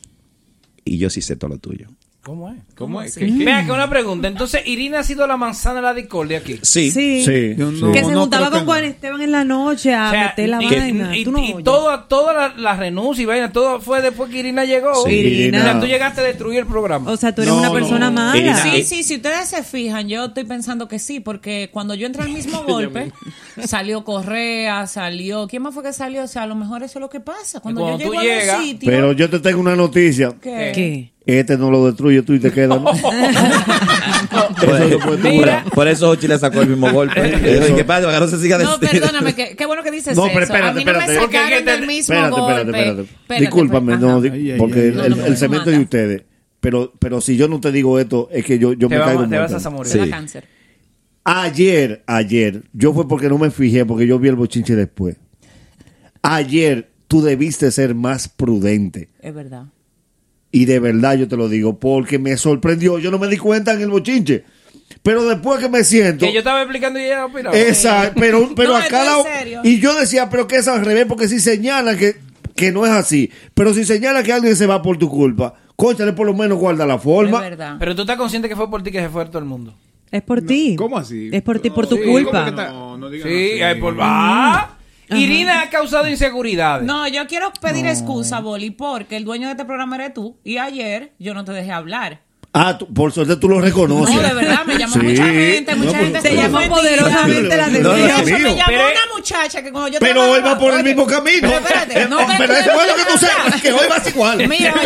Y yo sí sé todo lo tuyo. ¿Cómo es? ¿Cómo es? Vea que una pregunta. Entonces, Irina ha sido la manzana de la discordia aquí. Sí. Sí. Sí. Yo no- que se no juntaba con Juan Esteban en la noche a O sea, meter la y, vaina. y- Tú no y toda la, la renuncia y vaina, todo fue después que Irina llegó. Sí, Irina. O sea, tú llegaste a destruir el programa. O sea, tú eres No, una persona no. mala. Irina, Sí, eh, sí, si ustedes se fijan, yo estoy pensando que sí, porque cuando yo entré al mismo golpe, salió Correa, salió. ¿Quién más fue que salió? O sea, a lo mejor eso es lo que pasa. Cuando, Cuando yo tú llego a llegas- un sitio. Pero yo te tengo una noticia. ¿Qué? ¿Qué? Este no lo destruye tú y te quedas. ¿no? Eso Por, eso Ochi le sacó el mismo golpe. Le dijo, ¿Qué pasa? Para que no se siga No, des- perdóname, que, qué bueno que dices No, eso. pero espérate, a mí no espérate. me Porque sacaron te- mismo Espérate, golpe. espérate, espérate. Espérate, Discúlpame, espérate. no, Ajá. di- Ay, ay, porque ay, el, el- el cemento de Manda. ustedes. Pero, pero si yo no te digo esto, es que yo, yo Te me va- caigo te vas a zamorear. Te da Sí. cáncer. Ayer, ayer, yo fue porque no me fijé, porque yo vi el bochinche después. Ayer tú debiste ser más prudente. Es verdad. Y de verdad yo te lo digo, porque me sorprendió. Yo no me di cuenta en el bochinche. Pero después que me siento. Que yo estaba explicando y ella opinaba. Exacto, pero, pero No, a cada. Y yo decía, pero que es al revés, porque si señala que, que no es así, pero si señala que alguien se va por tu culpa, cónchale, por lo menos guarda la Es forma. verdad. Pero tú estás consciente que fue por ti que se fue todo el mundo. Es por ti. ¿Cómo así? Es por ti, por tu Sí, culpa. No, no digan Sí, así. por... Ah, Irina ha causado inseguridades. No, yo quiero pedir excusa, Boli, porque el dueño de este programa eres tú y ayer yo no te dejé hablar. Ah, tú- por suerte tú lo reconoces. No, de verdad, me llamó Sí. mucha gente, mucha No, gente pues, Se llamó poderosamente la No, De no, atención. llamó Pero- una muchacha que cuando yo Pero hoy va por el mismo camino. Pero espérate, no Eh, pero que eso yo es lo que tú sabes, que hoy vas igual. Mira, me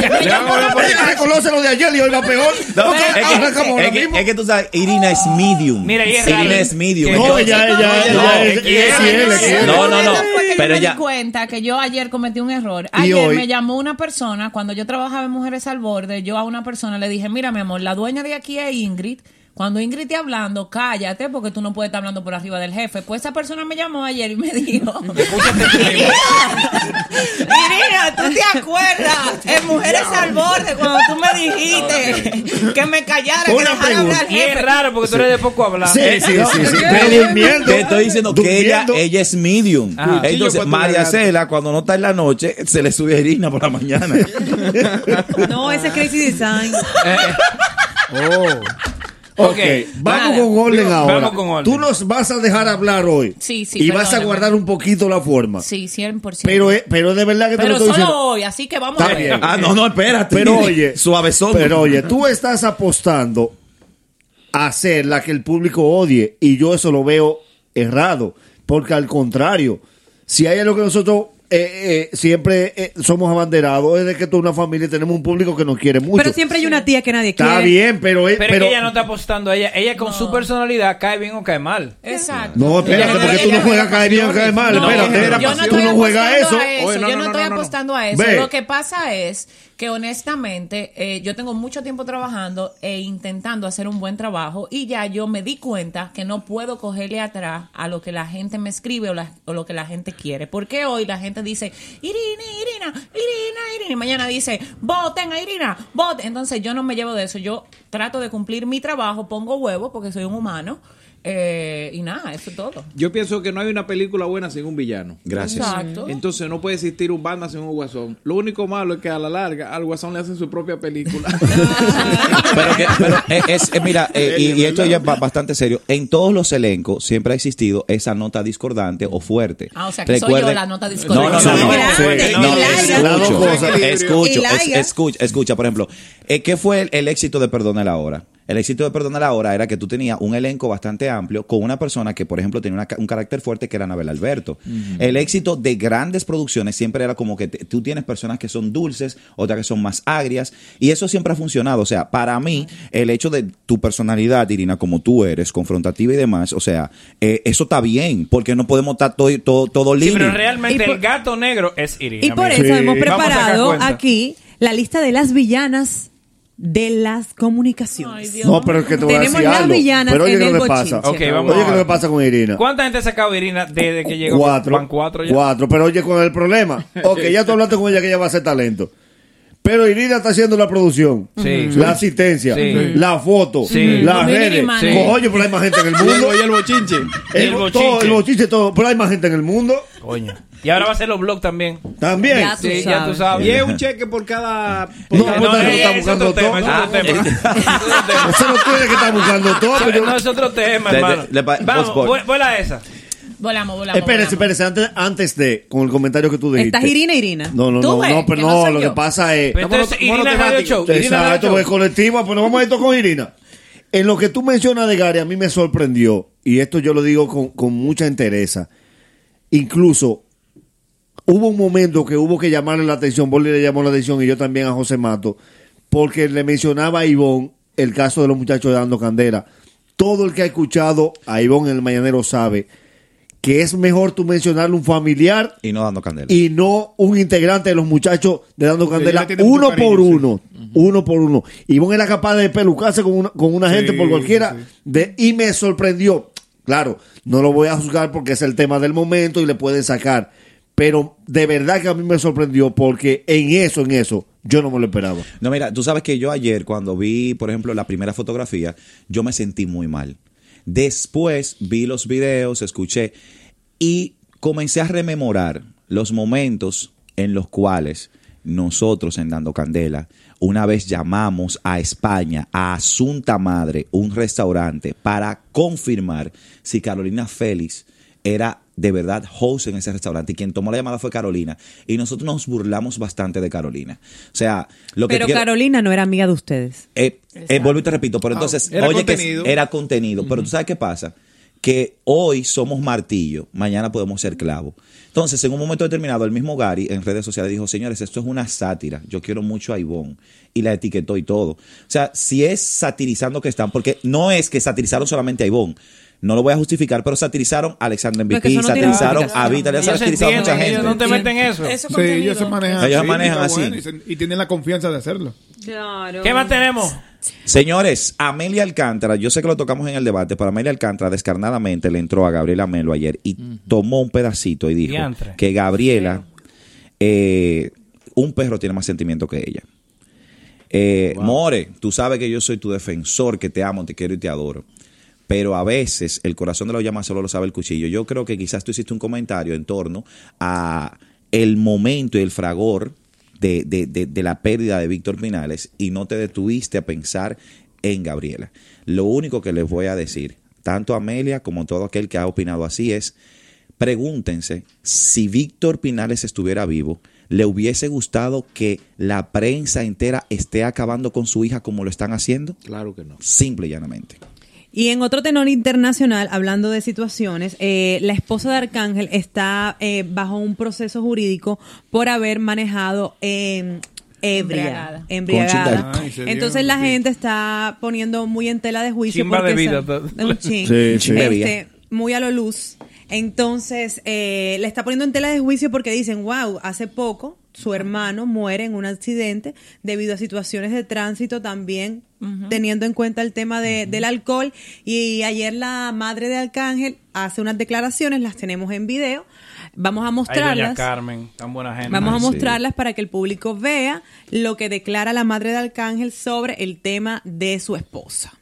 muchacha- reconoce lo de ayer y hoy va peor. No, es, que, tú sabes, Irina es medium. Mira, Irina es medium. No, ella, ella, no, ella, no, ella-. No, no, no. Pero me ya- di cuenta que yo ayer cometí un error. Ayer me llamó una persona, cuando yo trabajaba en Mujeres al Borde, yo a una persona le dije, mira mi amor, la dueña de aquí es Ingrid. Cuando Ingrid esté hablando, cállate porque tú no puedes estar hablando por arriba del jefe. Pues esa persona me llamó ayer y me dijo, Irina, ¿tú te acuerdas? En Mujeres al Borde, cuando tú me dijiste que me callara, que Una dejara hablar al Y es jefe. raro porque tú eres de poco hablar. Sí, sí, No, sí, sí. te- Pero durmiendo. Te estoy diciendo que ella, ella es medium. Ajá. Entonces, María. Cela, cuando no está en la noche, se le sube a Irina por la mañana. No, ese es Crazy Design. Ok, Ok, vamos nada. con orden Vamos ahora. con orden. Tú nos vas a dejar hablar hoy. Sí, sí, Y vas a guardar un poquito la forma. Sí, 100%. Pero, es- pero de verdad que te Pero lo estoy solo diciendo. hoy, así que vamos a ver. bien. ah, no, no, espérate. Pero oye, suavezón. Pero oye, tú estás apostando a ser la que el público odie y yo eso lo veo errado, porque al contrario, si hay algo que nosotros eh, eh, siempre eh, somos abanderados es de que toda una familia tenemos un público que nos quiere mucho. Pero siempre hay una tía que nadie quiere. Está bien, pero, eh, Pero, pero es que ella no está apostando a ella. Ella con su personalidad cae bien o cae mal. Exacto. no, espérate, porque tú no juegas caer bien o caer mal, No, espérate. no, yo no tú estoy no juegas apostando eso. a eso. Oye, no, yo no, no, estoy no, no, no. apostando a eso. Ve. Lo que pasa es que honestamente eh, yo tengo mucho tiempo trabajando e intentando hacer un buen trabajo y ya yo me di cuenta que no puedo cogerle atrás a lo que la gente me escribe o, la- o lo que la gente quiere. Porque hoy la gente dice, Irina, Irina, Irina, Irina, y mañana dice, voten a Irina, voten. Entonces yo no me llevo de eso. Yo trato de cumplir mi trabajo, pongo huevos porque soy un humano. Eh, y nada, eso es todo. Yo pienso que no hay una película buena sin un villano. Gracias. Exacto. Entonces no puede existir un Batman sin un Guasón. Lo único malo es que a la larga al Guasón le hacen su propia película. pero, que- pero es, es- es- mira, eh, y, y esto ya es ba- bastante serio. En todos los elencos siempre ha existido esa nota discordante o fuerte. Ah, o sea, que soy yo la nota discordante. No, no, no. Sí. escucho, escucha, escucha, por ejemplo, eh, ¿qué fue el, el éxito de Perdona la Hora? El éxito de Perdona la Hora era que tú tenías un elenco bastante amplio con una persona que, por ejemplo, tenía una un carácter fuerte que era Anabel Alberto. El éxito de grandes producciones siempre era como que te- tú tienes personas que son dulces, otras que son más agrias, y eso siempre ha funcionado. O sea, para mí, el hecho de tu personalidad, Irina, como tú eres, confrontativa y demás, o sea, eh, eso está bien, porque no podemos estar todo, todo, todo Sí, libre. pero realmente por- el gato negro es Irina. Y por mira. eso hemos preparado aquí la lista de las villanas de las comunicaciones. No, pero es que te voy a Tenemos decir las algo. villanas Pero oye, en ¿qué el lo que pasa? bochinche. Ok, vamos Oye, ¿qué lo que pasa con Irina? ¿Cuánta gente ha sacado Irina desde que llegó? Cuatro. Van cuatro ya. Cuatro. Pero oye, con el problema. Ok, ya tú hablaste con ella que ella va a ser talento. Pero Irina está haciendo la producción, Sí. la asistencia, Sí. la foto, Sí. las redes. Coño, pero hay más gente en el mundo. Y el bochinche. El, el todo, bochinche. el bochinche, todo. Pero hay más gente en el mundo. Coño. Y ahora va a ser los blogs también. También. Ya tú Sí, ya tú sabes. Y es un cheque por cada. por No, cada- pues, no, está- es- está es buscando otro tema, todo. es otro tema. Eso no tiene que estar buscando todo. pero yo- No es otro tema, hermano. le Vamos, vuela a esa. Volamos, volamos. Espérese, espérese, antes, antes de, con el comentario que tú dijiste. ¿Estás Irina, Irina? No, no, ¿Tú no, ves? no, pero no, lo yo. que pasa es. Pero entonces, Irina Radio Show. Irina Radio Exacto, Show. pues colectivo, pues nos vamos a esto con Irina. En lo que tú mencionas de Gary, a mí me sorprendió, y esto yo lo digo con, con mucha entereza. Incluso hubo un momento que hubo que llamarle la atención, Bolly le llamó la atención y yo también a José Mato, porque le mencionaba a Ivonne el caso de los muchachos de Dando Candela. Todo el que ha escuchado a Ivonne en el Mañanero sabe que es mejor tú mencionarle un familiar Y no dando candela. y no un integrante de los muchachos de Dando Candela, uno cariño, por sí. uno, uno por uno. Ivonne era capaz de pelucarse con una, con una Sí, gente por cualquiera sí. de, y me sorprendió. Claro, no lo voy a juzgar porque es el tema del momento y le pueden sacar. Pero de verdad que a mí me sorprendió porque en eso, en eso, yo no me lo esperaba. No, mira, tú sabes que yo ayer cuando vi, por ejemplo, la primera fotografía, yo me sentí muy mal. Después vi los videos, escuché y comencé a rememorar los momentos en los cuales nosotros en Dando Candela una vez llamamos a España, a Asunta Madre, un restaurante, para confirmar si Carolina Félix era de verdad host en ese restaurante y quien tomó la llamada fue Carolina y nosotros nos burlamos bastante de Carolina. O sea, lo que Pero quiero- Carolina no era amiga de ustedes. eh, eh, vuelvo y te repito, pero entonces, era oye, contenido. que era contenido, pero tú sabes qué pasa, que hoy somos martillo, mañana podemos ser clavo. Entonces, en un momento determinado, el mismo Gary en redes sociales dijo, señores, esto es una sátira, yo quiero mucho a Ivonne, y la etiquetó y todo. O sea, si es satirizando que están, porque no es que satirizaron solamente a Ivonne, no lo voy a justificar, pero satirizaron a Alexander MVP, no satirizaron a justificación. Vita, Ellos se satirizaron a mucha gente. ellos no te meten en eso. Eso Sí, contenido. ellos se manejan Ellos así, manejan así. bueno, y, se- y tienen la confianza de hacerlo. Claro. ¿Qué más tenemos? Señores, Amelia Alcántara, yo sé que lo tocamos en el debate, pero Amelia Alcántara descarnadamente le entró a Gabriela Melo ayer y tomó un pedacito y dijo Diantre. que Gabriela, eh, un perro tiene más sentimiento que ella. Eh, More, tú sabes que yo soy tu defensor, que te amo, te quiero y te adoro. Pero a veces el corazón de la llama solo lo sabe el cuchillo. Yo creo que quizás tú hiciste un comentario en torno a el momento y el fragor de, de- de- de la pérdida de Víctor Pinales y no te detuviste a pensar en Gabriela. Lo único que les voy a decir, tanto a Amelia como todo aquel que ha opinado así es, pregúntense si Víctor Pinales estuviera vivo, ¿le hubiese gustado que la prensa entera esté acabando con su hija como lo están haciendo? Claro que no. Simple y llanamente. Y en otro tenor internacional, hablando de situaciones, eh, la esposa de Arcángel está eh, bajo un proceso jurídico por haber manejado eh, ebria, Embriagada. Ay, Entonces la sí. gente está poniendo muy en tela de juicio. Chimba porque de vida, se- un chin. Sí, sí. Este, muy a lo luz. Entonces, eh, le está poniendo en tela de juicio porque dicen, wow, hace poco su hermano muere en un accidente debido a situaciones de tránsito también, teniendo en cuenta el tema de- del alcohol. Y ayer la madre de Arcángel hace unas declaraciones, las tenemos en video. Vamos a Ay, doña mostrarlas. Carmen, tan buena gente. Vamos a sí. mostrarlas para que el público vea lo que declara la madre de Arcángel sobre el tema de su esposa.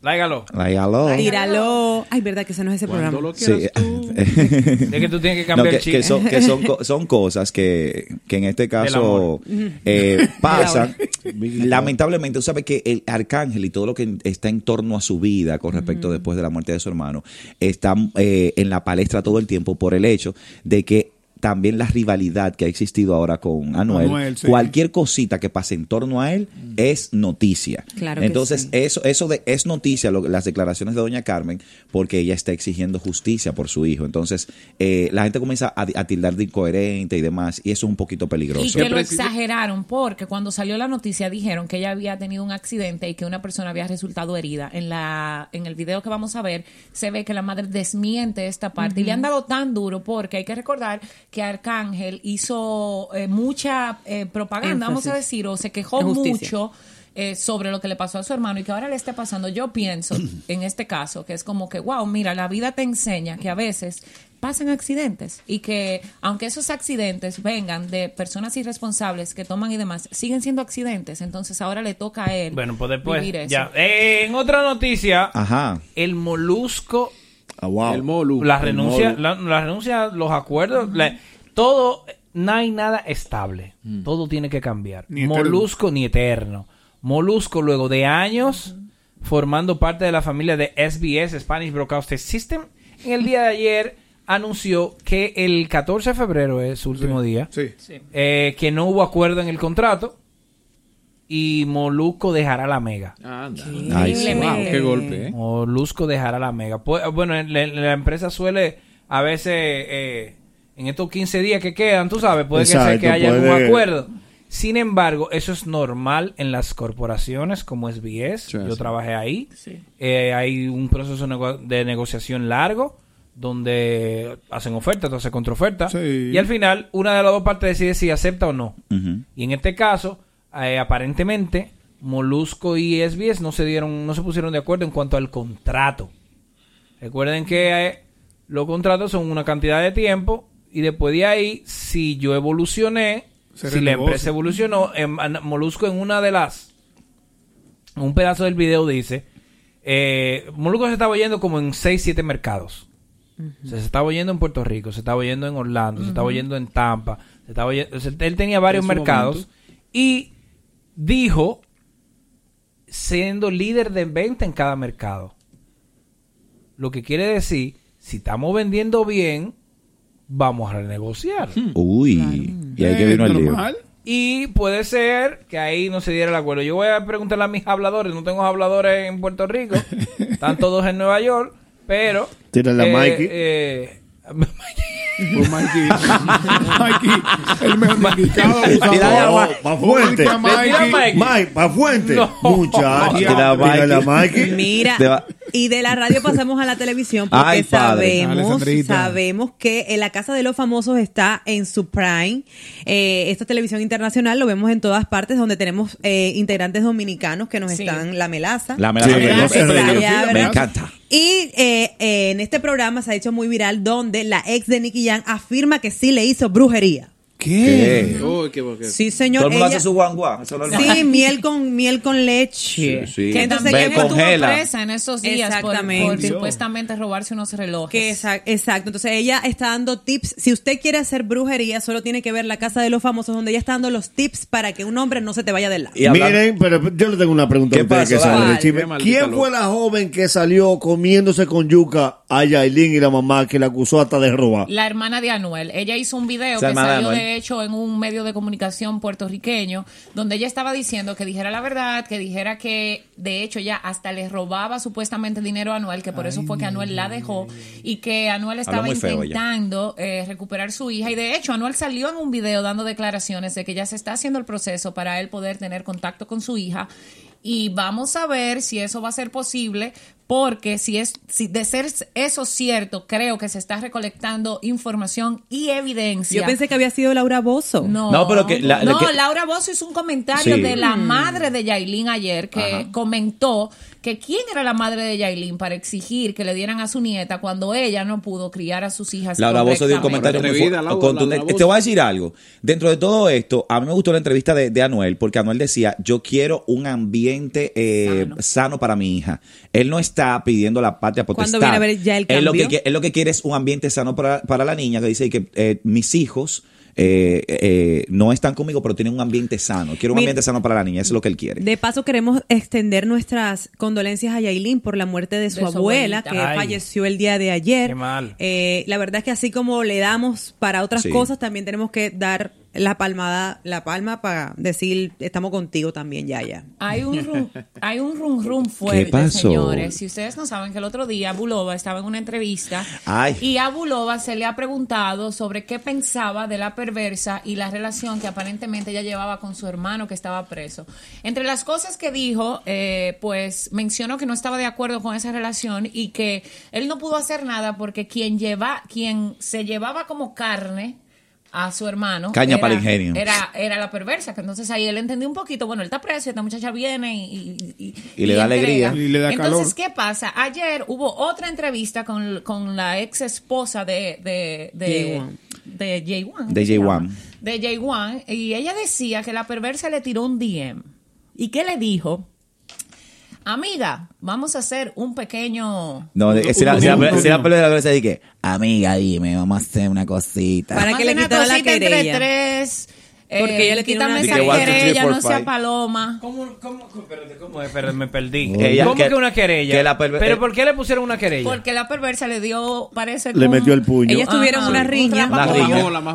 Láigalo. Láigalo. Tíralo. Ay, verdad que ese no es ese programa. Lo Sí. quieras tú. Es que tú tienes que No, cambiar que, el chip. que son, que son, co- son cosas que, que en este caso eh, pasan. Lamentablemente, tú sabes que el arcángel y todo lo que está en torno a su vida con respecto después de la muerte de su hermano está eh, en la palestra todo el tiempo por el hecho de que también la rivalidad que ha existido ahora con Anuel, Anuel, sí. cualquier cosita que pase en torno a él es noticia. Claro que Entonces, sí. eso, eso de, es noticia, lo- las declaraciones de doña Carmen, porque ella está exigiendo justicia por su hijo. Entonces, eh, la gente comienza a, a tildar de incoherente y demás, y eso es un poquito Y peligroso. que lo exageraron porque cuando salió la noticia dijeron que ella había tenido un accidente y que una persona había resultado herida. En la en el video que vamos a ver se ve que la madre desmiente esta parte y le han dado tan duro porque hay que recordar que Arcángel hizo eh, mucha eh, propaganda, vamos a decir, o se quejó mucho eh, sobre lo que le pasó a su hermano y que ahora le esté pasando. Yo pienso en este caso que es como que, wow, mira, la vida te enseña que a veces pasan accidentes y que aunque esos accidentes vengan de personas irresponsables que toman y demás, siguen siendo accidentes. Entonces ahora le toca a él Bueno, pues después, vivir eso. ya. Eh, en otra noticia, Ajá. el molusco, El molu. la El renuncia, molu. la, la renuncia, los acuerdos, la- todo, no hay nada estable. Todo tiene que cambiar. Ni. Molusco ni eterno. Molusco, luego de años formando parte de la familia de SBS, Spanish Broadcasting System, en el día de ayer anunció que el 14 de febrero es su último día, Sí. eh, que no hubo acuerdo en el contrato y Molusco dejará la mega. Anda. Ay, sí. Wow, qué golpe, ¿eh? Molusco dejará la mega. Pues, bueno, en la, empresa suele a veces eh, en estos 15 días que quedan, tú sabes, puede que, sea que haya algún acuerdo. Sin embargo, eso es normal en las corporaciones como SBS. Sí, Yo trabajé ahí. Eh, hay un proceso de negociación largo donde hacen ofertas, hacen contraofertas. Sí. Y al final, una de las dos partes decide si acepta o no. Y en este caso, eh, aparentemente, Molusco y SBS no se dieron, no se pusieron de acuerdo en cuanto al contrato. Recuerden que eh, los contratos son una cantidad de tiempo y después de ahí, si yo evolucioné, Se si la empresa evolucionó, en- en Molusco en una de las, un pedazo del video dice, eh, Molusco se estaba yendo como en 6, 7 mercados. O sea, se estaba yendo en Puerto Rico, se estaba yendo en Orlando, se estaba yendo en Tampa, se estaba yendo- o sea, él tenía varios mercados momento. y dijo siendo líder de venta en cada mercado. Lo que quiere decir, si estamos vendiendo bien, vamos a renegociar. Uy. Y ahí que Eh, vino el lío. normal. Y puede ser que ahí no se diera el acuerdo. Yo voy a preguntarle a mis habladores, no tengo habladores en Puerto Rico, están todos en Nueva York, pero... Tírale a eh, Mikey. eh, Pues Mikey, Mikey, el mejor indicado. Fuente. Tira a Le tira a Mikey. Mikey. Mike, pa' fuente. No. Muchacho. Tira Mikey. Mira, y de la radio pasamos a la televisión porque Ay, sabemos, sabemos que en la Casa de los Famosos está en su prime. Eh, esta televisión internacional lo vemos en todas partes donde tenemos eh, integrantes dominicanos que nos Sí. están la melaza. La melaza Sí, me encanta. Y eh, eh, en este programa se ha hecho muy viral donde la ex de Nicky Jam afirma que sí le hizo brujería. ¿Qué? ¿Qué? Uy, qué boquete. Sí, señor. Todo el mundo ella- hace su guangua. Eso es normal. Sí, miel con miel con leche. Sí, sí. Que Entonces, estuvo congela. presa en esos días por, Exactamente. por supuestamente robarse unos relojes. Que exacto. Entonces ella está dando tips. Si usted quiere hacer brujería, solo tiene que ver la casa de los famosos, donde ella está dando los tips para que un hombre no se te vaya del lado. Miren, pero yo le tengo una pregunta ¿Qué a ustedes pasó? que saben. Qué ¿Quién fue la joven que salió comiéndose con yuca a Yailin y la mamá que la acusó hasta de robar? La hermana de Anuel. Ella hizo un video Esa que de salió Anuel. De hecho en un medio de comunicación puertorriqueño, donde ella estaba diciendo que dijera la verdad, que dijera que de hecho ya hasta le robaba supuestamente dinero a Anuel, que por eso fue que Anuel la dejó y que Anuel estaba intentando eh, recuperar su hija. Y de hecho Anuel salió en un video dando declaraciones de que ya se está haciendo el proceso para él poder tener contacto con su hija. Y vamos a ver si eso va a ser posible, porque si es si de ser eso cierto, creo que se está recolectando información y evidencia. Yo pensé que había sido Laura Bozo. No, No, pero que la- no, que- Laura Bozo hizo un comentario Sí. de la Mm. madre de Yailin ayer que Ajá. comentó que quién era la madre de Yailin para exigir que le dieran a su nieta cuando ella no pudo criar a sus hijas. Laura Bozo dio un comentario muy Atrevida, fu- Laura, contundente. Laura Bozo. Te voy a decir algo. Dentro de todo esto, a mí me gustó la entrevista de, de Anuel, porque Anuel decía, yo quiero un ambiente eh, sano. para mi hija. Él no está pidiendo la patria potestad. Cuando viene a ver ya el él lo, que, él lo que quiere es un ambiente sano para, para la niña, que dice que eh, mis hijos... eh, eh, no están conmigo, pero tienen un ambiente sano. Quiero un Mira, ambiente sano para la niña, eso es lo que él quiere. De paso, queremos extender nuestras condolencias a Yailin por la muerte de su De su abuela, abuelita. que Ay. falleció el día de ayer. Qué mal. Eh, la verdad es que así como le damos para otras Sí. cosas, también tenemos que dar la palmada, la palma para decir estamos contigo también, Yaya. Hay un rum, hay un rum rum fuerte, ¿Qué pasó? señores. Si ustedes no saben que el otro día Bulova estaba en una entrevista Ay. y a Bulova se le ha preguntado sobre qué pensaba de la perversa y la relación que aparentemente ella llevaba con su hermano que estaba preso. Entre las cosas que dijo, eh, pues mencionó que no estaba de acuerdo con esa relación y que él no pudo hacer nada porque quien lleva, quien se llevaba como carne a su hermano. Caña era- para el ingenio. Era, era la perversa, que entonces ahí él entendió un poquito, bueno, él está preso, esta muchacha viene y... Y, y- Y le da entrega. alegría. Y le da Entonces, calor. ¿qué pasa? Ayer hubo otra entrevista con, con la ex esposa de... de, de J1. de J1. De J1. De J1. Y ella decía que la perversa le tiró un DM. ¿Y qué le dijo? Amiga, vamos a hacer un pequeño... No, de- si la, pelea de la dice que, amiga, dime, vamos a hacer una cosita. Para que le quitara la cosita entre querella. tres. Porque eh, ella le tiene quítame una- esa querella, no sea paloma. ¿Cómo, cómo, cómo, espérate, cómo es? Espérate, me perdí. Ella- ¿Cómo que- que, una querella? que la perver- ¿Pero por qué le pusieron una querella? Porque la perversa le dio, parece Le como- metió el puño. Ellas tuvieron una Un riña.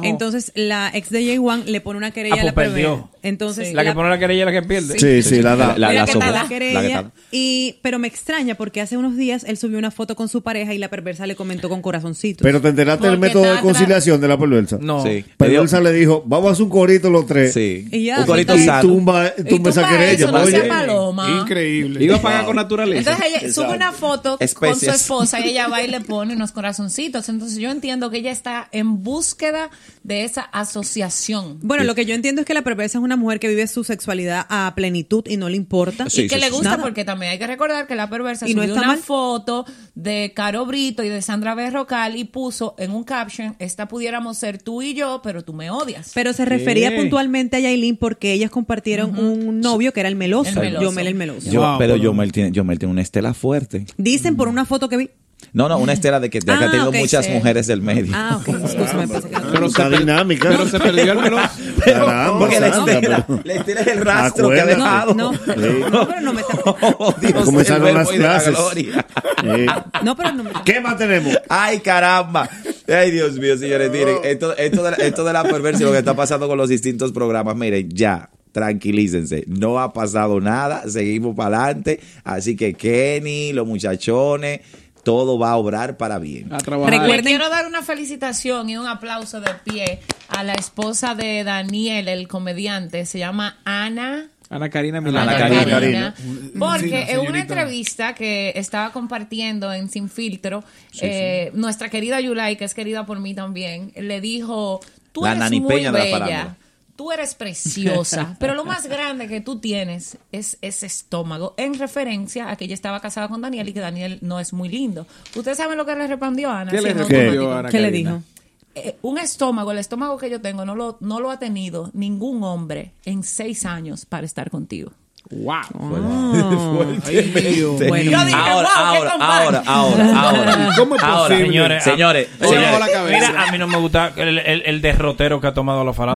Entonces la ex de J1 le pone una querella Ah, a la perversa. perdió. Entonces La que pone la querella es la que pierde. Sí, sí, la da. La- querella, y pero me extraña porque hace unos días él subió una foto con su pareja y la perversa le comentó con corazoncitos. Pero te enteraste del método de conciliación de la perversa. No. Perversa le dijo, vamos a hacer un corito los tres. Sí. Y ya, un corito sí, Y sano. tumba, Y tumba esa querella. eso, no oye. sea paloma. Increíble. Iba a pagar con naturaleza. Entonces ella sube una foto con su esposa y ella va y le pone unos corazoncitos. Entonces yo entiendo que ella está en búsqueda de esa asociación. Bueno, lo que yo entiendo es que la perversa es una mujer que vive su sexualidad a plenitud y no le importa. Sí, y que sí, le gusta Nada. porque también hay que recordar que la perversa Y no subió está una mal. foto de Caro Brito y de Sandra Berrocal y puso en un caption, esta pudiéramos ser tú y yo, pero tú me odias. Pero se refería puntualmente a Yailin porque ellas compartieron un novio que era el meloso. El meloso. Yomel el meloso. Yo- Wow, pero pero- Yomel tiene, Yomel tiene una estela fuerte. Dicen por una foto que vi. No, no, una estela de que, de que Ah, ha tenido muchas sí. mujeres del medio. Ah, ok. Pero Está dinámica. Pero se perdió el meloso. Caramba, Porque la estela, pero- la estela es el rastro que ha dejado. No, no, no, pero no me está. Oh, Dios, Comenzaron las la clases. No, pero no me ¿Qué más tenemos? Ay, caramba. Ay, Dios mío, señores. Miren, esto, esto, de la, esto de la perversa y lo que está pasando con los distintos programas, miren, ya. Tranquilícense, no ha pasado nada, seguimos para adelante, así que Kenny, los muchachones, todo va a obrar para bien. A Recuerden- quiero dar una felicitación y un aplauso de pie a la esposa de Daniel, el comediante. Se llama Ana. Ana Karina Milán. Ana Karina. Karina. Porque Sí, en una entrevista que estaba compartiendo en Sin Filtro, eh, nuestra querida Yulai, que es querida por mí también, le dijo, tú La eres Nani muy Peña de la bella. Tú eres preciosa, pero lo más grande que tú tienes es ese estómago, en referencia a que ella estaba casada con Daniel y que Daniel no es muy lindo. ¿Ustedes saben lo que le respondió Ana? ¿Qué le respondió. Ana ¿Qué le dijo? Eh, un estómago, el estómago que yo tengo, no lo, no lo ha tenido ningún hombre en seis años para estar contigo. Wow. Ay, mío. Bueno. Yo dije, ahora, wow, ahora, ahora, ahora, ahora. ¿Cómo es Ahora, posible? Señores, Señores, a- señores. Mira, a mí no me gusta el, el- el derrotero que ha tomado la falada.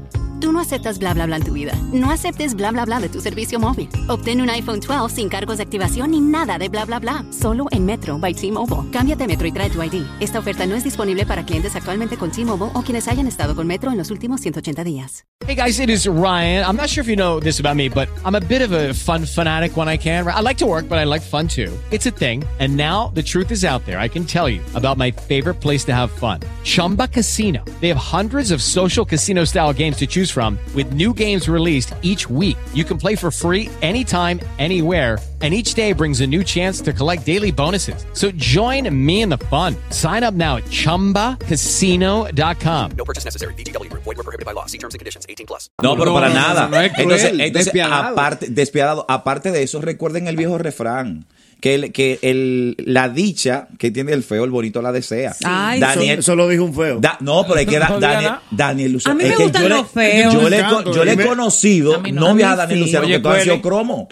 Tú no aceptas bla bla bla en tu vida. No aceptes bla bla bla de tu servicio móvil. Obtén un iPhone 12 sin cargos de activación ni nada de bla bla bla. Solo en Metro by T-Mobile. Cámbiate a Metro y trae tu ID. Esta oferta no es disponible para clientes actualmente con T-Mobile o quienes hayan estado con Metro en los últimos 180 días. Hey guys, it is Ryan. I'm not sure if you know this about me, but I'm a bit of a fun fanatic when I can. I like to work, but I like fun too. It's a thing. And now the truth is out there. I can tell you about my favorite place to have fun Chumba Casino. They have hundreds of social casino style games to choose from, with new games released each week. You can play for free anytime, anywhere. And each day brings a new chance to collect daily bonuses. So join me in the fun. Sign up now at chumbacasino.com. No purchase necessary. VGW Group. Void were prohibited by law. See terms and conditions. 18 plus. No, pero para no, no, nada. no, es cruel, entonces, entonces despiadado. aparte, despiadado. Aparte de eso, recuerden el viejo refrán. Que, el, que el, la dicha que tiene el feo, el bonito la desea. Ay, Daniel, Eso lo dijo un feo. Da- no, pero es que da- No Daniel. Daniel Luciano. A mí es me que gustan yo le- los feos. Yo le, yo le he conocido A no. novia A a Daniel sí. Luciano Oye, que tú has sido cromo.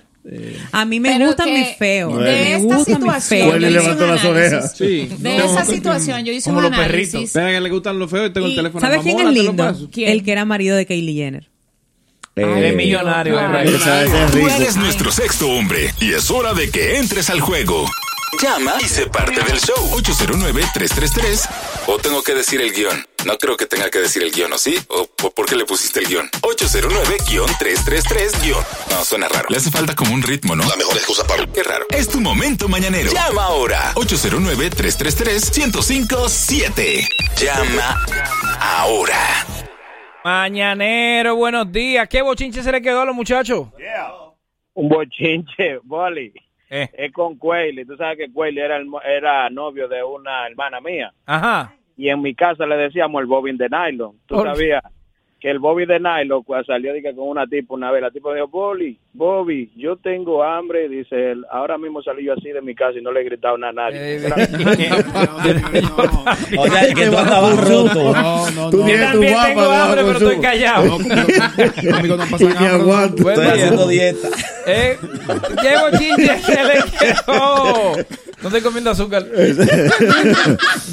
A mí me que mis feos. De Me esta gustan mis situación, hice levantó un las orejas. Sí. De No, esa no, situación, yo hice Como un los análisis. perritos. Vean que le gustan los feos y tengo el teléfono. ¿Sabes quién es lindo? El que era marido de Kylie Jenner. Millonario. Eh, Esa- ese es Tú eres nuestro sexto hombre y es hora de que entres al juego. Llama y sé parte del show. 809-333. O tengo que decir el guion. No creo que tenga que decir el guion, ¿o sí? ¿O po- por qué le pusiste el guion? 809-333 guion. No, suena raro. Le hace falta como un ritmo, ¿no? La mejor excusa para... Qué raro. Es tu momento mañanero. Llama ahora. 809-333-1057. Llama ahora. Mañanero, buenos días. ¿Qué bochinche se le quedó a los muchachos? Un bochinche, Boli. Eh. Es con Cueli. Tú sabes que Cueli era, el era novio de una hermana mía. Ajá. Y en mi casa le decíamos el Bobby de nylon. Tú sabías que el Bobby de nylon cuando salió dije, con una tipa una vez. La tipa dijo, Boli, Bobby, yo tengo hambre. Dice él, ahora mismo salí yo así de mi casa y no le he gritado nada a nadie. Eh, O sea, que tú andabas roto. No, no, Tú no. tienes tu también guapa tengo hambre, pero su- estoy callado. Conmigo no Y pasa ni nada. Estoy haciendo dieta. ¿Eh? ¿Qué bochinche se le quedó? No estoy comiendo azúcar.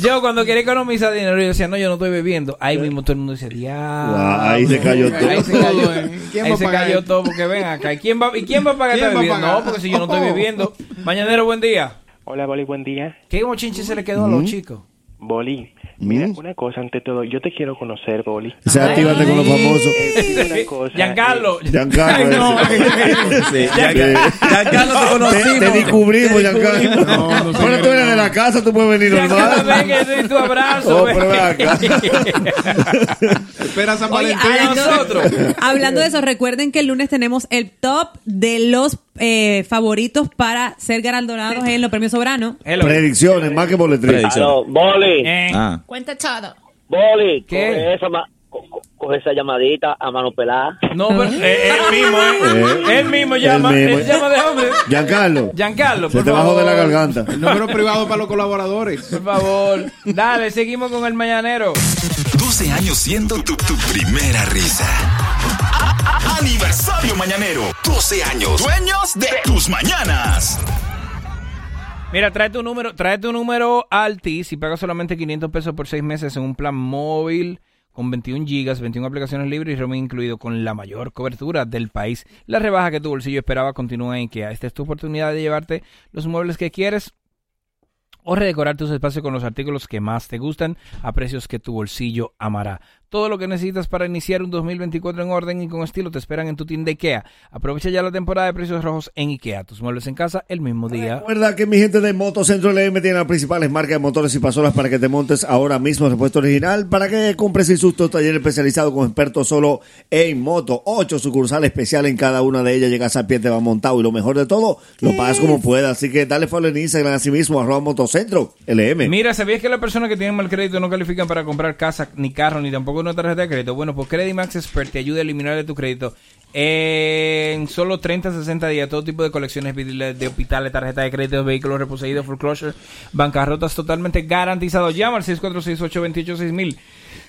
yo cuando quería economizar dinero, yo decía, no, yo no estoy bebiendo. Ahí mismo todo el mundo decía, diablo. Guau, ahí se cayó todo. Ahí se cayó, ¿Quién ahí se cayó todo porque ven acá. ¿Y quién va, ¿y quién va a pagar ¿Quién esta bebida? pagar? No, porque si yo no estoy Oh. bebiendo. Mañanero, buen día. Hola, Boli, buen día. ¿Qué bochinche se le quedó a los chicos? Boli, mira, una cosa ante todo, yo te quiero conocer, Boli. Se actívate con los famosos. Eh, Giancarlo. Giancarlo. Sí, ya- Giancarlo te conocimos. te descubrimos, Giancarlo. No, no qué tú eres no. de la casa, tú puedes venir Giancarlo, normal. ven que doy tu abrazo. Oh, pero acá. Espera San Oye, Valentín. nosotros. hablando de eso, recuerden que el lunes tenemos el top de los eh, favoritos para ser galardonados en los premios sobranos. Hello. Predicciones, más que boletín. Aló, Boli, Eh, Ah. Cuenta todo. Boli, ¿Qué? coge esa, ma- co- co- coge esa llamadita a mano pelada. No, pero eh, él mismo, eh. Eh. Él mismo llama, Él mismo. él llama de hombre. Giancarlo. Giancarlo, Se por te bajó favor. de la garganta. El número privado para los colaboradores. Por favor. Dale, seguimos con el mañanero. 12 años siendo tu, tu primera risa. Aniversario mañanero. 12 años. Dueños de tus mañanas. Mira, trae tu número, trae tu número Altis y paga solamente 500 pesos por 6 meses en un plan móvil con 21 gigas, 21 aplicaciones libres y roaming incluido con la mayor cobertura del país. La rebaja que tu bolsillo esperaba continúa en IKEA. Esta es tu oportunidad de llevarte los muebles que quieres o redecorar tus espacios con los artículos que más te gustan a precios que tu bolsillo amará. Todo lo que necesitas para iniciar un 2024 en orden y con estilo te esperan en tu tienda IKEA. Aprovecha ya la temporada de precios rojos en IKEA. Tus muebles en casa el mismo día. Recuerda que mi gente de Motocentro LM tiene las principales marcas de motores y pasolas para que te montes ahora mismo repuesto original, para que compres sin susto taller especializado con expertos solo en moto. Ocho sucursales especiales en cada una de ellas. Llegas a pie, te va montado y lo mejor de todo, lo pagas como puedas. Así que dale follow en Instagram así mismo, arroba Motocentro LM. Mira, ¿sabías que las personas que tienen mal crédito no califican para comprar casa, ni carro, ni tampoco una tarjeta de crédito? Bueno, pues Credimax Expert te ayuda a eliminar de tu crédito en solo 30, 60 días. Todo tipo de colecciones de hospitales, tarjeta de crédito, vehículos reposeídos, foreclosure, bancarrotas totalmente garantizado. Llama al 646-828-6000.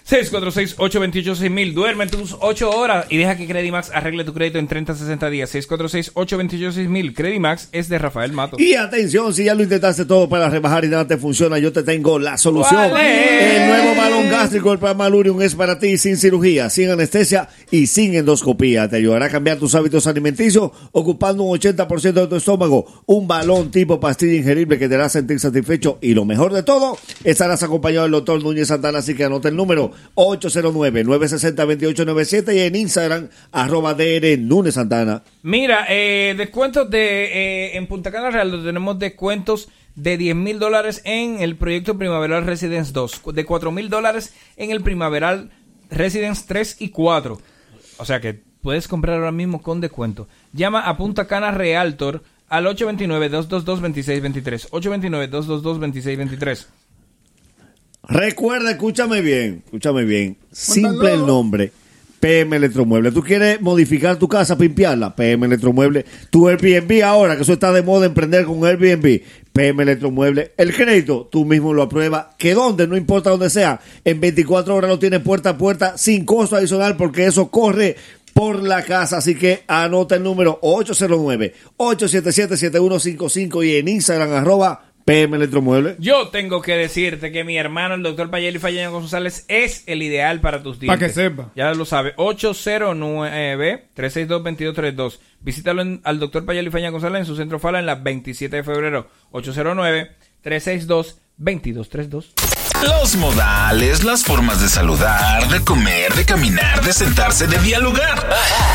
646-828-6000. Duerme tus 8 horas y deja que Credimax arregle tu crédito en 30, 60 días. 646-828-6000. Credimax es de Rafael Mato. Y atención, si ya lo intentaste todo para rebajar y nada te funciona, yo te tengo la solución. El nuevo balón gástrico, el Pramalurium, es para ti sin cirugía, sin anestesia y sin endoscopía. Te ayudará a cambiar tus hábitos alimenticios ocupando un 80% de tu estómago. Un balón tipo pastilla ingerible que te hará sentir satisfecho y lo mejor de todo, estarás acompañado del doctor Núñez Santana, así que anota el número 809-960-2897 y en Instagram, arroba DR Núñez Santana. Mira, eh, descuentos de eh, en Punta Cana Real tenemos descuentos de 10 mil dólares en el proyecto Primaveral Residence 2, de 4 mil dólares en el Primaveral Residence 3 y 4. O sea que puedes comprar ahora mismo con descuento. Llama a Punta Cana Realtor al 829-222-2623. 829-222-2623. Recuerda, escúchame bien, escúchame bien. Simple el nombre. PM Electromueble. ¿Tú quieres modificar tu casa, pimpearla? PM Electromueble. Tu Airbnb ahora, que eso está de moda, emprender con Airbnb. PM Electromueble. El crédito, tú mismo lo apruebas. Que donde, no importa donde sea, en 24 horas lo tienes puerta a puerta, sin costo adicional, porque eso corre por la casa. Así que anota el número 809-877-7155 y en Instagram, arroba PM Electromueble. Yo tengo que decirte que mi hermano, el doctor Payeli Fallaño González, es el ideal para tus dientes. Pa' que sepa. Ya lo sabe. 809-362-2232. Visítalo en- al doctor Payeli Fallaño González en su centro Fala en la 27 de febrero. 809-362-2232. Los modales, las formas de saludar, de comer, de caminar, de sentarse, de dialogar.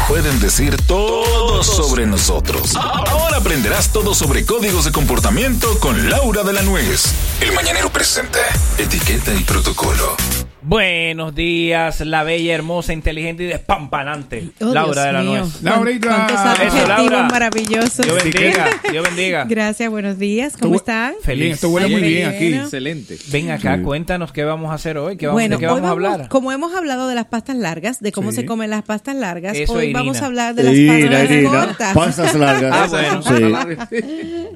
Pueden decir todo sobre nosotros. Ahora aprenderás todo sobre códigos de comportamiento con Laura de la Nuez. El Mañanero presenta Etiqueta y Protocolo. Buenos días, la bella, hermosa, inteligente y despampanante Oh, Laura Dios de la mío. Nuez. Laurita. ¿Cuántos Eso, Laura. maravillosos? Dios bendiga, Dios bendiga. Gracias, buenos días. ¿Cómo están? Feliz. esto huele muy bien aquí. Excelente. Ven acá, cuéntanos qué vamos a hacer hoy. ¿Qué vamos, Bueno, ¿De qué vamos hoy a hablar? como hemos hablado de las pastas largas, de cómo Sí. se comen las pastas largas, Eso, hoy Irina. vamos a hablar de las Irina, pastas Irina, cortas. pastas largas. Ah, bueno. Sí.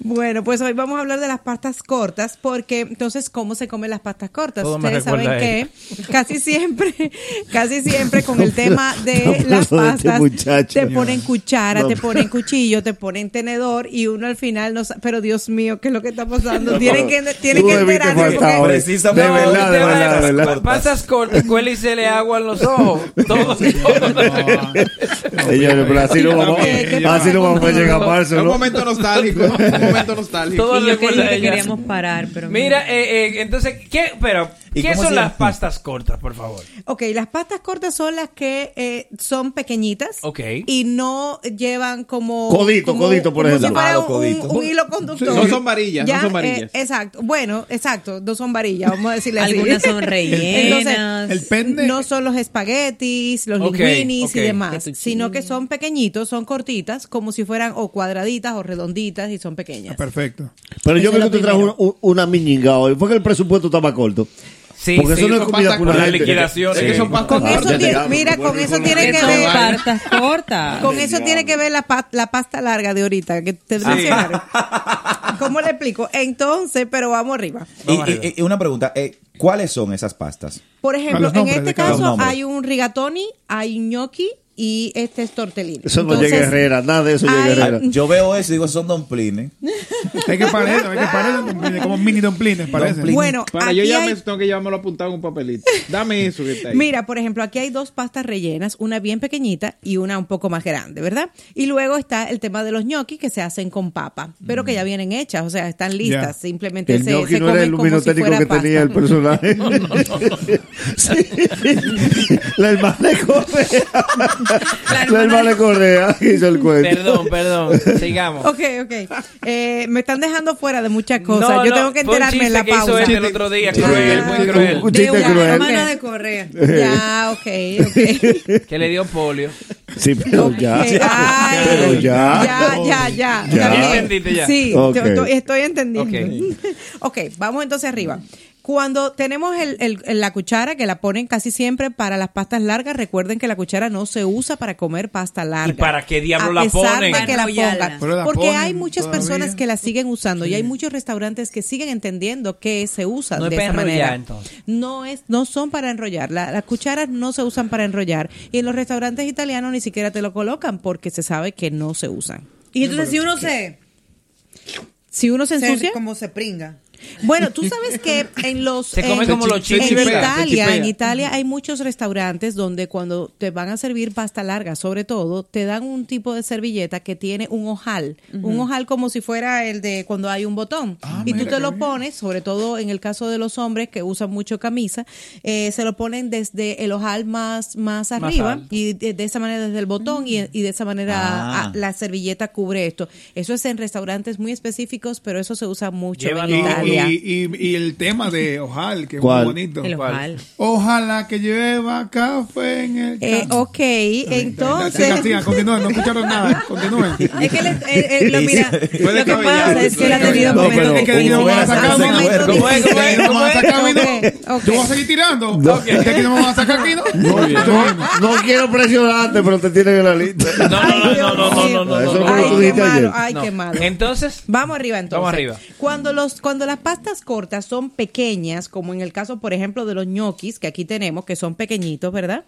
Bueno, pues hoy vamos a hablar de las pastas cortas, porque entonces, ¿cómo se comen las pastas cortas? Todo Ustedes saben a que casi siempre, casi siempre con el tema de las este pastas, te ponen cuchara, te ponen cuchillo, te ponen tenedor y uno al final no sabe, pero Dios mío, ¿qué es lo que está pasando? Tienen que, tienen que enterarse. Precisamente. De verdad, de verdad, de verdad. Pasas cortas, cuela y se le agua en los ojos. Todo. Señores, pero así no vamos, ¿Qué- qué así no vamos a llegar a marzo, Es un ¿no? momento nostálgico. ¿no? Un momento nostálgico. Todo yo que queríamos parar, pero Mira, eh, eh, entonces, ¿qué, pero, ¿Y ¿qué son se las pastas cortas, por favor? Ok, las pastas cortas son las que eh, son pequeñitas Ok. y no llevan como... Codito, como- codito, por como ejemplo. si fuera Ah, un, codito. un hilo conductor. No son varillas, no son varillas. eh, exacto, bueno, exacto, no son varillas, vamos a decirle así. Algunas son rellenas. Entonces, El pende. no son los espaguetis, los Ok, linguinis y demás, sino que son pequeñitos, son cortitas, como si fueran o cuadraditas o redonditas y son pequeñas. Perfecto. Pero yo Eso creo es que trajo primero. una, una miñinga hoy. Fue que el presupuesto estaba corto. Sí, Porque sí, eso no es comida con las liquidaciones. Es que son pastas Con eso tiene, llegamos, mira, con eso tiene que son ver. pastas cortas. Con eso tiene que ver la, pa- la pasta larga de ahorita, que te mencionaron. ¿Cómo le explico? Entonces, pero vamos arriba. Y, y- y una pregunta, eh, ¿cuáles son esas pastas? Por ejemplo, en este caso hay un rigatoni, hay un gnocchi y este es tortellini. Eso no Entonces, llega Herrera, nada de eso llega hay- Herrera. Yo veo eso y digo, son domplines. Es que parece, es que parece domplines, como mini domplines, parece. Bueno, Para aquí yo ya hay- me, tengo que llevármelo apuntado en un papelito. Dame eso que está ahí. Mira, por ejemplo, aquí hay dos pastas rellenas, una bien pequeñita y una un poco más grande, ¿verdad? Y luego está el tema de los gnocchi que se hacen con papa, pero que ya vienen hechas, o sea, están listas, simplemente El se, gnocchi se no era comen el como si fuera que pasta. tenía el personaje. Sí. La hermana de Correa. La hermana de Correa hizo el cuento. Perdón, perdón. Sigamos. Ok, ok. Eh, me están dejando fuera de muchas cosas. No, Yo no, tengo que enterarme en la hizo pausa. él el otro día, cruel, muy cruel. un De chiste una cruel. hermana de Correa. Ya, ok, ok. Que le dio polio. Sí, pero ya. Ok, ay, Pero ya. Ya, ya, ya. Ya. ¿Entendiste ya? Sí, Ok. yo estoy, estoy entendiendo. Ok. ok, vamos entonces arriba. Cuando tenemos el- el- el- la cuchara, que la ponen casi siempre para las pastas largas, recuerden que la cuchara no se usa para comer pasta larga. ¿Y para qué diablo A la ponen? de que la Enrollarla. pongan. Pero la Porque ponen hay muchas todavía. personas que la siguen usando y hay muchos restaurantes que siguen entendiendo que se usa No es de para esa enrollar, manera. entonces. No es, no son para enrollar. La- las cucharas no se usan para enrollar. Y en los restaurantes italianos ni siquiera te lo colocan porque se sabe que no se usan. Y entonces si uno se, Si uno se se ensucia. como se pringa. Bueno, tú sabes que en los Se come en, como los en. Italia, en Italia hay muchos restaurantes donde cuando te van a servir pasta larga, sobre todo, te dan un tipo de servilleta que tiene un ojal, un ojal como si fuera el de cuando hay un botón. y tú te lo pones, sobre todo en el caso de los hombres que usan mucho camisa, eh, se lo ponen desde el ojal más más arriba y de, de esa manera desde el botón y, y de esa manera Ah. ah, la servilleta cubre esto. Eso es en restaurantes muy específicos, pero eso se usa mucho Llévalo. en Y, Y, y, y el tema de Ojal, que es ¿Cuál? muy bonito. El ojal. Ojalá que lleva café en el Eh, ok, entonces. Sigan, continúen, no escucharon nada, continúen. Es que le- eh, eh, lo, mira, lo que cabellar, pasa es que él ha tenido. No, pero- Es que aquí no ¿Cómo vamos a es? sacar. ¿Cómo es? ¿Cómo aquí es? no ¿Cómo es? Ok, ok. Yo voy a seguir tirando. No. De aquí no vamos a sacar vino. No, no quiero presionarte, pero te tienen en la lista. No, no, no, no, no, no, no, no, Eso no, fue lo que tú qué dijiste ayer. malo, ay, No. qué malo. Entonces, Vamos arriba entonces. Vamos arriba. Cuando los cuando las pastas cortas son pequeñas, como en el caso, por ejemplo, de los ñoquis que aquí tenemos, que son pequeñitos, ¿verdad?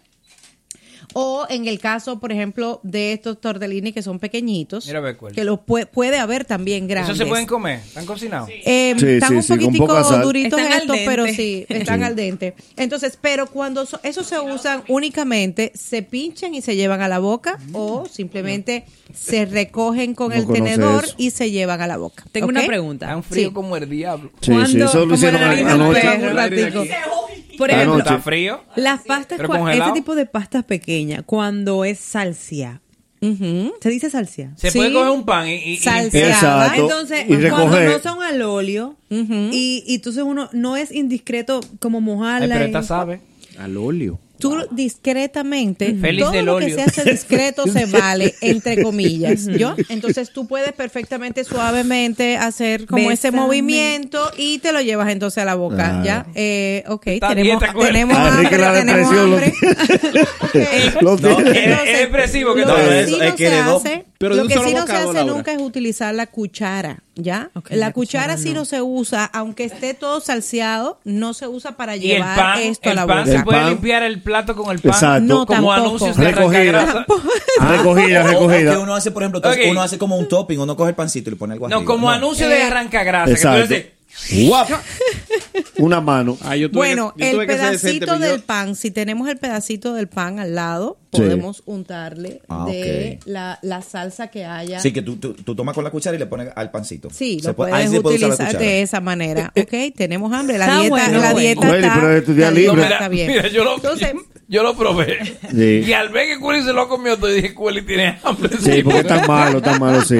O en el caso, por ejemplo, de estos tortellini que son pequeñitos, Mira, ve cuál. que los puede, puede haber también grandes. ¿eso se pueden comer? ¿Están cocinados? Eh, Sí, están sí, un sí, poquitico duritos Están estos, pero sí, están al dente. Entonces, pero cuando so- esos se usan únicamente, se pinchan y se llevan a la boca o simplemente se recogen con No el tenedor eso. y se llevan a la boca. Tengo una pregunta. Tan frío Sí. como el diablo. Sí, sí, ¿Cuándo- eso lo hicieron anoche. Por Anoche. ejemplo, ¿Está frío? las pastas, ese tipo de pastas pequeñas, cuando es salsia, Se dice salseada. Se puede coger un pan y, y- salseada. Exacto. Entonces, Y cuando no son al óleo, y, y entonces uno no es indiscreto como mojarla. Ay, pero en- esta sabe. Al óleo. Tú discretamente, Feliz todo del lo que se hace discreto se vale, entre comillas, ¿yo? Entonces tú puedes perfectamente, suavemente hacer como ese movimiento y te lo llevas entonces a la boca. ¿ya? Eh, ok, Está tenemos, tenemos A Enrique hambre, la tenemos hambre. Lo No. Es, es expresivo que Lo No, todo que eso, es no que se heredó. hace, Pero lo que sí no se hace Laura. nunca es utilizar la cuchara, ¿ya? La, la cuchara, cuchara sí no. no se usa, aunque esté todo salseado, no se usa para Y el llevar pan, esto a el la pan boca. se El puede pan. limpiar el plato con el pan. Exacto. No, Como tampoco. anuncios de Recogida. arrancagrasa. Recogida, o recogida. que uno hace, por ejemplo, uno hace como un topping, uno coge el pancito y le pone algo No, arriba. como anuncio de arrancagrasa. Que Exacto. dices, Guap. Una mano. Ah, yo tuve Bueno, que- yo el tuve que decente, pedacito del pan, si tenemos el pedacito del pan al lado, Sí. podemos untarle Ah, de la, la salsa que haya. Sí, que tú, tú, tú tomas con la cuchara y le pones al pancito. Sí, Se lo puede- puedes ahí se puede usar la utilizar de esa manera. Ok, tenemos hambre. La Está dieta, bueno, la bueno. dieta Bueno, está, pero es tu día la dieta libre. mira, está bien. mira, yo lo, Entonces, yo lo probé. Sí. Y al ver que Culi se lo comió, te dije, Culi tiene hambre. Sí, porque está malo, está malo, sí.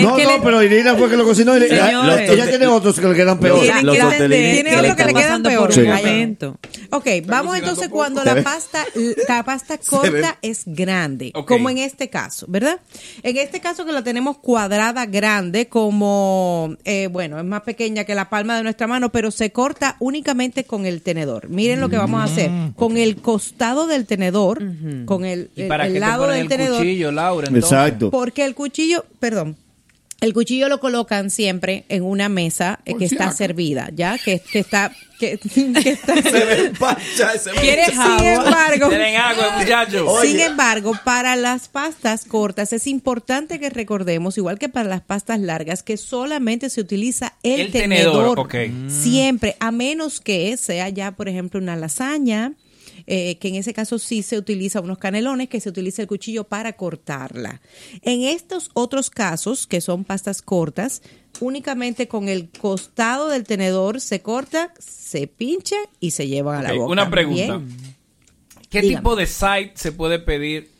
No, no, le- pero Irina fue que lo cocinó. y- Señores. ella tiene otros que le quedan peor. Tiene que otro le que le quedan peor. Sí. Ok, vamos entonces cuando la pasta, la pasta corta es grande, como en este caso, ¿verdad? En este caso que la tenemos cuadrada grande, como, eh, bueno, es más pequeña que la palma de nuestra mano, pero se corta únicamente con el tenedor. Miren lo que vamos a hacer. Con el costado del tenedor, con el, ¿Y el- para el lado del el tenedor. cuchillo, Laura? entonces? Exacto. Porque el cuchillo, perdón, el cuchillo lo colocan siempre en una mesa eh, que si está servida, ¿ya? Que, que está... Que, que está Se ve pancha ese ¿Quieres muchacho. Sin embargo, Tienen agua, muchachos. sin embargo, para las pastas cortas es importante que recordemos, igual que para las pastas largas, que solamente se utiliza el, El tenedor, tenedor. ok. Siempre, a menos que sea ya, por ejemplo, una lasaña. Eh, que en ese caso sí se utiliza unos canelones, que se utiliza el cuchillo para cortarla. En estos otros casos, que son pastas cortas, únicamente con el costado del tenedor se corta, se pincha y se llevan a la boca. Una pregunta. Bien. ¿Qué Dígame. tipo de side se puede pedir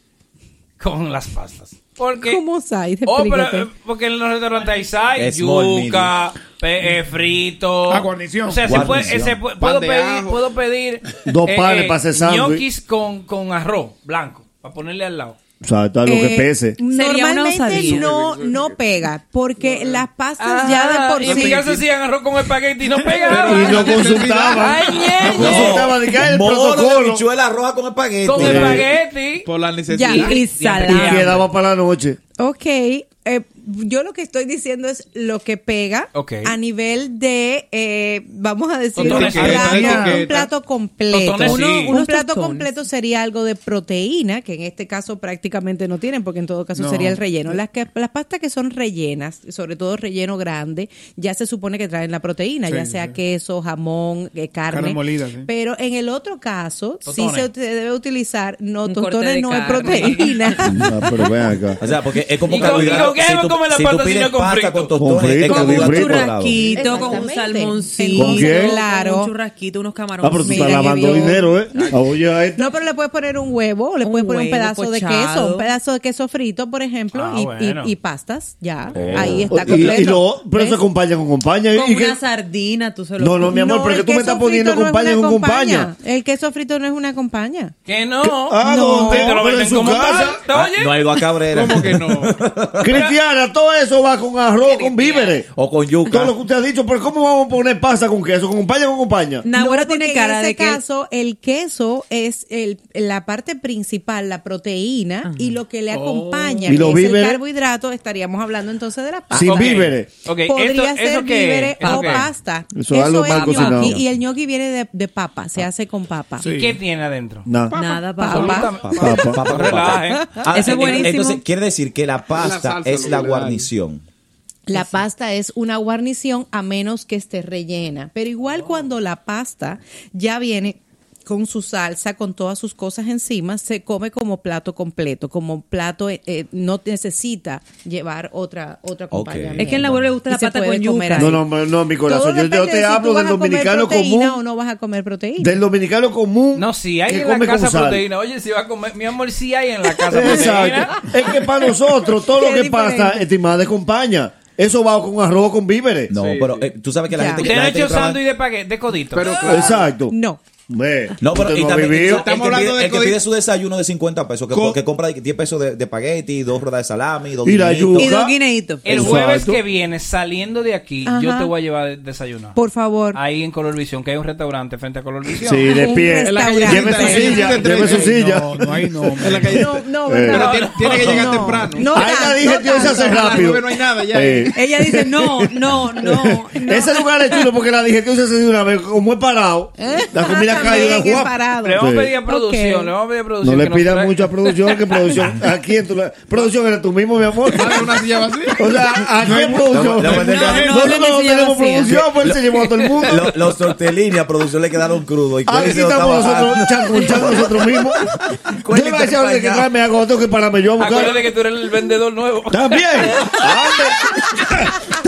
con las pastas? Porque, ¿Cómo side? Oh, pero, eh, porque en los restaurantes hay side, yuca, eh, frito. Ah, guarnición. O sea, se puede, eh, se puede- Pan puedo, de pedir, ajo. puedo pedir Dos panes para hacer sándwich. ñoquis con, con arroz blanco, para ponerle al lado. O sea, todo lo que Eh, pese. Sería una Normalmente osadía. no, no pega, porque las pastas ya de por Ah, y en mi sí. casa hacían arroz con espagueti y no pegaba. Y no consultaba. Ay, ñe, No que el de protocolo. habichuela roja con espagueti. con espagueti. Por la Ya, necesidad. Y Y salada. quedaba para la noche. Ok, eh, yo lo que estoy diciendo es lo que pega a nivel de, eh, vamos a decir, un plato, etiqueta. un plato completo. Totones, Uno- sí. un Unos plato completo sería algo de proteína, que en este caso prácticamente no tienen, porque en todo caso No. sería el relleno. Las, que, las pastas que son rellenas, sobre todo relleno grande, ya se supone que traen la proteína, Sí, ya sea sí. queso, jamón, eh, carne. Carne molida, sí. Pero en el otro caso, sí se debe utilizar, no, tostones no es carne. proteína. Ah, pero ven acá. O sea, porque es como ¿Y con- carbohidrato. y con qué Si me tú- come la si tú pides con pasta frito? con Con tostones, frito, con lados. churrasquito con un salmoncito. ¿Con qué? Claro. Un churrasquito, unos camarones. Ah, pero tú Mira estás lavando dinero, ¿eh? Ah, Oye, a este. No, pero le puedes poner un huevo, o le Un puedes poner un pedazo de queso, un pedazo de queso frito, por ejemplo, Ah, y, y- bueno. y pastas, ya. Oh. Ahí está Y, completo. y lo, pero se acompaña con compañía. Con ¿Y qué? una sardina, tú se lo No, no, mi amor, porque el tú me estás poniendo una con compañía. El queso frito no es una compañía. Que no. Ah, No, no, Te lo pero venden en su como casa. Ah. No hay cabrera. ¿Cómo que no? Cristiana, todo eso va con arroz, con víveres. O con yuca. Todo lo que usted ha dicho, pero ¿cómo vamos a poner pasta con queso? ¿Con compañía o con compañía? Nahuara No, tiene cara en ese de que caso el queso es el, la parte principal, la proteína, y lo que le acompaña, ¿Y que los es el carbohidrato, estaríamos hablando entonces de la pasta. Sin víveres. Podría ¿eso- ser eso es? víveres ¿Eso o es? pasta. Eso es algo mal gnocchi, cocinado. Y el gnocchi viene de, de papa, se hace con papa. Sí. ¿Qué tiene adentro? Nada. Nada, Papa. papá. Papá. Papá, papá. Relajen. Ah, Eso es buenísimo. Entonces, quiere decir que la La pasta es la guarnición. La pasta es una guarnición a menos que esté rellena. Pero igual cuando la pasta ya viene con su salsa, con todas sus cosas encima, se come como plato completo, como plato eh, eh, no necesita llevar otra otra acompañamiento. Es que en la abuela le gusta Y la pata con yuca. No, no, no, mi corazón. Yo, yo te de si hablo tú del dominicano proteína común. o no vas a comer proteína. Del dominicano común. No, sí, hay que en la come con casa proteína. Oye, si va a comer, mi amor, sí hay en la casa proteína. Exacto. Es que para nosotros todo lo que pasa, diferente. estimada, de compañía. Eso va con arroz, con víveres. No, pero eh, tú sabes que la Ya. gente. ¿Usted la no ha hecho trabaja- sándwich de paquete, de codito? Exacto. No. No, pero y no también, vivido. el, que pide, el que pide su desayuno de 50 pesos, que, Co- que compra 10 pesos de, de espagueti, dos ruedas de salami, dos Y guineitos. Y dos guineitos. El Exacto. jueves que viene, saliendo de aquí, yo Ajá. te voy a llevar desayunar. Por favor. Ahí en Color Visión, que hay un restaurante frente a Color Visión. Sí, de pie. Lleve su silla, lleve su silla. No, no hay no. En la calle. No, no, Eh. ¿verdad? Pero tiene, tiene que llegar No. temprano. No Ahí la dije, no tío, se hace. A rápido. no hay nada ya. Eh. Ella dice, no, no, no. Ese lugar es chulo porque la digestión se hace de una vez. Como es parado, la comida guapa. Le vamos a pedir a producción, le vamos a pedir a producción. No le pidas traiga- mucho a producción, que producción. ¿A quién tú le- Producción eres tú mismo, mi amor. una silla vacía. O sea, ¿a qué producción? No, Nosotros tenemos producción, pues él se llevó a todo el mundo. Los, tortellini a producción le quedaron crudos. Y Aquí estamos nosotros nosotros mismos. Yo a decir que tráeme algo, tengo que pararme yo a buscar. Acuérdate que tú eres el vendedor nuevo. También.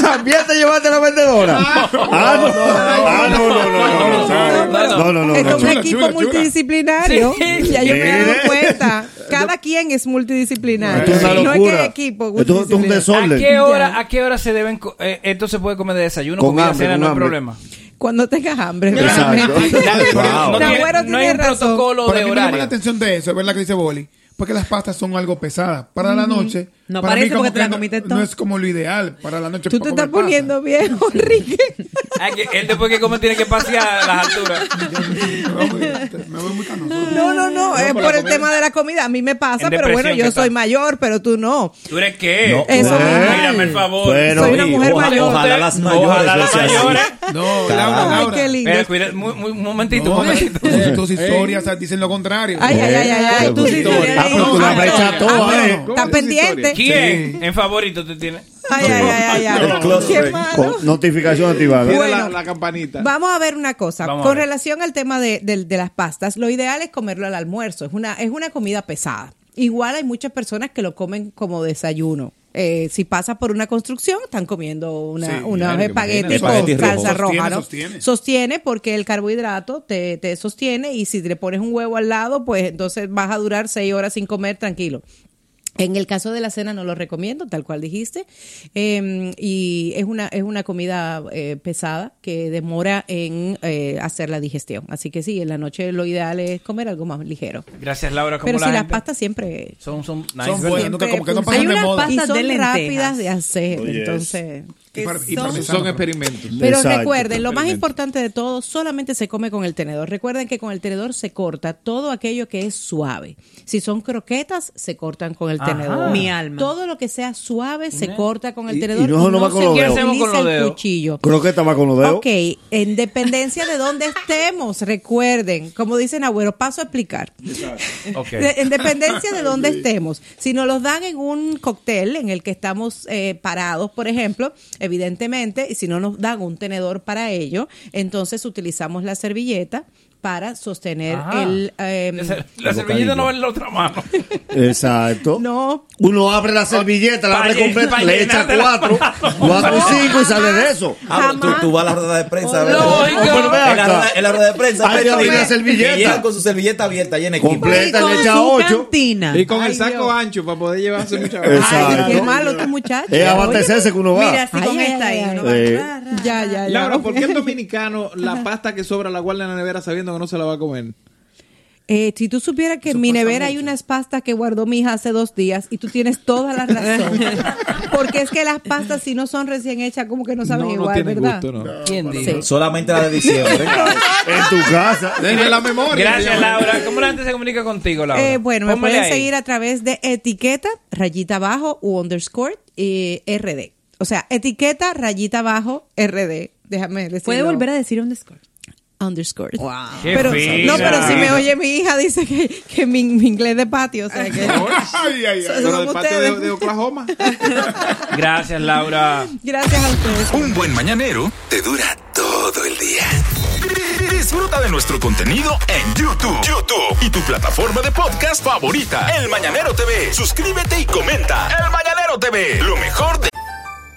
También te llevaste la vendedora. Ah, no. Ah, no, no, no, no, no. No, no, no, Esto no. Es un equipo multidisciplinario. Sí. Ya yo me he dado cuenta. Cada quien es multidisciplinario. Esto es una No es que equipo Esto es un multidisciplinario. desorden. ¿A qué hora, a qué hora se deben co- eh, esto se puede comer de desayuno, Con comida, hambre, cena, con no hay problema? Cuando tengas hambre. Exacto. No, Wow. tiene- Nagüero no hay un razón. protocolo Para de mí me llama la horario. atención de eso, es verdad que dice Boli. Porque las pastas son algo pesadas. Para la noche. No para parece mí porque te la no- comiste no, es como lo ideal para la noche. Tú te estás poniendo bien, Enrique. Ah, él después que come tiene que pasear a las alturas. pasta. Me voy, muy canoso. No, no, no, es por el tema de la comida. A mí me pasa, pero bueno, yo soy está. mayor, pero tú no. ¿Tú eres qué? No. Eso mismo. Mírame el favor. Bueno, Soy una mujer oja- mayor. Ojalá las mayores. Ojalá las mayores. No, Carajo. Laura, Ay, Laura. qué lindo. Cuida, muy, muy- un momentito, un momentito. tus- tus historias dicen lo contrario. Ay, ay, ay, ay, ay, tú Ah, pero tú la toda, Ah, eh. Está pendiente. ¿Quién en favorito te tiene? Ay, ay, ay, ay, Qué malo. Notificación activada. Mira Bueno. la, la campanita. Vamos a ver una cosa. Con relación al tema de, de- de las pastas, lo ideal es comerlo al almuerzo. Es una, es una comida pesada. Igual hay muchas personas que lo comen como desayuno. Eh, si pasa por una construcción, están comiendo una, Sí, unos espaguetis con Espagueti salsa rojo. roja, ¿no? Sostiene, Sostiene porque el carbohidrato te, te sostiene y si le pones un huevo al lado, pues entonces vas a durar seis horas sin comer tranquilo. En el caso de la cena no lo recomiendo, tal cual dijiste, Eh, y es una es una comida eh, pesada que demora en eh, hacer la digestión. Así que sí, en la noche lo ideal es comer algo más ligero. Gracias, Laura. ¿Cómo Pero la si las pastas siempre Son, son, nice, Son buenas, nunca como que no Hay pasan de moda. y pastas son de rápidas de hacer, Oh, yes. entonces Y para- y son- Son pero- experimentos. pero Exacto. recuerden, lo más importante de todo, solamente se come con el tenedor. Recuerden que con el tenedor se corta todo aquello que es suave. Si son croquetas, se cortan con el Ajá. tenedor. Mi alma. Todo lo que sea suave se corta con el Y- tenedor. y no, no va con los dedos. utiliza ¿Qué hacemos con los el dedos? cuchillo. Creo que estaba con los dedos. Ok, en dependencia de dónde estemos, recuerden, como dicen abuelo, paso a explicar. Ok. De- en dependencia de dónde estemos. Si nos los dan en un cóctel en el que estamos eh, parados, por ejemplo, evidentemente, y si no nos dan un tenedor para ello, entonces utilizamos la servilleta para sostener Ajá. el... eh, La La servilleta no va en la otra mano. Exacto. no, Uno abre la servilleta, la abre completa, le echa cuatro, cuatro y cinco y sale de eso. Ah, tú, tú vas a la rueda de prensa. a ver. Lógico. Oh, En la, en la rueda de prensa. Ahí ves, abre la que servilleta. con su servilleta abierta llena equipo. Completa, con le echa su ocho. cantina. Y con Ay, el saco Dios. ancho para poder llevarse muchas ay, Exacto. qué malo tu muchacho. Es abastecerse que uno va. Mira, así Ay, con ay, esta ay, ahí. ay. Ya, ya, ya. Laura, ¿por qué el dominicano la pasta que sobra la guarda en la nevera sabiendo que no se la va a comer? Eh, si tú supieras que en mi nevera hay unas pastas que guardó mi hija hace dos días y tú tienes toda la razón. Porque es que las pastas, si no son recién hechas, como que no saben No, no igual, ¿verdad? gusto, no. ¿Quién dijo? Solamente la de diciembre. En tu casa. Desde la memoria. Gracias, Laura. ¿Cómo la gente se comunica contigo, Laura? Eh, bueno, me pueden ahí. seguir a través de etiqueta, rayita abajo u underscore y RD. O sea, etiqueta, rayita abajo, RD. Déjame decirlo. Puede volver a decir un score. Underscore. Qué Pero, fina. no, pero si me oye mi hija, dice que, que mi, mi inglés de patio, o sea que... Ay, ay, ay. Pero del patio de, de Oklahoma. Gracias, Laura. Gracias a ustedes. Un buen mañanero te dura todo el día. Disfruta de nuestro contenido en YouTube. YouTube y tu plataforma de podcast favorita. El Mañanero TV. Suscríbete y comenta. El Mañanero TV. Lo mejor de...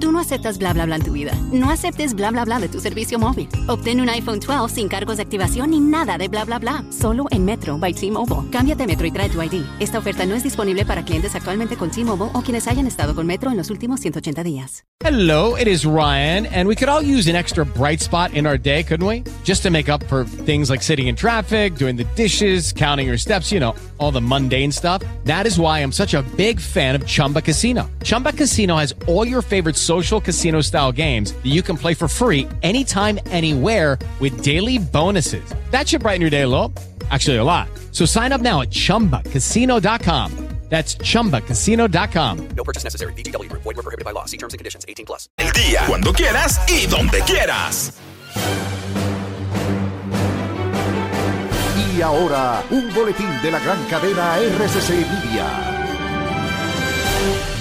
Tú no aceptas bla bla bla en tu vida. No aceptes bla bla bla de tu servicio móvil. Obtén un iPhone 12 sin cargos de activación ni nada de bla bla bla. Solo en Metro by T-Mobile. Cámbiate Metro y trae tu ID. Esta oferta no es disponible para clientes actualmente con T-Mobile o quienes hayan estado con Metro en los últimos 180 días. Hello, it is Ryan, and we could all use an extra bright spot in our day, couldn't we? Just to make up for things like sitting in traffic, doing the dishes, counting your steps, you know, all the mundane stuff. That is why I'm such a big fan of Chumba Casino. Chumba Casino has all your favorite social casino style games that you can play for free anytime, anywhere with daily bonuses. That should brighten your day a little. Actually, a lot. So sign up now at chumbacasino.com. That's chumbacasino.com. No purchase necessary. VGW Group. Void were prohibited by law. See terms and conditions. 18 plus. El día, cuando quieras y donde quieras. Y ahora, un boletín de la gran cadena RCC Media.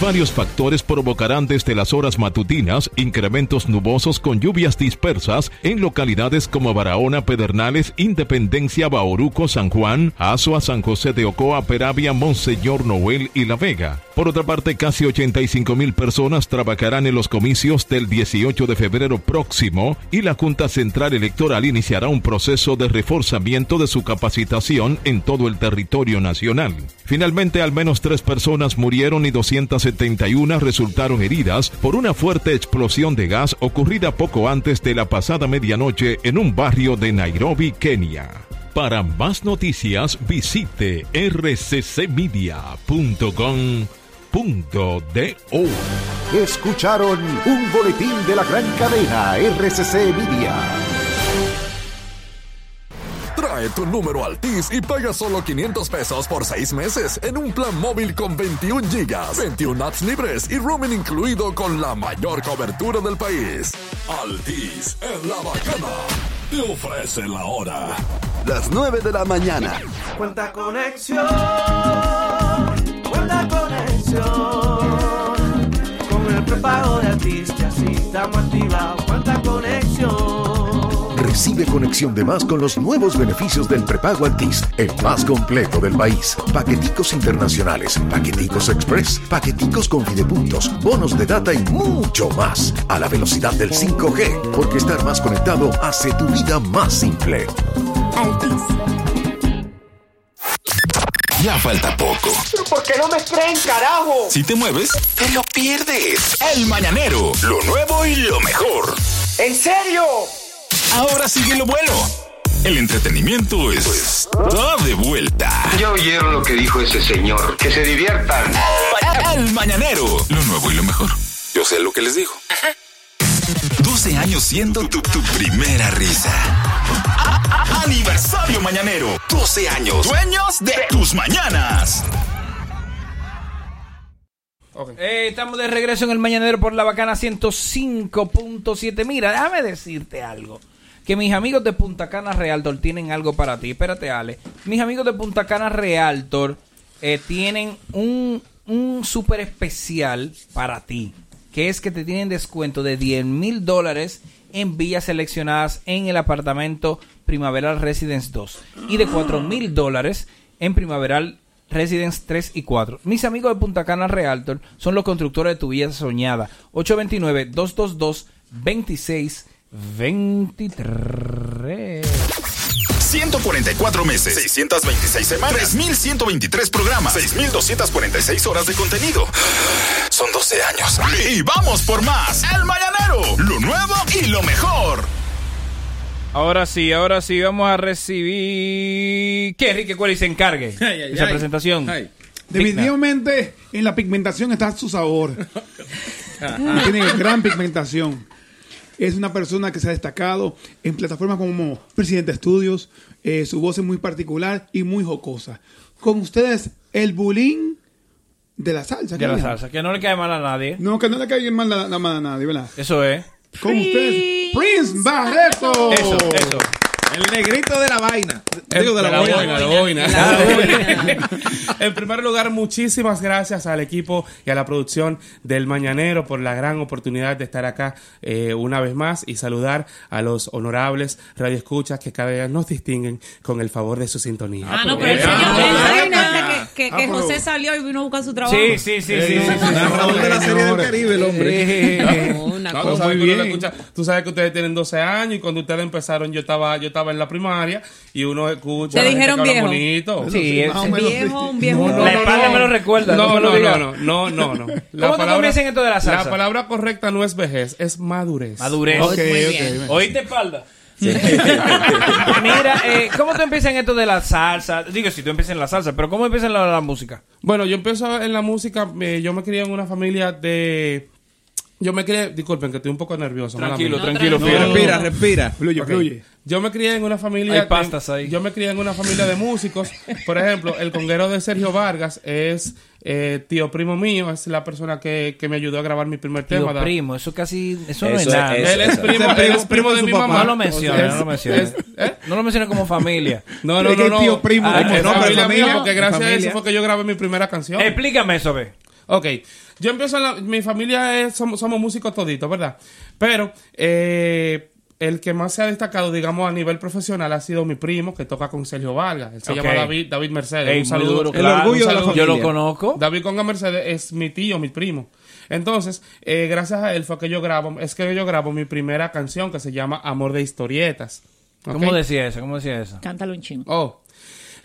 Varios factores provocarán desde las horas matutinas incrementos nubosos con lluvias dispersas en localidades como Barahona, Pedernales, Independencia, Bauruco, San Juan, Azua, San José de Ocoa, Peravia, Monseñor Noel y La Vega. Por otra parte, casi 85 mil personas trabajarán en los comicios del 18 de febrero próximo y la Junta Central Electoral iniciará un proceso de reforzamiento de su capacitación en todo el territorio nacional. Finalmente, al menos tres personas murieron y 271 resultaron heridas por una fuerte explosión de gas ocurrida poco antes de la pasada medianoche en un barrio de Nairobi, Kenia. Para más noticias, visite rccmedia.com.do. Escucharon un boletín de la gran cadena RCC Media. Trae tu número Altis y paga solo 500 pesos por 6 meses en un plan móvil con 21 gigas, 21 apps libres y roaming incluido con la mayor cobertura del país. Altis en la bacana. Te ofrece la hora. Las 9 de la mañana. Cuenta conexión, cuenta conexión. Con el prepago de artista, así estamos activados. Cuenta conexión. Recibe conexión de más con los nuevos beneficios del prepago Altis, el más completo del país. Paqueticos internacionales, paqueticos express, paqueticos con videopuntos, bonos de data y mucho más. A la velocidad del 5G, porque estar más conectado hace tu vida más simple. Altis. Ya falta poco. ¿Pero por qué no me creen, carajo? Si te mueves, te lo pierdes. El Mañanero, lo nuevo y lo mejor. ¿En serio? Ahora sigue lo bueno. El entretenimiento es todo de vuelta. Ya oyeron lo que dijo ese señor. Que se diviertan. El Mañanero, lo nuevo y lo mejor. Yo sé lo que les digo. 12 años siendo tu, tu primera risa. A- a- Aniversario Mañanero. 12 años. Dueños de tus mañanas. Eh, estamos de regreso en el Mañanero por la bacana 105.7. Mira, déjame decirte algo. Que mis amigos de Punta Cana Realtor tienen algo para ti. Espérate, Ale. Mis amigos de Punta Cana Realtor eh, tienen un, un súper especial para ti. Que es que te tienen descuento de 10 mil dólares en villas seleccionadas en el apartamento Primaveral Residence 2. Y de 4 mil dólares en Primaveral Residence 3 y 4. Mis amigos de Punta Cana Realtor son los constructores de tu vida soñada. 829-222-2623. 144 meses, 626 semanas, 3123 programas, 6246 horas de contenido. Son 12 años. Y vamos por más. El Mañanero, lo nuevo y lo mejor. Ahora sí, ahora sí, vamos a recibir que Enrique Cueli se encargue Ay, ay, de esa ay. presentación. Ay. Definitivamente en la pigmentación está su sabor. Tiene gran pigmentación. Es una persona que se ha destacado en plataformas como Presidente Estudios. Eh, su voz es muy particular y muy jocosa. Con ustedes, el bulín de la salsa. De ¿qué la salsa, que no le cae mal a nadie. No, que no le caiga mal a, mal a nadie, ¿verdad? Eso es. Con ustedes, Prince Barreto. Eso, eso. El negrito de la vaina. El- Digo, de la, boina. boina, la boina. La en primer lugar, muchísimas gracias al equipo y a la producción del Mañanero por la gran oportunidad de estar acá eh, una vez más y saludar a los honorables radioescuchas que cada día nos distinguen con el favor de su sintonía. Ah, no, pero el señor, él sabe una que, que, que José salió y vino a buscar su trabajo. Sí, sí, sí, sí, sí, sí. Narrador de la serie del Caribe, el hombre. No, No, tú, sabes muy bien. escucha- tú sabes que ustedes tienen 12 años y cuando ustedes empezaron yo estaba yo estaba en la primaria y uno escucha Te dijeron viejo. bonito. Sí, es- Viejo, un viejo. La espalda me lo recuerda, no No, no, no, no, no. ¿Cómo tú comienzas en esto de la salsa? La palabra correcta no es vejez, es madurez. Madurez. ¿Oíste espalda? Mira, eh, ¿cómo tú empiezas en esto de la salsa? Digo, si tú empiezas en la salsa, pero ¿cómo empiezas en la, la música? Bueno, yo empiezo en la música, eh, yo me crié en una familia de... Yo me crié, disculpen que estoy un poco nervioso. Tranquilo, tranquilo, No, tranquilo. Respira, respira. Fluye, fluye. Yo me crié en una familia Hay de- pastas ahí. Yo me crié en una familia de músicos. Por ejemplo, el conguero de Sergio Vargas es eh, tío primo mío, es la persona que, que me ayudó a grabar mi primer Tío tema. da- primo, eso casi, eso no es Eso es- nada. eso- Él es primo, él es primo de mi papá. mamá. No lo menciones, Es- no lo menciones. es- ¿eh? No lo menciones como familia. No, no, no, es no. tío primo, Ah, como es nombre, familia familia, mía, porque gracias a familia. eso fue que yo grabé mi primera canción. Explícame eso, ve. Ok, yo empiezo en la, mi familia es, somos, somos músicos toditos, ¿verdad? Pero eh, el que más se ha destacado, digamos, a nivel profesional ha sido mi primo, que toca con Sergio Vargas. Él se llama David, David Mercedes. Ey, un saludo. duro, El orgullo un de la saludo. familia. Yo lo conozco. David Conga Mercedes es mi tío, mi primo. Entonces, eh, gracias a él fue que yo grabo, es que yo grabo mi primera canción que se llama Amor de Historietas. ¿Cómo decía eso? ¿Cómo decía eso? Cántalo un chino. Oh.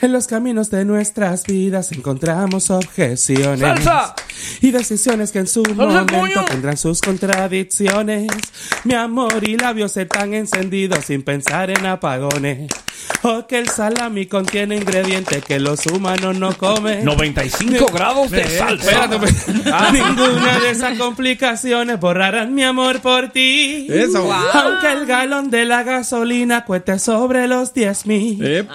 En los caminos de nuestras vidas encontramos objeciones ¡Salsa! y decisiones que en su ¡Salsa, momento tendrán sus contradicciones. Mi amor y labios están encendidos sin pensar en apagones. O que el salami contiene ingredientes que los humanos no comen. 95 grados de salsa. espérate, espérate. Ah. Ninguna de esas complicaciones borrarán mi amor por ti. Eso. Wow. Aunque el galón de la gasolina cueste sobre los 10 mil.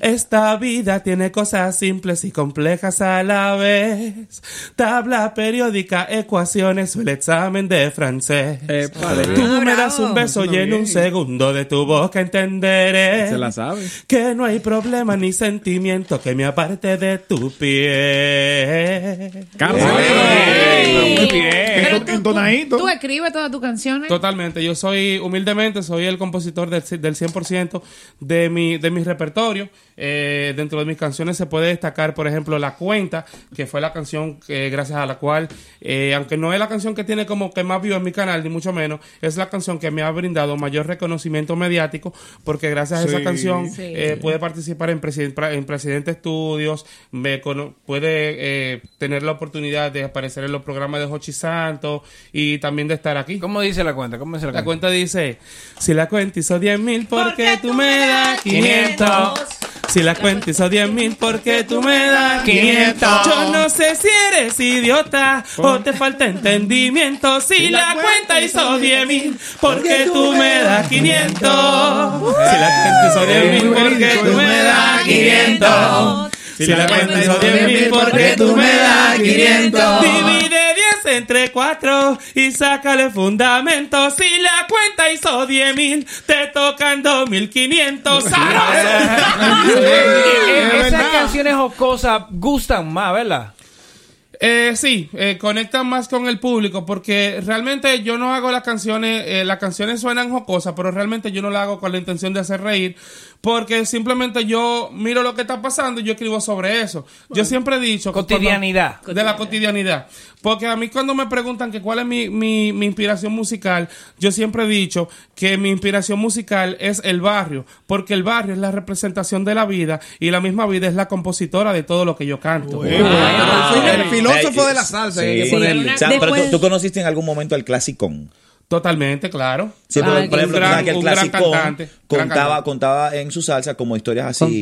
Esta vida tiene cosas simples y complejas a la vez. Tabla periódica, ecuaciones o el examen de francés. Tú me das un beso y en un segundo de tu boca entenderé. Se la sabe. Que no hay problema ni sentimiento que me aparte de tu piel. Muy bien. Entonadito. ¿Tú escribes todas tus canciones? Totalmente, yo soy humildemente, soy el compositor del, del 100% de mi, de mi repertorio. Eh, dentro de mis canciones se puede destacar, por ejemplo, La Cuenta, que fue la canción que, gracias a la cual, eh, aunque no es la canción que tiene como que más view en mi canal, ni mucho menos, es la canción que me ha brindado mayor reconocimiento mediático, porque gracias a esa Sí. Sí. eh, puede participar en, President- en Presidente Estudios, me cono- puede eh, tener la oportunidad de aparecer en los programas de Hochi Santos y también de estar aquí. ¿Cómo dice la cuenta? ¿Cómo dice la, La cuenta dice, si la cuenta hizo 10 mil, ¿por qué tú me das 500? Si la cuenta hizo 10 mil, ¿por qué tú me das 500? Yo no sé si eres idiota o te falta entendimiento. Si la cuenta hizo 10 mil, ¿por qué tú me das 500? Si la cuenta hizo 10 mil, ¿por qué tú me das 500? Si la cuenta hizo 10 mil, ¿por qué tú me das 500? Divide 10 entre 4 y sácale fundamento. Si la cuenta hizo 10 mil, te tocan 2500. Eh, Esas canciones jocosas gustan más, ¿verdad? Eh, sí, eh, conectan más con el público porque realmente yo no hago las canciones, eh, las canciones suenan jocosas, pero realmente yo no las hago con la intención de hacer reír porque simplemente yo miro lo que está pasando y yo escribo sobre eso. Yo siempre he dicho... cuando- Cotidianidad. de la cotidianidad. Porque a mí cuando me preguntan que cuál es mi, mi, mi inspiración musical, yo siempre he dicho que mi inspiración musical es el barrio, porque el barrio es la representación de la vida y la misma vida es la compositora de todo lo que yo canto. El filósofo de la salsa. Sí. hay que ponerle. O sea, pero tú conociste en algún momento al clasicón. Totalmente, claro. Sí, Ah, por ejemplo, gran- que el gran contaba, contaba en su salsa como historias así. Sí.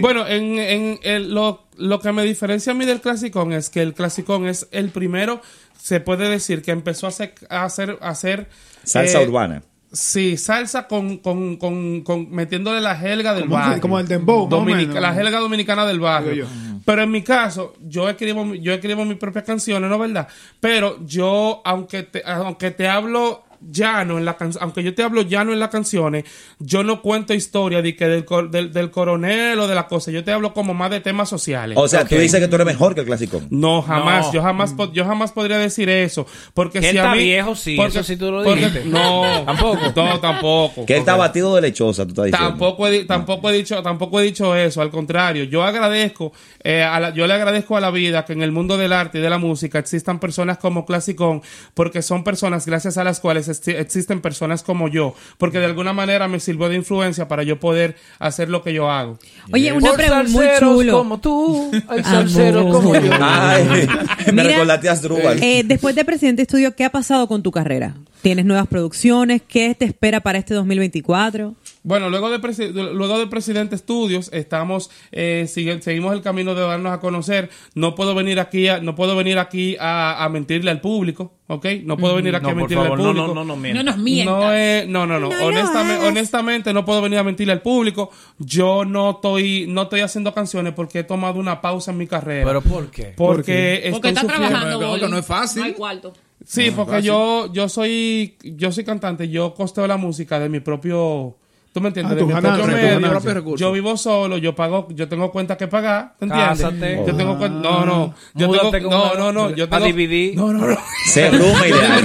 Bueno, en, en el- lo, lo que me diferencia a mí del clasicón es que el clasicón es el primero, se puede decir que empezó a hacer, a hacer, a hacer Salsa eh, urbana. Sí, salsa con, con, con, con- metiéndole la jelga del Como- barrio. como el dembow, Dominica-. La jelga dominicana del barrio. Pero en mi caso, yo escribo, mi- yo escribo mis propias canciones, ¿no verdad? Pero yo, aunque te, aunque te hablo llano en la can- aunque yo te hablo llano en las canciones, yo no cuento historia de que del, cor- del, del coronel o de la cosa. Yo te hablo como más de temas sociales. O sea, tú dices que tú eres mejor que el clásico. No, jamás. No. Yo jamás po- yo jamás podría decir eso. Porque Que si él a está mí. viejo, sí, porque- eso sí tú lo porque- dijiste. No, Tampoco. No, tampoco. Que él está Porque- batido de lechosa, tú estás diciendo. Tampoco he, di- tampoco he dicho tampoco he dicho eso, al contrario, yo agradezco eh, a la- yo le agradezco a la vida que en el mundo del arte y de la música existan personas como Clasicón, porque son personas gracias a las cuales existen personas como yo, porque de alguna manera me sirvió de influencia para yo poder hacer lo que yo hago. Oye, una pregunta muy chulo. como tú, hay salseros como yo. Ay, me Mira, recordaste a. Eh, después de Presidente Estudio, ¿qué ha pasado con tu carrera? ¿Tienes nuevas producciones? ¿Qué te espera para este 2024? Bueno, luego de, luego de Presidente Estudios estamos eh, sigue- seguimos el camino de darnos a conocer. No puedo venir aquí a, no puedo venir aquí a, a mentirle al público, ¿ok? No puedo venir aquí No, a por mentirle favor, al no, público. no, no, no mientas. No nos mientas. No, es- no, no, no. Honestamente, honestamente no puedo venir a mentirle al público. Yo no estoy no estoy haciendo canciones porque he tomado una pausa en mi carrera. ¿Pero por qué? Porque, estoy Porque está sufriendo- trabajando. Boli. no es fácil. No hay cuarto. Sí, No, porque yo, yo soy, yo soy cantante, yo costeo la música de mi propio, ¿tú me entiendes? Ah, de mi ganancia, propio medio. ganancia. Yo vivo solo, yo pago, yo tengo cuentas que pagar, ¿te entiendes? Cásate. Yo tengo cuen- no, no, yo Múdate tengo, no, una- no, no, yo a tengo, dividir. no, no, no. Se ruma ideal.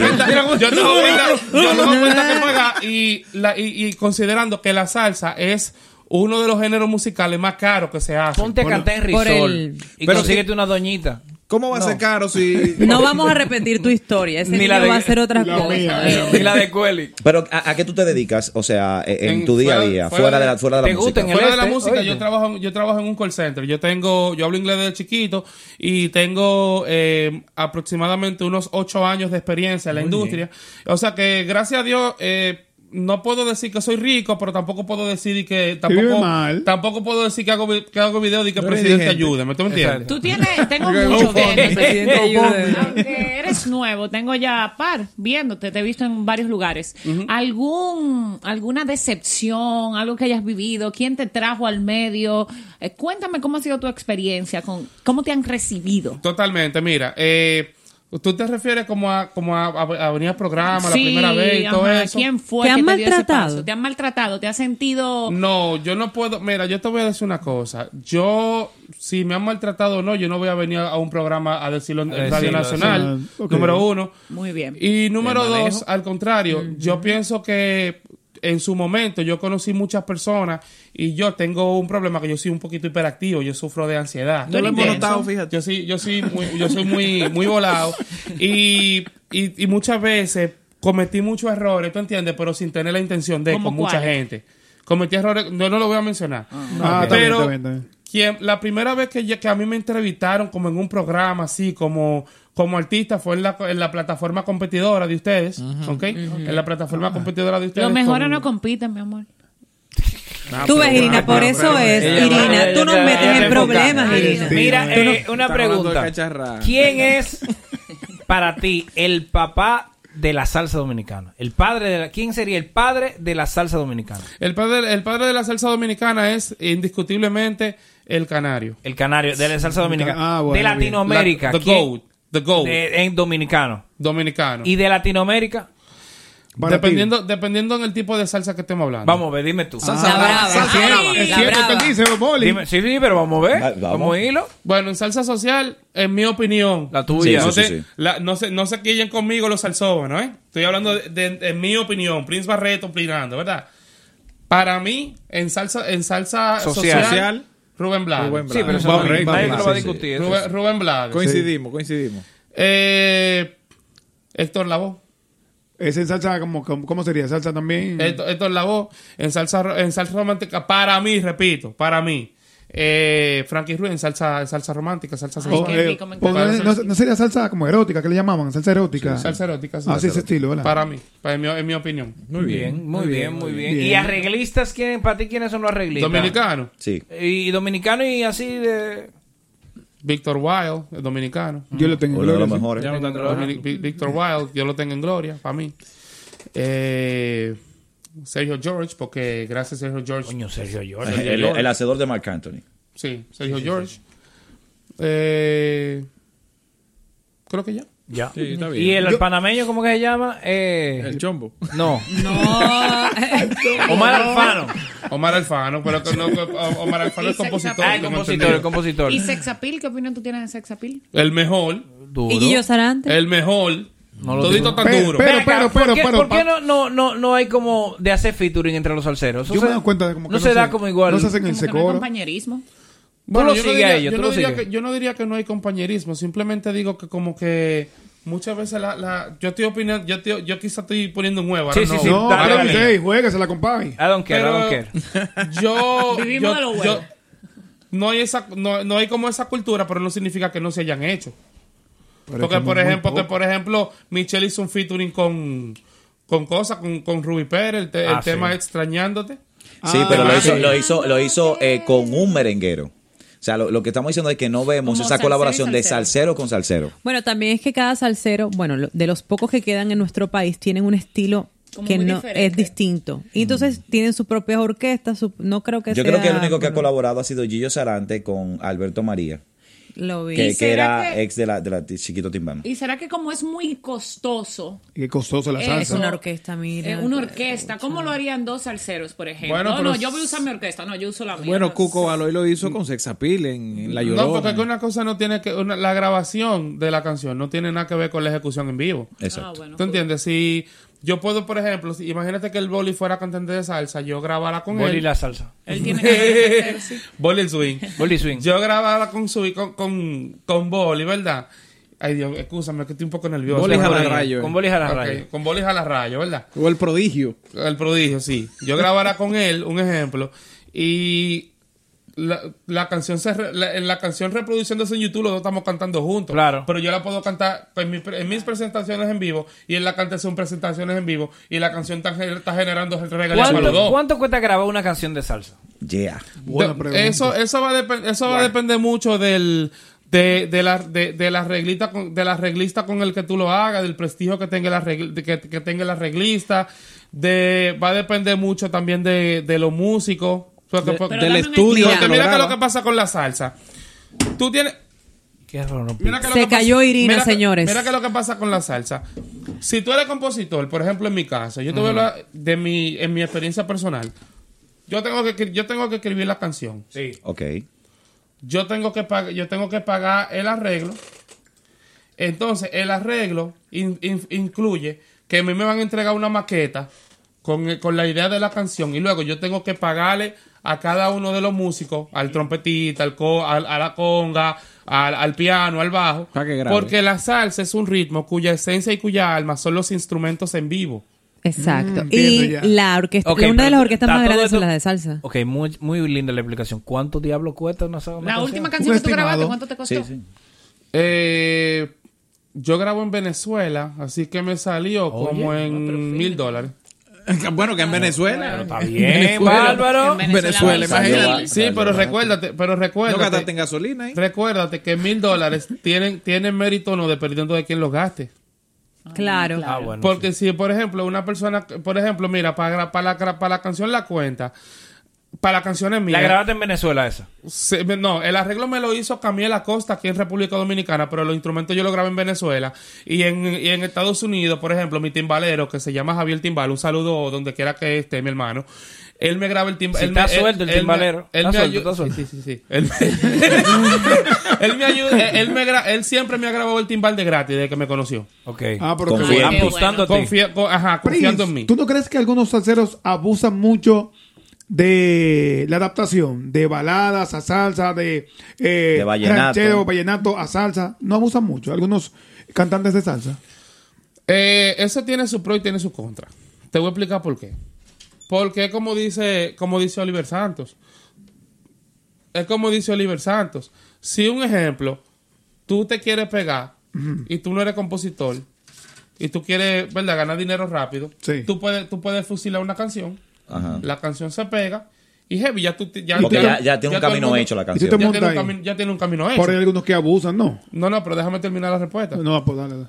yo tengo cuentas, yo tengo cuentas que pagar y, la, y, y considerando que la salsa es uno de los géneros musicales más caros que se hace. Ponte a cantar en Risol el- y Pero consíguete una doñita. ¿Cómo va a ser caro si... No vamos a repetir tu historia. Ese Ni niño la de- va a hacer otra la cosa. mía, Y la de Cueli. Pero ¿a, a qué tú te dedicas? O sea, en, En- tu día a día, fuera de la, fuera de la ¿te música. gusta en el Fuera de la este, música, yo trabajo, yo trabajo en un call center. Yo tengo, yo hablo inglés desde chiquito y tengo eh, aproximadamente unos ocho años de experiencia en la industria. O sea que, gracias a Dios, eh, no puedo decir que soy rico, pero tampoco puedo decir que vive tampoco, mal. tampoco puedo decir que hago, que hago video y que el No presidente ayude. ¿Me entiendes? Tú tienes, tengo mucho que presidente, ayude. Aunque eres nuevo, tengo ya par viéndote, te he visto en varios lugares. ¿Algún, ¿Alguna decepción, algo que hayas vivido? ¿Quién te trajo al medio? Eh, cuéntame cómo ha sido tu experiencia, con cómo te han recibido. Totalmente, mira, eh, tú te refieres como a, como a, a, a venir al programa la primera vez y todo eso. ¿Quién fue ¿Te han que te dio ese maltratado? paso? ¿Te han maltratado? ¿Te has sentido...? No, yo no puedo. Mira, yo te voy a decir una cosa. Yo, si me han maltratado o no, yo no voy a venir a un programa a decirlo en Radio Nacional. sí. Número uno. Muy bien. Y número dos, al contrario, yo pienso que en su momento yo conocí muchas personas y yo tengo un problema que yo soy un poquito hiperactivo, yo sufro de ansiedad. No lo hemos notado, fíjate. Yo soy, yo soy muy, yo soy muy, muy volado y, y, y muchas veces cometí muchos errores, ¿tú entiendes? Pero sin tener la intención de ¿Cómo con mucha gente. Cometí errores, yo no lo voy a mencionar. Ah, pero está bien. Quien- la primera vez que, a mí me entrevistaron como en un programa así, como, como artista, fue en la, en la plataforma competidora de ustedes, ¿ok? En la plataforma competidora de ustedes. Los mejores con- no compiten, mi amor. Tú ves, Irina, por eso es, Irina, tú nos metes en problemas, Irina. Mira, eh, una pregunta. ¿Quién es para ti el papá de la salsa dominicana? El padre de la, ¿Quién sería el padre de la salsa dominicana? El padre, el padre de la salsa dominicana es indiscutiblemente el canario. El canario de la salsa dominicana. Ah, bueno, de. Latinoamérica. La- the goat. The goat. De- en dominicano. Dominicano. Y de Latinoamérica. Para dependiendo, dependiendo en el tipo de salsa que estemos hablando. Vamos a ver, dime tú. Salsa brava. Salsa brava. Es cierto que dice, Boli. Dime- sí, sí, pero vamos a ver. Ah, vamos. Vamos a irlo. Bueno, en salsa social, en mi opinión. La tuya. No, Sí, la- no, se, no se quillen conmigo los salsóbanos, ¿eh? Estoy hablando de, de- en mi opinión. Prince Barreto opinando, ¿verdad? Para mí, en salsa, en salsa Social. social, Rubén Blades. Rubén Sí, pero eso no- nadie vamos, lo va a sí, sí. discutir. eso Rubén. Rubén Blades. Coincidimos, coincidimos. Eh, Héctor Lavoe. Es en salsa, como, ¿cómo sería? ¿Salsa también? Héctor, Héctor Lavoe. En salsa, en salsa romántica, para mí, repito, para mí. Eh, Frankie Ruiz en salsa, salsa romántica, salsa eh, rico, me no, no sería salsa como erótica, que le llamaban? Salsa erótica. Salsa erótica, sí. Ah, sí, ese estilo, ¿verdad? Para mí, para en mi, en mi opinión. Muy bien, muy bien, muy bien. bien. ¿Y arreglistas quién? ¿Para ti quiénes son los arreglistas? Dominicano. Sí. Y, y dominicano y así de... Víctor Wild, el dominicano. Yo lo tengo en Uno de gloria, los mejores. Víctor Wild, yo lo tengo en gloria, para mí. Eh, Sergio George, porque gracias a Sergio George. Coño, Sergio George. El, el hacedor de Marc Anthony. Sí, Sergio George. Eh, creo que ya. Ya. Sí, está bien. ¿Y el, Yo- panameño cómo que se llama? Eh, El chombo. No. No. Omar Alfano. Omar Alfano, pero que no, Omar Alfano es compositor. Ah, el compositor, el compositor. ¿Y Sexapil? ¿Qué opinión tú tienes de Sexapil? El mejor. Duro. ¿Y Guillo Sarante? El mejor. No lo Todito digo. tan Pero- duro. pero- acá, pero, ¿por qué, pero, por qué no, no, no, no hay como de hacer featuring entre los salseros? Yo se- me doy cuenta de como que no se da como igual. No se hacen el que no compañerismo. Lo yo sigues diría, a ellos, yo tú no diría que, yo no diría que no hay compañerismo, simplemente digo que como que muchas veces la, la yo estoy opinando, yo, estoy- yo quizá estoy poniendo un huevo. Sí, sí, no. sí, No, dale, pero dale. dice, juéguesela, compadre. I don't care, I don't care. Pero yo, Vivimos yo- de lo bueno. yo- no hay esa, no, no hay como esa cultura, pero no significa que no se hayan hecho. Pero Porque por ejemplo, que por ejemplo, Michelle hizo un featuring con con cosas, con, con Ruby Pérez, el, te- el Ah, sí. tema extrañándote. Sí, pero lo Ah, hizo, sí. lo hizo, lo hizo eh, con un merenguero. O sea, lo, lo que estamos diciendo es que no vemos Como esa salsero colaboración de salsero. con salsero. Bueno, también es que cada salsero, bueno, lo- de los pocos que quedan en nuestro país, tienen un estilo Como que no diferente. es distinto. Y entonces tienen sus propias orquestas, su- no creo que Yo sea... creo que el único que ha colaborado ha sido Gillo Sarante con Alberto María, Lo vi. que, ¿Y que era que- ex de la, de la Chiquito Timbán. ¿Y será que como es muy costoso Y qué costoso la salsa. Una orquesta, mira. eh, una orquesta, ¿cómo lo harían dos salseros, por ejemplo? Bueno, no, no, yo voy a usar mi orquesta, no, yo uso la mía. Bueno, No, Cuco Baloy lo hizo con Sexapil en, en La Llorona. No, porque es que una cosa no tiene que una- la grabación de la canción no tiene nada que ver con la ejecución en vivo. Exacto. Ah, bueno, ¿Tú entiendes? Si yo puedo, por ejemplo, si- imagínate que el Boli fuera cantante de salsa, yo grabara con Boli él. la salsa. Él tiene que sí. Boli el swing. Boli swing. Yo grabara con su con, con, con Boli, ¿verdad? Ay Dios, escúchame que estoy un poco nervioso. Boli Déjame Jalarrayo, ir. eh. Con Boli Ok, Jalarrayo. con Boli Jalarrayo, ¿verdad? O el prodigio. El prodigio, sí. Yo grabara con él, un ejemplo, y la, la canción se re- la, en la canción reproduciéndose en YouTube, los dos estamos cantando juntos. Claro. Pero yo la puedo cantar en, mi- en mis presentaciones en vivo y él la canta en presentaciones en vivo y la canción está, está generando regalías para los ¿Cuánto, dos. cuánto cuesta grabar una canción de salsa? Yeah. Buena De- pregunta. eso eso va a, eso va a depender mucho del de, de la de, de la reglista con, de la reglista con el que tú lo hagas del prestigio que tenga la regl- de que, que tenga la reglista de va a depender mucho también de, de los músicos del estudio. porque mira que lo que pasa con la salsa tú tienes Qué raro, Mira que lo Se que pasa- cayó Irina, mira que- señores. Mira que lo que pasa con la salsa. Si tú eres compositor, por ejemplo, en mi caso, yo te voy a hablar de mi, en mi experiencia personal. Yo tengo que, yo tengo que escribir la canción. Sí. Ok. Yo tengo que pagar, yo tengo que pagar el arreglo. Entonces, el arreglo in- in- incluye que a mí me van a entregar una maqueta con, con la idea de la canción y luego yo tengo que pagarle a cada uno de los músicos, al trompetista, al co- al- a la conga, al, al piano, al bajo, grabe. porque la salsa es un ritmo cuya esencia y cuya alma son los instrumentos en vivo. Exacto. Mm, y ya. la orquesta, Ok, una de las orquestas más grandes son las de salsa. Ok, muy, muy linda la explicación. ¿Cuánto diablo cuesta una, una La canción? última canción que tú grabaste, ¿cuánto te costó? Sí, sí. Eh, yo grabo en Venezuela, así que me salió Oye, como en mil dólares. bueno, que en Venezuela. Está bien, Bárbaro. En Venezuela, Venezuela, imagínate. Sí, pero recuérdate, pero No recuérdate. gastaste en gasolina ahí. Recuérdate que mil dólares tienen, tienen mérito no dependiendo de quién los gaste. Claro. Ah, bueno. Porque si, por ejemplo, una persona, por ejemplo, mira, para, para, la, para la canción La Cuenta, para la canción es mía. La grabaste en Venezuela esa. Se- me- no, el arreglo me lo hizo Camiel Acosta aquí en República Dominicana, pero los instrumentos yo lo grabé en Venezuela. Y en, y en Estados Unidos, por ejemplo, mi timbalero, que se llama Javier Timbal, un saludo donde quiera que esté, mi hermano. Él me graba el timbal. Si está suelto el timbalero. Él, Está me suelto, suelto. Sí, sí, sí. sí. Él, me- él me ayuda, él, me gra- él siempre me ha grabado el timbal de gratis desde que me conoció. Ok. Ah, pero Confía. bueno. Apostando a ti. Confía, co- ajá, confiando en mí. ¿tú no crees que algunos salseros abusan mucho de la adaptación de baladas a salsa, de, eh, De vallenato. ranchero, vallenato a salsa? ¿No abusan mucho algunos cantantes de salsa? Eh, eso tiene su pro y tiene su contra. Te voy a explicar por qué. Porque es como dice, como dice Oliver Santos. Es como dice Oliver Santos. Si un ejemplo, tú te quieres pegar y tú no eres compositor y tú quieres, ¿verdad?, ganar dinero rápido, Sí. tú puedes, tú puedes fusilar una canción, Ajá. la canción se pega y heavy, ya tú ya, Porque ya, ya tiene un camino mundo- hecho la ¿Y tú canción. te Ya tiene, un ahí? camino, ya tiene un camino hecho. Por ahí hay algunos que abusan, no. No, no, pero déjame terminar la respuesta. No, pues dale. un-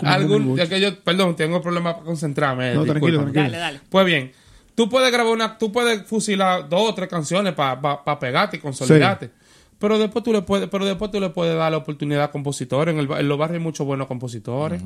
Algún, que yo, perdón, tengo problemas para concentrarme. No, tranquilo, discúlpame. tranquilo. Dale, dale. Pues bien, tú puedes grabar una, tú puedes fusilar dos o tres canciones para pegarte y consolidarte. Pero después tú le puedes, pero después tú le puedes dar la oportunidad a compositores. En, el, en los barrios hay muchos buenos compositores.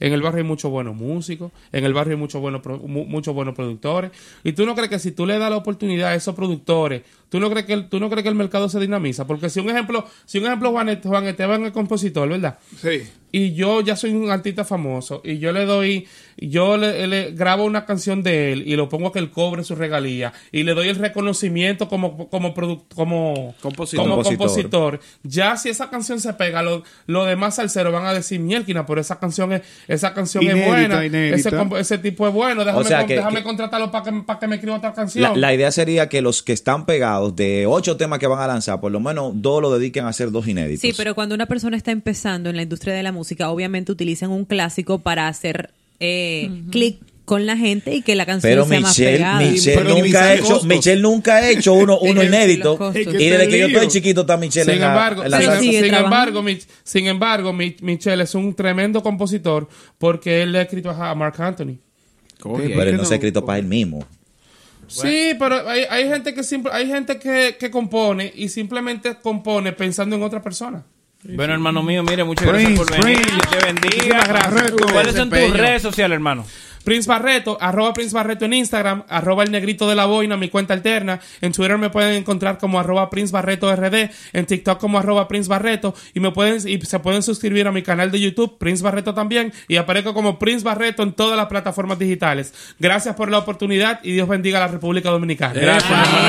En el barrio hay muchos buenos músicos. En el barrio hay muchos buenos, pro- mu- muchos buenos productores. Y tú no crees que si tú le das la oportunidad a esos productores, tú no crees que el, tú no crees que el mercado se dinamiza. Porque si un ejemplo, si un ejemplo Juan, Juan Esteban es compositor, ¿verdad? Sí. Y yo ya soy un artista famoso y yo le doy, yo le, le grabo una canción de él y lo pongo a que él cobre su regalía y le doy el reconocimiento como como produ- como Compositor. como Compositor. Ya si esa canción se pega, lo- los demás salseros van a decir mielquina, pero esa canción es esa canción Inédita, es buena, inédita. ese compo- ese tipo es bueno, déjame, O sea con- que- déjame que- contratarlo para que para que me escriba otra canción. La, la idea sería que los que están pegados de ocho temas que van a lanzar, por lo menos dos lo dediquen a hacer dos inéditos. Sí, pero cuando una persona está empezando en la industria de la música, obviamente utilizan un clásico para hacer eh, clic con la gente y que la canción Pero sea más pegada. Michelle Pero nunca ha hecho, costos. Michelle nunca ha hecho uno, uno inédito. Y Es que desde que yo estoy chiquito está Michelle sin en la- embargo, en la sin, sigue sin embargo, Mich- sin embargo, Mi- Michelle es un tremendo compositor porque él le ha escrito a Mark Anthony. Oye, Pero él no se ha escrito para él mismo. Sí, pero hay, hay gente que simple, hay gente que, que compone y simplemente compone pensando en otra persona. Bueno, hermano mío, mire, muchas Prince, gracias por venir. Prince. Dios te bendiga. Muchísimas gracias. ¿Cuáles son tus redes sociales, hermano? Prince Barreto, arroba Prince Barreto en Instagram, arroba el negrito de la boina, mi cuenta alterna. En Twitter me pueden encontrar como arroba Prince Barreto RD, en TikTok como arroba Prince Barreto, y me pueden, y se pueden suscribir a mi canal de YouTube, Prince Barreto también, y aparezco como Prince Barreto en todas las plataformas digitales. Gracias por la oportunidad y Dios bendiga a la República Dominicana. Gracias, hermano.